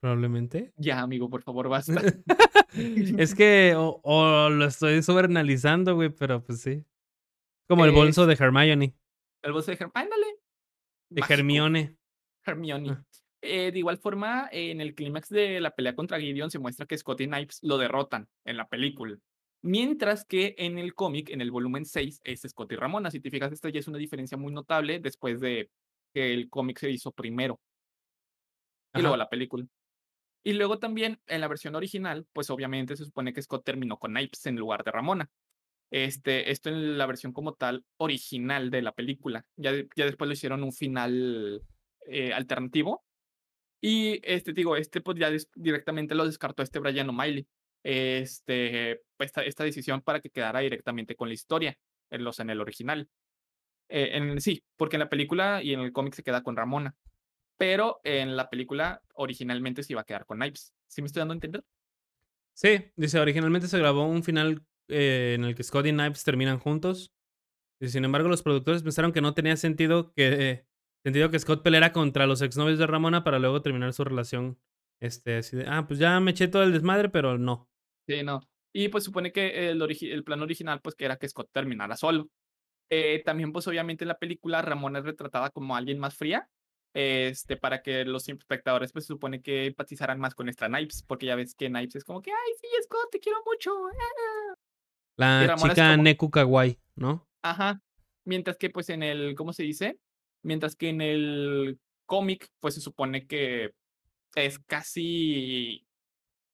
Probablemente. Ya, amigo, por favor, basta. Es que o o lo estoy sobreanalizando, güey, pero, pues, sí. Como el bolso de Hermione. El bolso de Her ándale, De mágico. Hermione. Hermione. Ah. Eh, de igual forma, en el clímax de la pelea contra Gideon se muestra que Scott y Snipes lo derrotan en la película. Mientras que en el cómic, en el volumen 6, es Scott y Ramona. Si te fijas, esta ya es una diferencia muy notable después de que el cómic se hizo primero y luego la película. Y luego también, en la versión original, pues, obviamente, se supone que Scott terminó con Snipes en lugar de Ramona. Este, esto en la versión como tal original de la película. Ya ya después le hicieron un final, eh, alternativo. Y, este, te digo, este, pues, ya directamente lo descartó este Brian O'Malley. Este, esta esta decisión para que quedara directamente con la historia, en los en el original. Eh, en sí, porque en la película y en el cómic se queda con Ramona, pero en la película originalmente se iba a quedar con Snipes, ¿sí me estoy dando a entender? Sí, dice: "Originalmente se grabó un final, eh, en el que Scott y Snipes terminan juntos. Y sin embargo, los productores pensaron que no tenía sentido que sentido que Scott peleara contra los exnovios de Ramona para luego terminar su relación". Este, así de: "Ah, pues, ya me eché todo el desmadre, pero no". Sí, no. Y, pues, supone que el el plan original, pues, que era que Scott terminara solo. Eh, también, pues, obviamente, en la película Ramona es retratada como alguien más fría, este, para que los espectadores, pues, supone que empatizaran más con esta Snipes, porque ya ves que Snipes es como que: "Ay, sí, Scott, te quiero mucho, ah". Y La chica como Neku Kawaii, ¿no? Ajá. Mientras que, pues, en el, ¿cómo se dice? Mientras que en el cómic, pues, se supone que es casi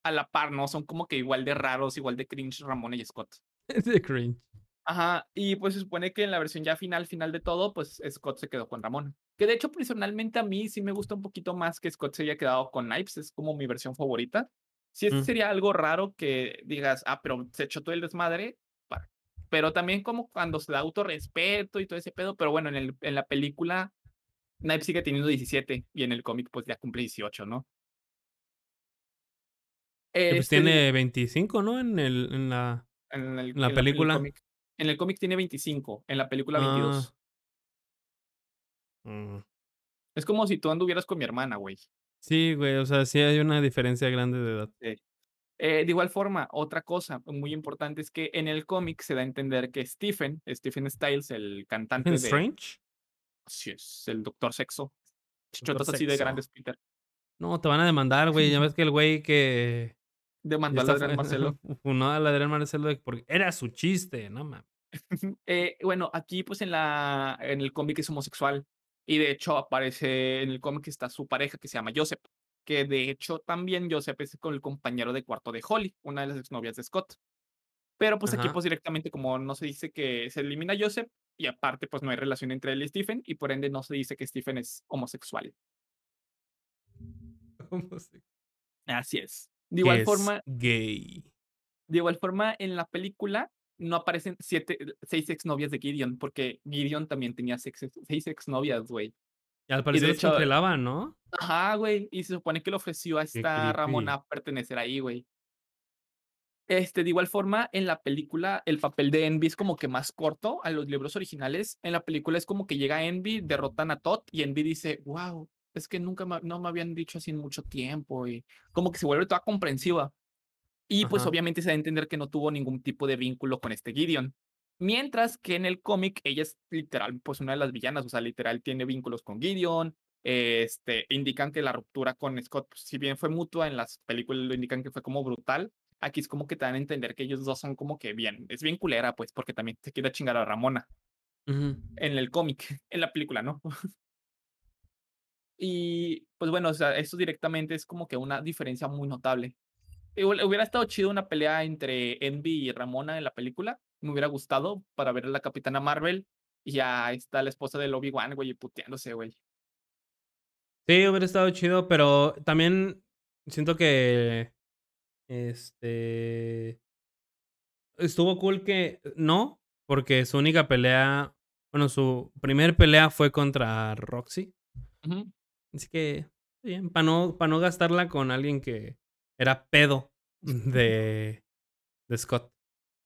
a la par, ¿no? Son como que igual de raros, igual de cringe Ramona y Scott. Es de cringe. Ajá. Y, pues, se supone que en la versión ya final, final de todo, pues, Scott se quedó con Ramona. Que de hecho, personalmente, a mí sí me gusta un poquito más que Scott se haya quedado con Snipes, es como mi versión favorita. Sí Mm. sería algo raro que digas: "Ah, pero se echó todo el desmadre", pero también como cuando se da autorrespeto y todo ese pedo, pero bueno, en el en la película, Snipes sigue teniendo 17 y en el cómic, pues, ya cumple 18, ¿no? Pues, Este, tiene 25, ¿no? En el en la En el en la en película. En el cómic tiene 25, en la película 22. Ah. Mm. Es como si tú anduvieras con mi hermana, güey. Sí, güey, o sea, sí hay una diferencia grande de edad. Sí. Eh, de igual forma, otra cosa muy importante es que en el cómic se da a entender que Stephen, Stephen Styles, el ¿Stephen cantante de Strange? Así es, el Doctor Sexo. Chichotas así de grandes, Peter. No, te van a demandar, güey. Ya ves que el güey que Demandó está Adrián Marcelo. funó al Adrián Marcelo porque era su chiste, no mames. Eh, bueno, aquí, pues, en la en el cómic es homosexual, y de hecho aparece en el cómic está su pareja que se llama Joseph, que de hecho también Joseph es con el compañero de cuarto de Holly, una de las exnovias de Scott. Pero, pues, aquí, Ajá. pues, directamente como no se dice que se elimina Joseph, y aparte, pues, no hay relación entre él y Stephen, y por ende no se dice que Stephen es homosexual. Homose Así es. De Que igual es forma gay. de igual forma, en la película no aparecen 7 6 exnovias de Gideon, porque Gideon también tenía sex 6 exnovias, güey. Y al parecer de las hecho congelaba, ¿no? Ajá, güey, y se supone que le ofreció a esta. Ramona pertenecer ahí, güey. Este, de igual forma, en la película, el papel de Envy es como que más corto a los libros originales. En la película es como que llega Envy, derrotan a Todd, y Envy dice: "Guau, es que nunca me no me habían dicho así en mucho tiempo", y como que se vuelve toda comprensiva. Y, pues, Ajá. obviamente se da a entender que no tuvo ningún tipo de vínculo con este Gideon. Mientras que en el cómic ella es literal, pues, una de las villanas, o sea, literal tiene vínculos con Gideon, este, indican que la ruptura con Scott, pues, si bien fue mutua, en las películas lo indican que fue como brutal, aquí es como que te dan a entender que ellos 2 son como que bien es bien culera, pues, porque también se quiere chingar a Ramona. En el cómic, en la película no. Y, pues, bueno, o sea, esto directamente es como que una diferencia muy notable. Hubiera estado chido una pelea entre Envy y Ramona en la película, me hubiera gustado para ver a la Capitana Marvel y a esta, la esposa del Obi-Wan, güey, puteándose, güey. Sí, hubiera estado chido, pero también siento que, este estuvo cool que no, porque su única pelea, bueno, su primer pelea fue contra Roxy. Así que, bien, para no para no gastarla con alguien que era pedo de de Scott.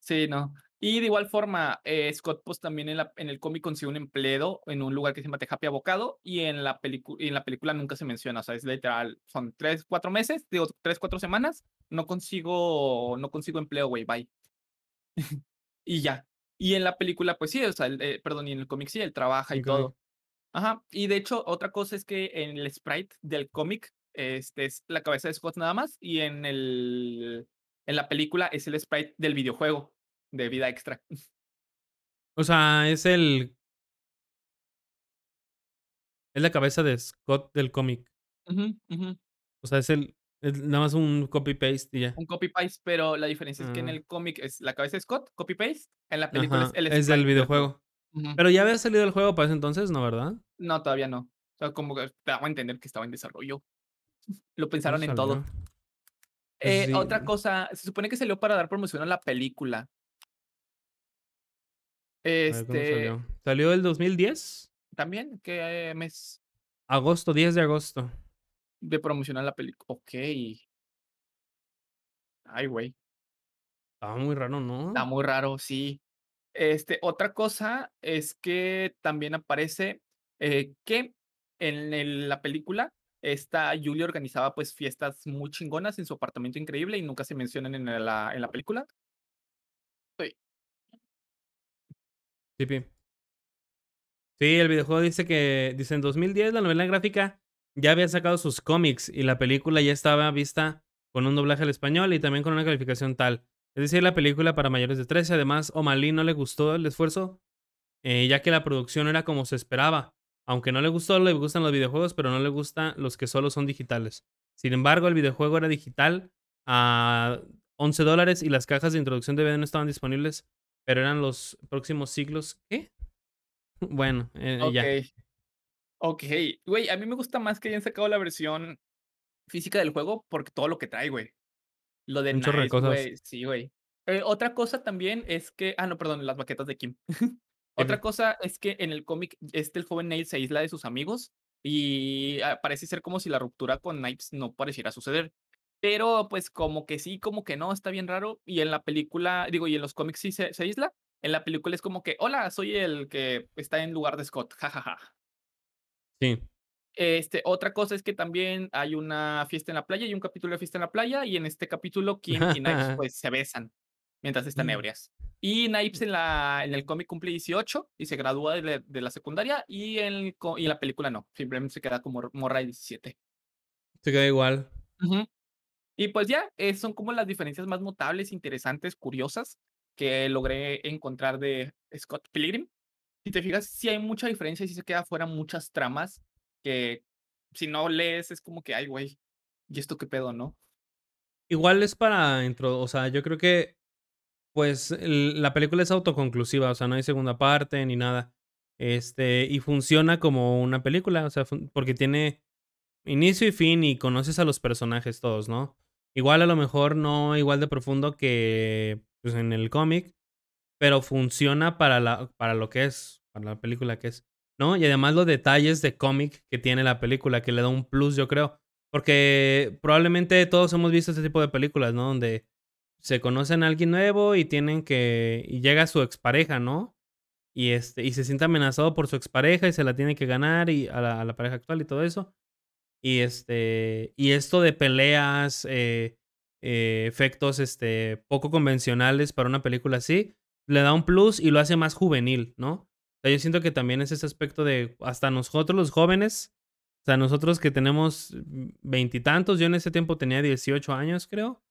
Sí, no. Y de igual forma, eh, Scott, pues, también en la en el cómic consigue un empleo en un lugar que se llama The Happy Avocado, y en la y en la película nunca se menciona, o sea, es literal, son 3, 4 meses, digo, 3, 4 semanas, no consigo no consigo empleo, güey, bye. Y ya. Y en la película, pues sí, o sea, el, eh, perdón, y en el cómic sí, él trabaja y todo. Ajá. Y de hecho, otra cosa es que en el sprite del cómic, este, es la cabeza de Scott nada más, y en el en la película es el sprite del videojuego de Vida Extra. O sea, es el es la cabeza de Scott del cómic. O sea, es el es nada más un copy paste y ya. Un copy paste, pero la diferencia es que en Ah. el cómic es la cabeza de Scott, copy paste, en la película es Ajá, el es del sprite del juego. videojuego. Pero ya había salido el juego para ese entonces, ¿no, verdad? No, todavía no. O sea, como que te daba a entender que estaba en desarrollo. Lo ¿Cuándo pensaron en todo. Pues Eh, sí. otra cosa, se supone que salió para dar promoción a la película. A ver, ¿cuándo Este salió? ¿Salió el 2010? ¿También? ¿Qué mes? Agosto, 10 de agosto. De promocionar la pelicu okey. Ay, güey. Estaba muy raro, Está ¿no? muy raro, sí. Este, otra cosa es que también aparece, eh, que en el la película, esta Julie organizaba, pues, fiestas muy chingonas en su apartamento increíble y nunca se mencionan en la en la película. Tipi. Sí, el videojuego dice que dice: "En 2010 la novela gráfica ya había sacado sus cómics y la película ya estaba vista con un doblaje al español y también con una calificación tal. Es decir, la película para mayores de 13. Además, O'Malley no le gustó el esfuerzo, eh, ya que la producción era como se esperaba. Aunque no le gustó, le gustan los videojuegos, pero no le gustan los que solo son digitales. Sin embargo, el videojuego era digital a $11 dólares y las cajas de introducción de DVD no estaban disponibles, pero eran los próximos siglos ¿qué? Bueno, eh, ya. Okey. Okey. Güey, a mí me gusta más que hayan sacado la versión física del juego, por todo lo que trae, güey. Lo de chorro de Nice, cosas. sí, güey. Eh, otra cosa también es que ah, no, perdón, las baquetas de Kim. Otra cosa es que en el cómic, este, el joven Nate se aísla de sus amigos y, parece ser como si la ruptura con Knives no pareciera suceder. Pero, pues, como que sí, como que no, está bien raro. Y en la película, digo, y en los cómics sí se se aísla. En la película es como que: "Hola, soy el que está en lugar de Scott, ja, ja, ja". Sí. Este, otra cosa es que también hay una fiesta en la playa, hay un capítulo de fiesta en la playa, y en este capítulo Kim y Knives, pues, se besan mientras están Mm. ebrias. Y Knives en la en el cómic cumple 18 y se gradúa de la de la secundaria, y en y en la película no, simplemente se queda como morra de 17. Se queda igual. Ujú. Y pues ya, eh, son como las diferencias más notables, interesantes, curiosas, que logré encontrar de Scott Pilgrim. Si te fijas, sí hay mucha diferencia y sí se queda fuera muchas tramas que si no lees es como que: "Ay, güey, ¿y esto qué pedo?", ¿no? Igual es para intro o sea, yo creo que, pues, la película es autoconclusiva, o sea, no hay segunda parte ni nada. Este, y funciona como una película, o sea, porque tiene inicio y fin, y conoces a los personajes todos, ¿no? Igual, a lo mejor, no igual de profundo que, pues, en el cómic, pero funciona para la para lo que es, para la película que es, ¿no? Y además los detalles de cómic que tiene la película, que le da un plus, yo creo. Porque probablemente todos hemos visto este tipo de películas, ¿no? Donde se conocen a alguien nuevo y tienen que y llega su expareja, ¿no? Y, este, y se siente amenazado por su expareja y se la tiene que ganar y a la pareja actual y todo eso. Y, este, y esto de peleas, eh, eh, efectos, este, poco convencionales para una película así, le da un plus y lo hace más juvenil, ¿no? O sea, yo siento que también es ese aspecto de hasta nosotros los jóvenes, o sea, nosotros que tenemos veintitantos, yo en ese tiempo tenía 18 años, creo.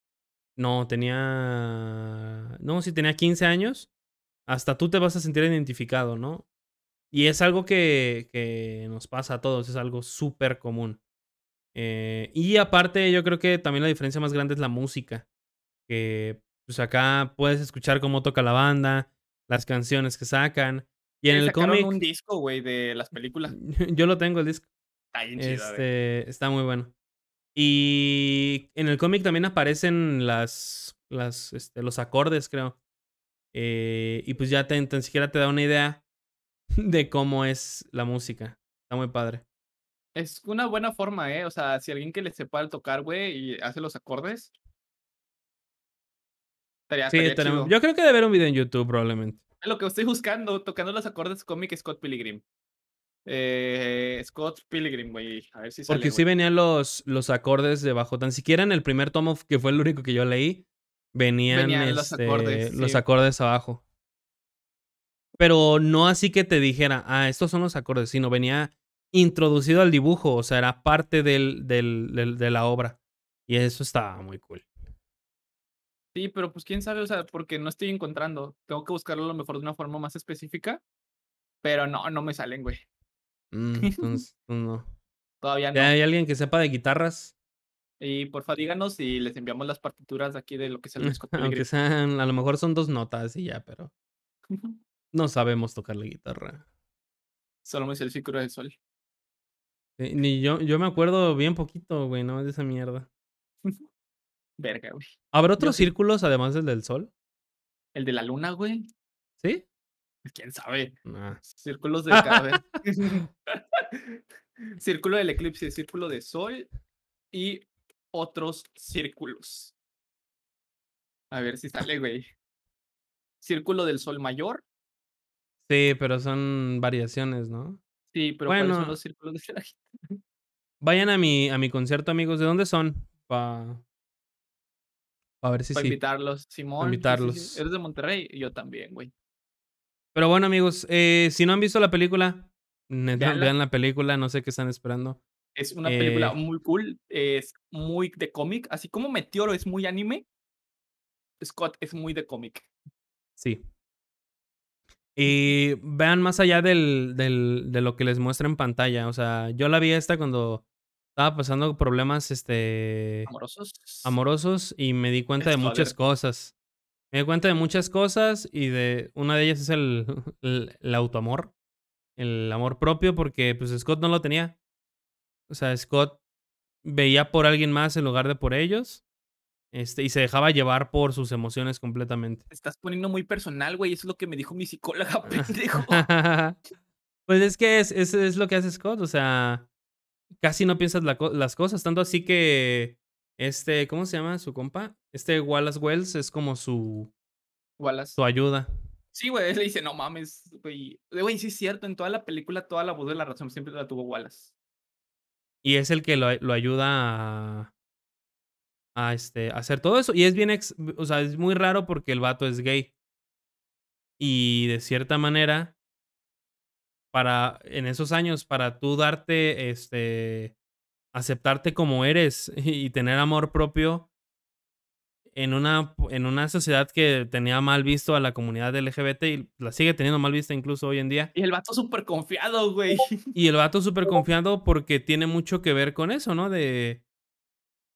No, tenía no, sí tenía 15 años. Hasta tú te vas a sentir identificado, ¿no? Y es algo que que nos pasa a todos, es algo supercomún. Eh, y aparte, yo creo que también la diferencia más grande es la música, que, pues, acá puedes escuchar cómo toca la banda, las canciones que sacan, y en el sacaron un cómic disco, güey, de las películas. yo lo tengo el disco. Está bien güey. Este, está muy bueno. Y en el cómic también aparecen las las, este, los acordes, creo. Eh, y pues ya te tan siquiera te da una idea de cómo es la música. Está muy padre. Es una buena forma, ¿eh? O sea, si alguien que le sepa el tocar, güey, y hace los acordes estaría Sí, estaría tenemos chido. yo creo que debe haber un video en YouTube, probablemente. Lo que estoy buscando, tocando los acordes cómic Scott Pilgrim. Eh, Scott Pilgrim, güey, a ver si sale, Porque sí venían los los acordes debajo, tan siquiera en el primer tomo, que fue el único que yo leí, venían, Venían los este, acordes, los sí. acordes abajo. Pero no así que te dijera: "Ah, estos son los acordes", sino venía introducido al dibujo, o sea, era parte del del del de la obra, y eso estaba muy cool. Sí, pero, pues, quién sabe, o sea, porque no estoy encontrando. Tengo que buscarlo a lo mejor de una forma más específica, pero no, no me salen, güey. Mm, entonces, pues no. Todavía ¿Ya no. hay alguien que sepa de guitarras? Y porfa, díganos y les enviamos las partituras de aquí de lo que de Scott Pilgrim. Aunque sean, a lo mejor son 2 notas y ya, pero no sabemos tocar la guitarra. Solo me sé el círculo del sol. Eh, ni yo yo me acuerdo bien poquito, güey, nomás de esa mierda. Verga, güey. ¿Habrá Yo otros sí. círculos además del del sol? ¿El de la luna, güey? ¿Sí? Quién sabe. Círculos de cada. Círculo del eclipse, círculo de sol y otros círculos. A ver si sale, güey. Círculo del sol mayor. Sí, pero son variaciones, ¿no? Sí, pero ¿cuáles son Bueno los círculos de la vayan a mi a mi concierto, amigos, ¿de dónde son? Pa pa ver si Para sí. invitarlos, Pa simón, sí. invitarlos. ¿Eres de Monterrey? Yo también, güey. Pero bueno, amigos, eh, si no han visto la película, vean la película, no sé qué están esperando. Es una película Eh muy cool, es muy de cómic, así como Meteoro es muy anime Scott es muy de cómic. Sí. Y vean más allá del del de lo que les muestra en pantalla, o sea, yo la vi esta cuando estaba pasando problemas, este ¿Amorosos? amorosos y me di cuenta de muchas cosas. Me di cuenta de muchas cosas y de una de ellas es el el el autoamor, el amor propio, porque, pues, Scott no lo tenía. O sea, Scott veía por alguien más en lugar de por ellos, este, y se dejaba llevar por sus emociones completamente. Te estás poniendo muy personal, güey, eso es lo que me dijo mi psicóloga, pendejo. Pues, es que es es es lo que hace Scott, o sea, casi no piensas la las cosas, tanto así que, este, ¿cómo se llama su compa? Este Wallace Wells es como su Wallace. su ayuda. Sí, güey, él le dice: "No mames, güey". Güey, sí es cierto, en toda la película, toda la voz de la razón siempre la tuvo Wallace. Y es el que lo lo ayuda a a, este, a hacer todo eso. Y es bien ex o sea, es muy raro porque el vato es gay. Y de cierta manera para en esos años, para tú darte, este, aceptarte como eres y tener amor propio en una en una sociedad que tenía mal visto a la comunidad LGBT y la sigue teniendo mal vista incluso hoy en día. Y el vato súper confiado, güey. Y el vato súper confiado porque tiene mucho que ver con eso, ¿no? De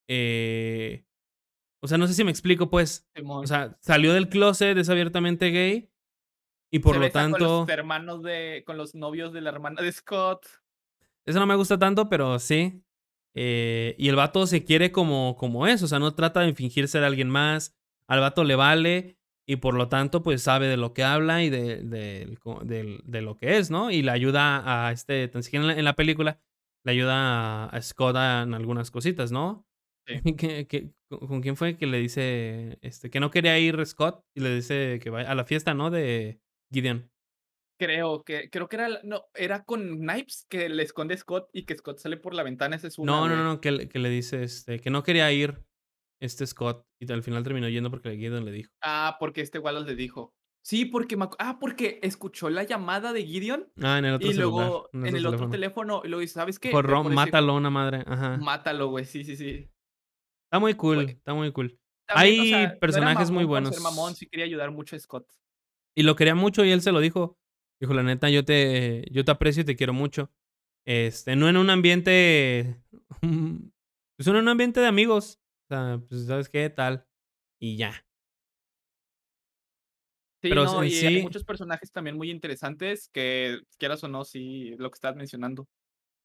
eh, o sea, no sé si me explico, pues. O sea, salió del closet, es abiertamente gay y por Se lo besa con tanto los hermanos de con los novios de la hermana de Scott. Eso no me gusta tanto, pero sí. Eh, y el vato se quiere como, como es, o sea, no trata de fingir ser alguien más. Al vato le vale y por lo tanto, pues sabe de lo que habla y de, de lo que es, ¿no? Y le ayuda a este, tan siquiera en la, en la película, le ayuda a, a Scott en algunas cositas, ¿no? Sí. Con quién fue que le dice este, que no quería ir Scott y le dice que vaya a la fiesta, ¿no? De Gideon. Creo que creo que era no, era con Knives que le esconde Scott y que Scott sale por la ventana, esa es una, No, no, no, que, le- que le dice este, que no quería ir este Scott y al final terminó yendo porque Gideon le dijo. Ah, porque este Wallace le dijo. Sí, porque me ah, porque escuchó la llamada de Gideon Ah, en el otro y celular. luego En, en el otro teléfono. y luego dice, ¿sabes qué? Dijo, Ve "Ro- por ese mátalo una madre. Ajá. Mátalo, güey. Sí, sí, sí. Está muy cool, está muy cool. También, o Hay no personajes muy buenos. mamón, sí quería ayudar mucho a Scott. Y lo quería mucho y él se lo dijo. Dijo, la neta, yo te, yo te aprecio y te quiero mucho. Este, no en un ambiente. Pues en un ambiente de amigos. O sea, pues, ¿sabes qué? Tal. Y ya. Sí, Pero no, y hay sí- muchos personajes también muy interesantes que, quieras o no, sí, lo que estás mencionando.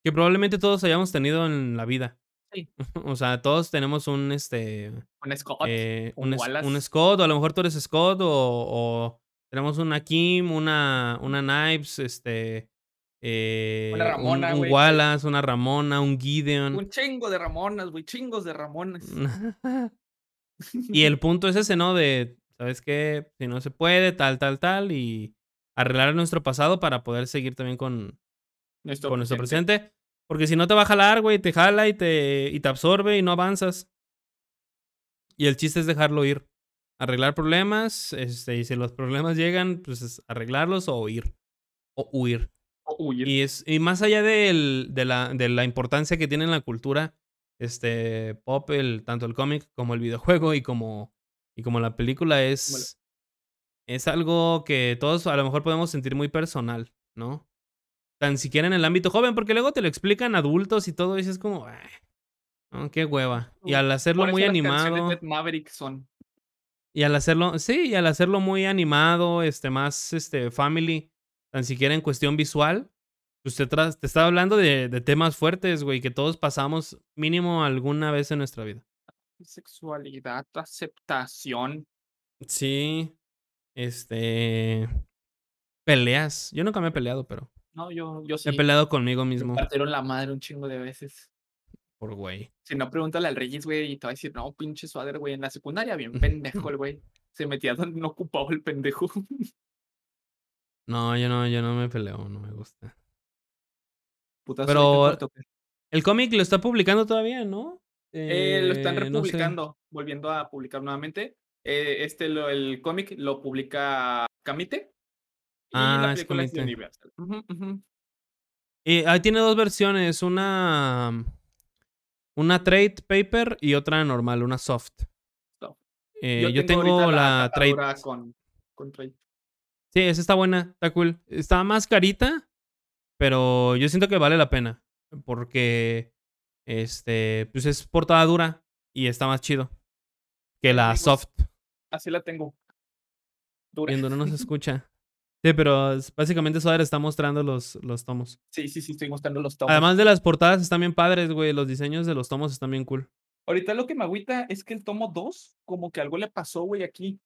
Que probablemente todos hayamos tenido en la vida. Sí. O sea, todos tenemos un este. Con Scott, eh, un, Wallace. un Scott, o a lo mejor tú eres Scott, o, o tenemos una Kim, una, una Knives, este. eh, un- Ramona, un, que- Wallace, una Ramona, un Gideon. Un chingo de Ramonas, güey, chingos de Ramonas. y el punto es ese, ¿no? De, ¿sabes qué? Si no se puede, tal, tal, tal, y arreglar nuestro pasado para poder seguir también con, Nuestro con nuestro presente. presente. Porque si no te va a jalar, güey, te jala y te, y te absorbe y no avanzas. Y el chiste es dejarlo ir. Arreglar problemas, este, y si los problemas llegan, pues es arreglarlos o huir. O huir. O huir. Y, es, y más allá del- de, la, de la importancia que tiene en la cultura este, pop, el, tanto el cómic como el videojuego y como, y como la película, es, es algo que todos a lo mejor podemos sentir muy personal, ¿no? Tan siquiera en el ámbito joven, porque luego te lo explican adultos y todo, y es como, "Ay, no, qué hueva. Y al hacerlo muy animado. de Maverick son. Y al hacerlo, sí, y al hacerlo muy animado, este, más, este, family, tan siquiera en cuestión visual, pues te, está hablando de, de temas fuertes, güey, que todos pasamos mínimo alguna vez en nuestra vida. Sexualidad, aceptación. Sí, este, peleas. Yo nunca me he peleado, pero No, yo, yo sí. me he peleado conmigo Me mismo partieron la madre un chingo de veces. Por güey. Si no, pregúntale al Reyes, güey, y te va a decir, no, pinche suader, güey. En la secundaria, bien pendejo el güey. Se metía donde no ocupaba el pendejo. No, yo no, yo no me peleo, no me gusta. Putazo Pero-. El cómic lo está publicando todavía, ¿no? Eh, lo están Eh, no sé. republicando, volviendo a publicar nuevamente. Eh, este, lo, el cómic lo publica Camite. Y Ah, la es película es. Universal. Ujú. Y ahí tiene dos versiones, una una trade paper y otra normal, una soft. Soft. Eh, yo, tengo, ahorita la, trade. tapadura con, con trade. Sí, esa está buena, está cool. Está más carita, pero yo siento que vale la pena porque este pues es portada dura y está más chido que la soft. Así la tengo. Dura. Viendo no se escucha. Sí, pero básicamente Soder está mostrando los, los tomos. Sí, sí, sí, estoy mostrando los tomos. Además de las portadas están bien padres, güey. Los diseños de los tomos están bien cool. Ahorita lo que me agüita es que el tomo 2, como que algo le pasó, güey, aquí.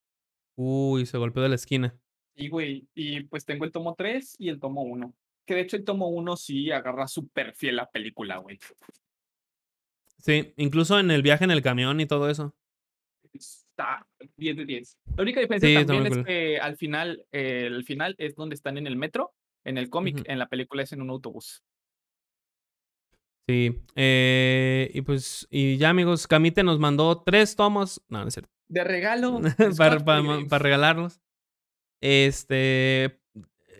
Uy, se golpeó de la esquina. Sí, güey. Y pues tengo el tomo 3 y el tomo 1. Que de hecho el tomo 1 sí agarra súper fiel la película, güey. Sí, incluso en el viaje en el camión y todo eso. Está 10 de 10. La única diferencia Sí, también es cool. que al final, eh, el final es donde están en el metro. En el cómic, en la película es en un autobús. Sí, eh, y pues, y ya amigos, Camite nos mandó tres tomos, no, no es cierto. De regalo. para, para- para regalarlos. Este,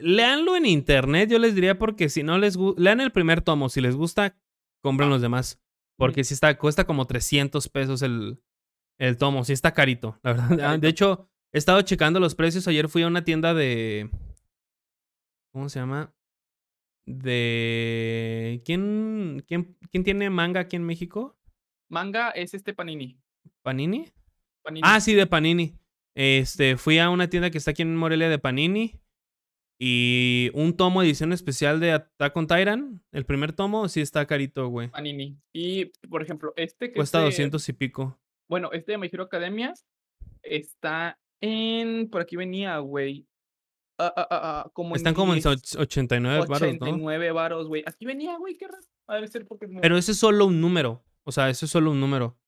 leanlo en internet, yo les diría, porque si no les gusta, lean el primer tomo, si les gusta, compren los demás. Porque si está, cuesta como 300 pesos el, el tomo, sí está carito, la verdad. Ah, Carito. De hecho, he estado checando los precios, ayer fui a una tienda de, ¿cómo se llama? De, ¿quién, quién, quién tiene manga aquí en México? Manga es este Panini. ¿Panini? Panini. Ah, sí, de Panini. Este, fui a una tienda que está aquí en Morelia de Panini. Y un tomo edición especial de Attack on Titan. El primer tomo sí está carito, güey. Panini. Y, por ejemplo, este que Cuesta es de- 200 y pico. Bueno, este de My Hero Academia está en. Por aquí venía, güey. Ah, ah, ah, como Están como en 10, 89 baros, ¿no? 89 varos, güey. Aquí venía, güey, qué raro. Ha de ser porque. Pero ese es solo un número. O sea, eso es solo un número.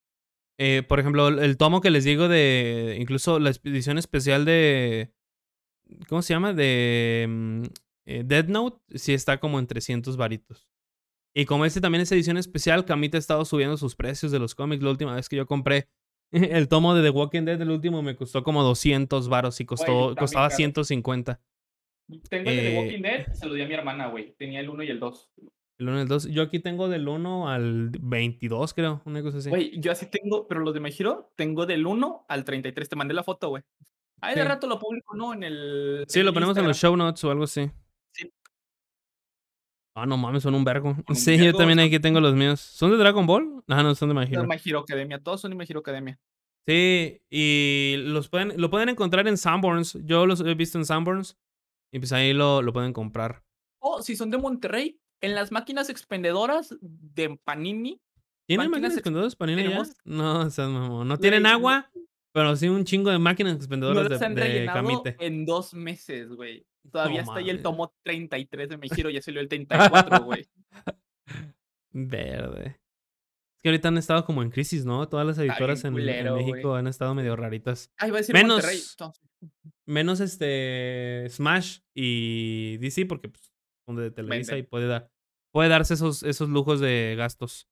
Eh, por ejemplo, el- el tomo que les digo de. Incluso la edición especial de. ¿Cómo se llama? De. mm, eh, Dead Note. Sí está como en 300 varitos. Y como este también es edición especial, Camita ha estado subiendo sus precios de los cómics. La última vez que yo compré el tomo de The Walking Dead, el último, me costó como 200 varos y costó, costaba caro. 150. Tengo el de The eh, Walking Dead, se lo di a mi hermana, güey. Tenía el 1 y el 2. El 1 y el 2. Yo aquí tengo del 1 al 22, creo. Una cosa así. Güey, yo así tengo, pero los de My Hero tengo del 1 al 33. Te mandé la foto, güey. Ahí de rato lo publico, ¿no? En el. Sí, lo ponemos en los show notes o algo así. Ah, no mames, son un vergo. Sí, yo también aquí tengo los míos. ¿Son de Dragon Ball? Ah, no, son de My De Hero. My Hero Academia. Todos son de My Hero Academia. Sí, y los pueden, lo pueden encontrar en Sanborns. Yo los he visto en Sanborns. Y pues ahí lo, lo pueden comprar. O si son de Monterrey, en las máquinas expendedoras de Panini. ¿Tienen Máquinas máquinas ex- expendedoras allá? tenemos- No, o sea, mamón. No tienen agua, pero sí un chingo de máquinas No expendedoras las de, han de rellenado Camite. en dos meses, güey. Todavía No está ahí el tomo 33 de My Hero. Ya salió el 34, güey. Verde. Es que ahorita han estado como en crisis, ¿no? Todas las editoras en, culero. México han estado medio raritas. Ah, iba a decir Menos-. Menos este Smash y DC, porque pues, son de Televisa Venden. y puede dar. Puede darse esos, esos lujos de gastos.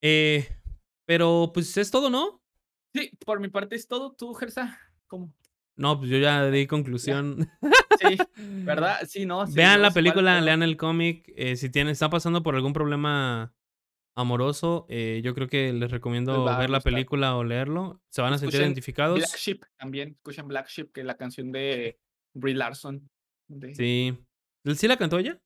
Eh, pero pues es todo, ¿no? Sí, por mi parte es todo. ¿Tú, Gersa? ¿Cómo? No, pues yo ya di conclusión. Sí, ¿verdad? Sí, no. sí, vean no la película, lean el cómic. eh, si tienen, está pasando por algún problema amoroso, eh, yo creo que les recomiendo ver la película o leerlo. Se van a sentir identificados. Black Sheep también. Escuchen Black Sheep, que es la canción de Brie Larson. de- Sí. ¿Sí la cantó ella?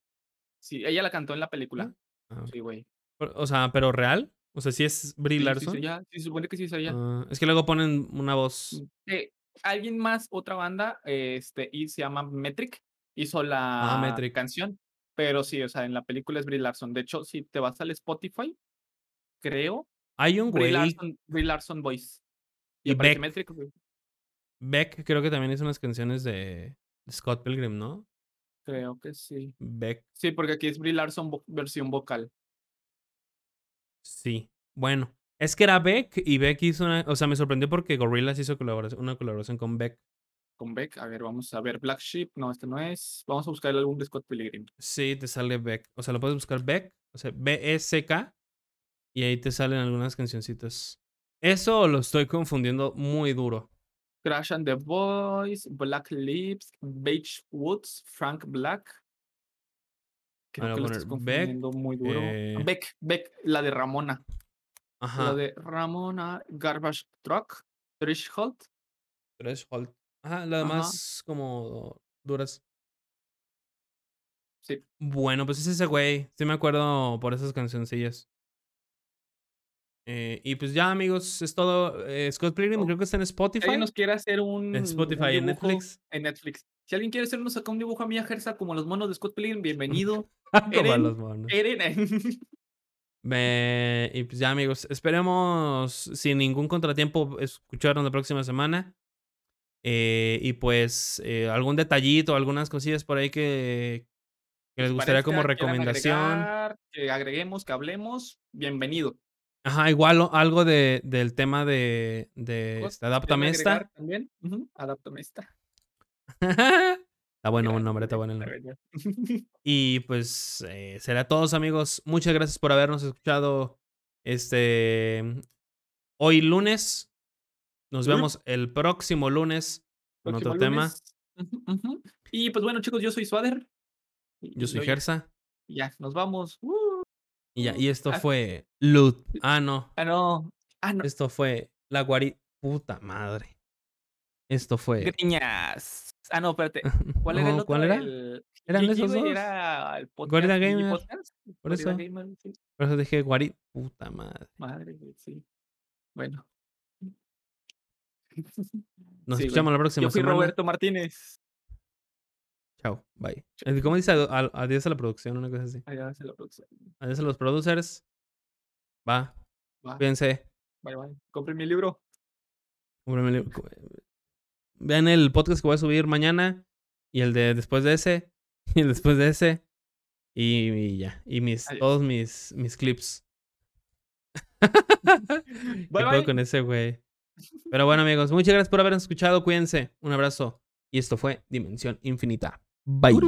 Sí, ella la cantó en la película. Ah, Sí, güey. o- sea, pero real. O sea, si es Brie Sí, sí, Larson. sí. Sí, se supone que sí es ella. Ah, es que luego ponen una voz. Eh, alguien más, otra banda, este, y se llama Metric, hizo la Ah, Metric. canción. Pero sí, o sea, en la película es Brie Larson. De hecho, si te vas al Spotify, creo, Hay un Brie güey, Larson, Brie Larson Voice. Y, Beck. Metric, Beck, creo que también hizo unas canciones de Scott Pilgrim, ¿no? creo que sí. Beck, Sí, porque aquí es Brie Larson vo- versión vocal. sí. Bueno, es que era Beck y Beck hizo una. O sea, me sorprendió porque Gorillaz hizo colaboración, una colaboración con Beck. Con Beck, a ver, vamos a ver. Black Sheep, no, este no es. Vamos a buscar el álbum de Scott Pilgrim. Sí, te sale Beck. O sea, lo puedes buscar Beck, o sea, B-E-C-K. Y ahí te salen algunas cancioncitas. Eso lo estoy confundiendo muy duro. Crash and the Boys, Black Lips, Beige Woods, Frank Black. Creo Ahora que lo estás Beck, confundiendo muy duro. eh, Beck, Beck, la de Ramona. La Ajá. de Ramona, Garbage Truck, Threshold. Threshold. Ajá, Ajá. demás como duras. Sí. Bueno, pues es ese güey. Sí me acuerdo por esas cancioncillas. Eh, y pues ya, amigos, es todo. Eh, Scott Pilgrim Oh. creo que está en Si Spotify. alguien nos quiere hacer un. En Spotify, un en Netflix. En Netflix. Si alguien quiere hacernos acá un dibujo a mí, a Gersa, como los monos de Scott Pilgrim, bienvenido. Como Eren, los monos. Eren. Y pues ya, amigos, esperemos sin ningún contratiempo escucharnos la próxima semana. Eh, y pues eh, algún detallito, algunas cosillas por ahí que, que les gustaría como quieran recomendación. agregar, que agreguemos, que hablemos, bienvenido. Ajá, igual o- algo de, del tema de, de este, Adáptame quieran esta. También. Ujú, Adáptame esta. Está bueno el nombre, está bueno el nombre. Y pues eh, será todos amigos. Muchas gracias por habernos escuchado este hoy lunes. Nos vemos el próximo lunes con otro tema. Y pues bueno, chicos, yo soy Swader. Yo soy Gersa. Ya, nos vamos. Y ya, y esto ah. fue Loot. Ah, no. Ah, no. Ah, no. Esto fue la guari. Puta madre. Esto fue. Griñas. Ah, no, espérate. ¿Cuál era el otro? ¿Cuál era? ¿Eran esos dos? Era el podcast. Gorida Gamer. Por eso. Por eso dije guari. Puta madre. Madre, sí. Bueno. Nos escuchamos la próxima Yo fui Roberto Martínez. Chao, bye. ¿Cómo dice adiós a la producción? Una cosa así. Adiós a la producción. Adiós a los producers. Va. Va. Cuídense. Bye, bye. Compren mi libro. Compren mi libro. Vean el podcast que voy a subir mañana. Y el de después de ese. Y el después de ese. Y, ya. Y mis, todos mis, mis clips. bye, bye. con ese güey? Pero bueno, amigos, muchas gracias por habernos escuchado. Cuídense. Un abrazo. Y esto fue Dimensión Infinita. Bye.